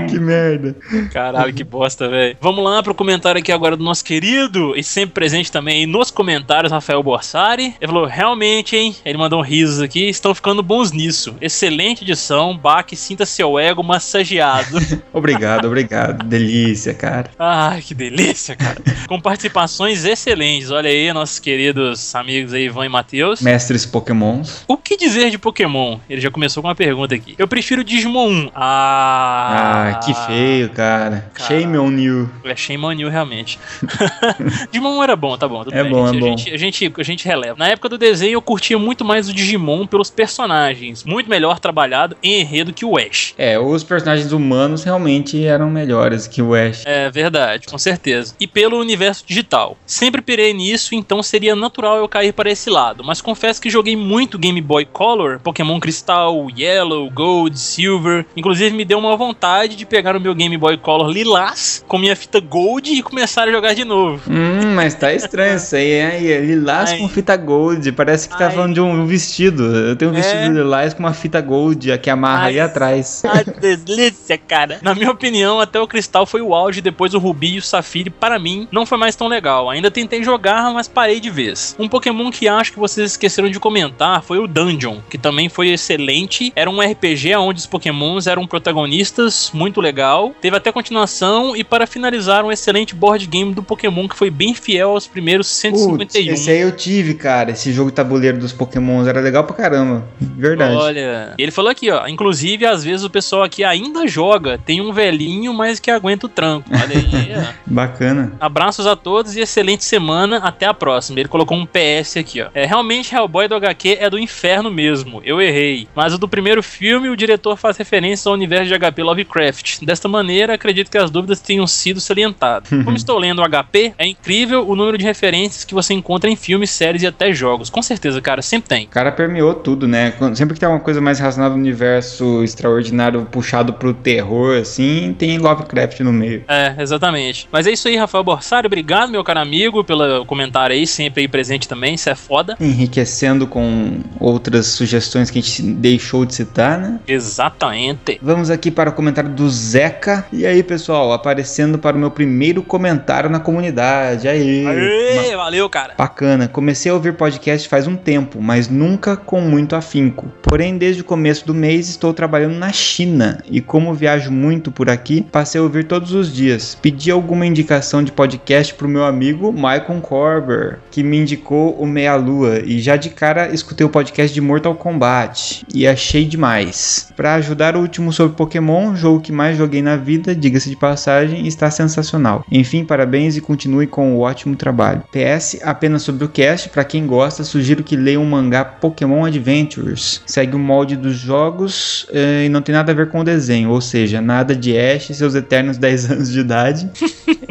que merda. Caralho, que bosta, velho. Vamos lá pro comentário aqui agora do nosso querido e sempre presente também aí nos comentários, Rafael Borsari. Ele falou: realmente, hein? Ele mandou um risos aqui. Estão ficando bons nisso. Excelente edição. Baque, sinta seu ego massageado. Obrigado, obrigado. Delícia, cara. Ai, que delícia, cara. Com participações excelentes. Olha aí, nossos queridos amigos aí, Ivan e Matheus. Mestres Pokémons. O que dizer de Pokémon? Ele já começou com uma pergunta aqui. Eu prefiro Digimon 1. Ah, Ah, que feio, cara. Cara. Shame on you. É shame on you, realmente. Digimon era bom, tá bom. Tudo É bem. bom, a, gente, é bom. A, gente, a, gente, a gente releva. Na época do desenho, eu curtia muito mais o Digimon pelos personagens. Muito melhor trabalhado em enredo que o Ash. É, os personagens humanos realmente eram melhores que o Ash. É verdade, com certeza. E pelo universo digital. Sempre pirei nisso, então seria natural eu cair para esse lado. Mas confesso que joguei muito Game Boy Color, Pokémon Cristal, Yellow, Gold, Silver. Inclusive me deu uma vontade de pegar o meu Game Boy Color lilás com minha fita Gold e começar a jogar de novo. Hum, mas tá estranho isso aí, hein? É Lilás Ai. com fita gold. Parece que tá Ai. falando de um vestido. Eu tenho um É. vestido lilás com uma fita gold que amarra Ai. aí atrás. Ai, delícia, cara. Na minha opinião, até o Cristal foi o auge, depois o Rubi e o Safiri, para mim, não foi mais tão legal. Ainda tentei jogar, mas parei de vez. Um Pokémon que acho que vocês esqueceram de comentar foi o Dungeon, que também foi excelente. Era um RPG onde os Pokémons eram protagonistas, muito legal. Teve até continuação, e para finalizar, um excelente board game do Pokémon que foi bem fiel aos primeiros Putz, 151. esse aí eu tive, cara. Esse jogo tabuleiro dos Pokémons era legal pra caramba. Verdade. Olha, ele falou aqui, ó. Inclusive, às vezes o pessoal aqui ainda joga. Tem um velhinho, mas que aguenta o tranco. Olha aí. Bacana. Abraços a todos e excelente semana. Até a próxima. Ele colocou um PS aqui, ó. É, realmente, Hellboy do HQ é do inferno mesmo. Eu errei. Mas o do primeiro filme, o diretor faz referência ao universo de HP Lovecraft. Desta maneira, acredito que as dúvidas tenham sido salientadas. Como estou lendo o HP, é incrível o número de referências que você encontra em filmes, séries e até jogos. Com certeza, cara, sempre tem. O cara permeou tudo, né? Sempre que tem uma coisa mais relacionada ao universo extraordinário puxado pro terror, assim, tem Lovecraft no meio. É, exatamente. Mas é isso aí, Rafael Borsari. Obrigado, meu caro amigo, pelo comentário aí, sempre aí presente também. Isso é foda. Enriquecendo com outras sugestões que a gente deixou de citar, né? Exatamente. Vamos aqui para o comentário do Zeca. E aí, pessoal, aparecendo para o meu primeiro comentário na comunidade. Aí. Aê, valeu, cara. Bacana. Comecei a ouvir podcast faz um tempo, mas nunca com muito afinco. Porém, desde o começo do mês estou trabalhando na China e como viajo muito por aqui, passei a ouvir todos os dias. Pedi alguma indicação de podcast pro meu amigo Michael Corber, que me indicou o Meia Lua e já de cara escutei o podcast de Mortal Kombat e achei demais. Para ajudar o último sobre Pokémon, jogo que mais joguei na vida, diga-se de passagem, está sensacional. Enfim, parabéns e continue com o ótimo trabalho. PS, apenas sobre o cast, para quem gosta, sugiro que leia o mangá Pokémon Adventures. Segue o molde dos jogos eh, e não tem nada a ver com o desenho, ou seja, nada de Ash e seus eternos 10 anos de idade.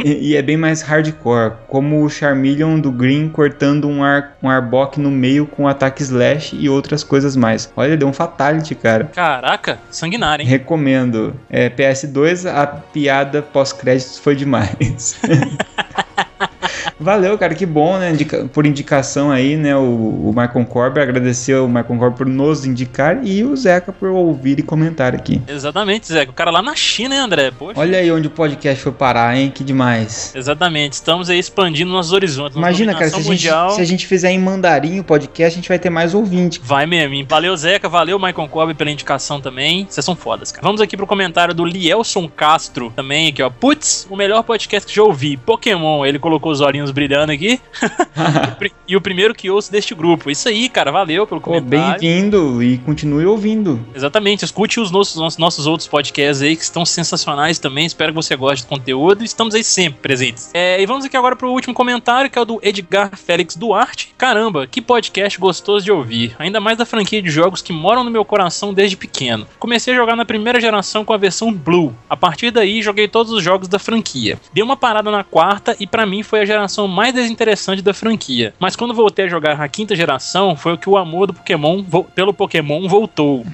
e, é bem mais hardcore, como o Charmeleon do Green cortando um, ar, um Arbok no meio com ataque slash e outras coisas mais. Olha, deu um fatality, cara. Caraca, sanguinário, hein? Recomendo. É, PS2, a piada pós-créditos foi demais. Valeu, cara, que bom, né? Indica- por indicação aí, né? O, o Michael Corber, agradecer o Michael Corber por nos indicar e o Zeca por ouvir e comentar aqui. Exatamente, Zé. O cara lá na China, hein, André? Poxa. Olha aí onde o podcast foi parar, hein? Que demais. Exatamente, estamos aí expandindo nossos horizontes. Imagina, cara, se a, gente, mundial se a gente fizer em mandarim o podcast, a gente vai ter mais ouvinte. Vai mesmo. Valeu, Zeca. Valeu, Michael Cobb, pela indicação também. Vocês são fodas, cara. Vamos aqui pro comentário do Lielson Castro também, aqui, ó. Putz, o melhor podcast que já ouvi. Pokémon. Ele colocou os olhinhos brilhando aqui. e o primeiro que ouço deste grupo. Isso aí, cara. Valeu pelo comentário. bem-vindo e continue ouvindo. Exatamente, escute os nossos, nossos, outros podcasts aí que estão sensacionais também. Espero que você goste do conteúdo. Estamos aí sempre presentes. É, e vamos aqui agora pro último comentário, que é o do Edgar Félix Duarte. Caramba, que podcast gostoso de ouvir. Ainda mais da franquia de jogos que moram no meu coração desde pequeno. Comecei a jogar na primeira geração com a versão Blue. A partir daí, joguei todos os jogos da franquia. Dei uma parada na quarta e pra mim foi a geração mais desinteressante da franquia. Mas quando voltei a jogar a quinta geração, foi o que o amor do Pokémon pelo Pokémon voltou.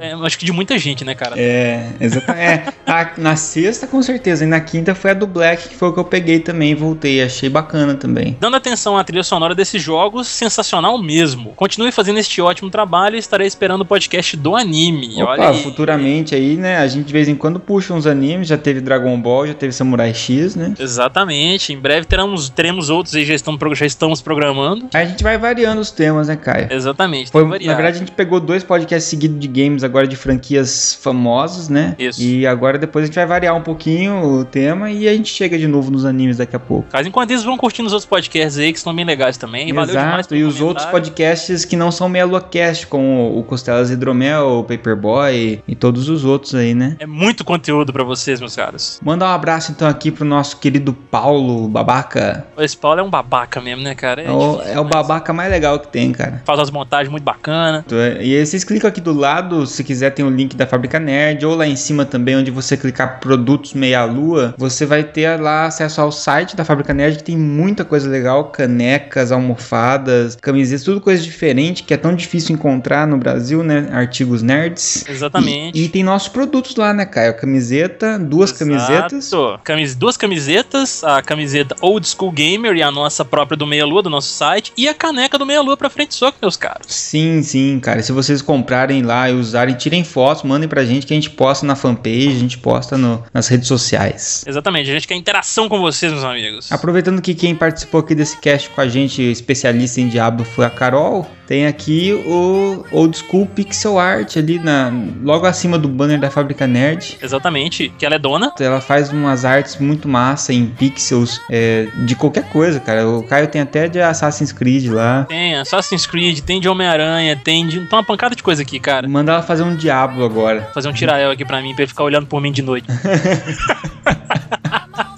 É, acho que de muita gente, né, cara? É, exatamente. É, a- na sexta, com certeza. E na quinta foi a do Black, que foi o que eu peguei também e voltei. Achei bacana também. Dando atenção à trilha sonora desses jogos, sensacional mesmo. Continue fazendo este ótimo trabalho e estarei esperando o podcast do anime. Olha Opa, aí. futuramente aí, né? A gente de vez em quando puxa uns animes. Já teve Dragon Ball, já teve Samurai X, né? Exatamente. Em breve teremos, teremos outros aí, já, estamos pro- já estamos programando. Aí a gente vai variando os temas, né, Caio? Exatamente. Foi, na verdade, a gente pegou dois podcasts seguidos de games agora de franquias famosas, né? Isso. E agora depois a gente vai variar um pouquinho o tema e a gente chega de novo nos animes daqui a pouco. Mas enquanto isso, vão curtindo os outros podcasts aí que estão bem legais também. Valeu demais Exato, e os outros podcasts que não são Meia Lua Cast, como o Costelas Hidromel, o Paperboy e todos os outros aí, né? É muito conteúdo pra vocês, meus caros. Mandar um abraço então aqui pro nosso querido Paulo Babaca. Esse Paulo é um babaca mesmo, né, cara? É o, difícil é o babaca mais legal que tem, cara. Faz umas montagens muito bacanas. E aí vocês clicam aqui do lado, se quiser tem o link da Fábrica Nerd, ou lá em cima também, onde você clicar produtos meia lua, você vai ter lá acesso ao site da Fábrica Nerd, que tem muita coisa legal, canecas, almofadas, camisetas, tudo coisa diferente, que é tão difícil encontrar no Brasil, né? Artigos nerds. Exatamente. E, e tem nossos produtos lá, né, Caio? Camiseta, duas camisetas. Exato. Camis- duas camisetas, a camiseta Old School Gamer e a nossa própria do Meia Lua, do nosso site, e a caneca do Meia Lua pra frente soco, meus caros. Sim, sim, cara. Se vocês comprarem lá e usarem, tirem fotos, mandem pra gente que a gente posta na fanpage, a gente posta no- nas redes sociais. Exatamente, a gente quer interação com vocês, meus amigos. Aproveitando que quem participou aqui desse cast com a gente, especialista em Diablo, foi a Carol, tem aqui o Old School Pixel Art ali na, logo acima do banner da Fábrica Nerd. Exatamente, que ela é dona. Ela faz umas artes muito massa em pixels é, de qualquer coisa, cara. O Caio tem até de Assassin's Creed lá. Tem Assassin's Creed, tem de Homem-Aranha, tem de. Tem uma pancada de coisa aqui, cara. Manda ela fazer um Diablo agora. Fazer um tirael aqui pra mim, pra ele ficar olhando por mim de noite.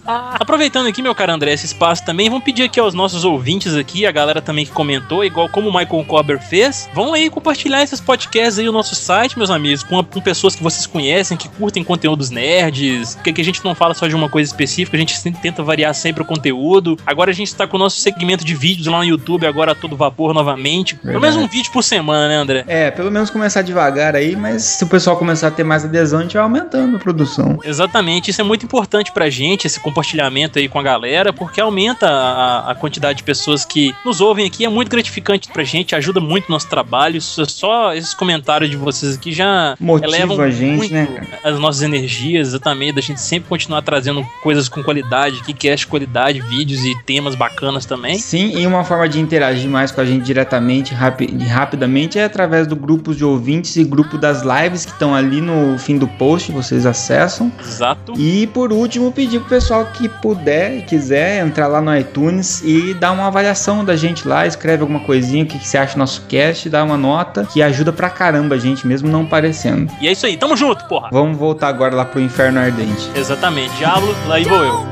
Aproveitando aqui, meu caro André, esse espaço também, vamos pedir aqui aos nossos ouvintes aqui, a galera também que comentou, igual como o Michael Cober fez, vão aí compartilhar esses podcasts aí no nosso site, meus amigos, com, com pessoas que vocês conhecem, que curtem conteúdos nerds, porque aqui a gente não fala só de uma coisa específica, a gente tenta variar sempre o conteúdo. Agora a gente tá com o nosso segmento de vídeos lá no YouTube, agora a todo vapor novamente. Pelo menos um vídeo por semana, né, André? É, pelo menos começar devagar aí, mas se o pessoal começar a ter mais adesão, a gente vai aumentando a produção. Exatamente, isso é muito importante pra gente, esse compartilhamento compartilhamento aí com a galera, porque aumenta a, a quantidade de pessoas que nos ouvem aqui. É muito gratificante pra gente, ajuda muito no nosso trabalho. Só esses comentários de vocês aqui já Motiva elevam a gente, muito né, as nossas energias também, da gente sempre continuar trazendo coisas com qualidade, que cast de qualidade, vídeos e temas bacanas também. Sim, e uma forma de interagir mais com a gente diretamente, rapi rapidamente, é através do grupos de ouvintes e grupo das lives que estão ali no fim do post, vocês acessam. Exato. E por último, pedir pro pessoal que puder e quiser entrar lá no iTunes e dar uma avaliação da gente lá, escreve alguma coisinha, o que, que você acha do nosso cast, dá uma nota, que ajuda pra caramba a gente, mesmo não parecendo. E é isso aí, tamo junto, porra. Vamos voltar agora lá pro Inferno Ardente. Exatamente, Diablo, lá aí vou eu.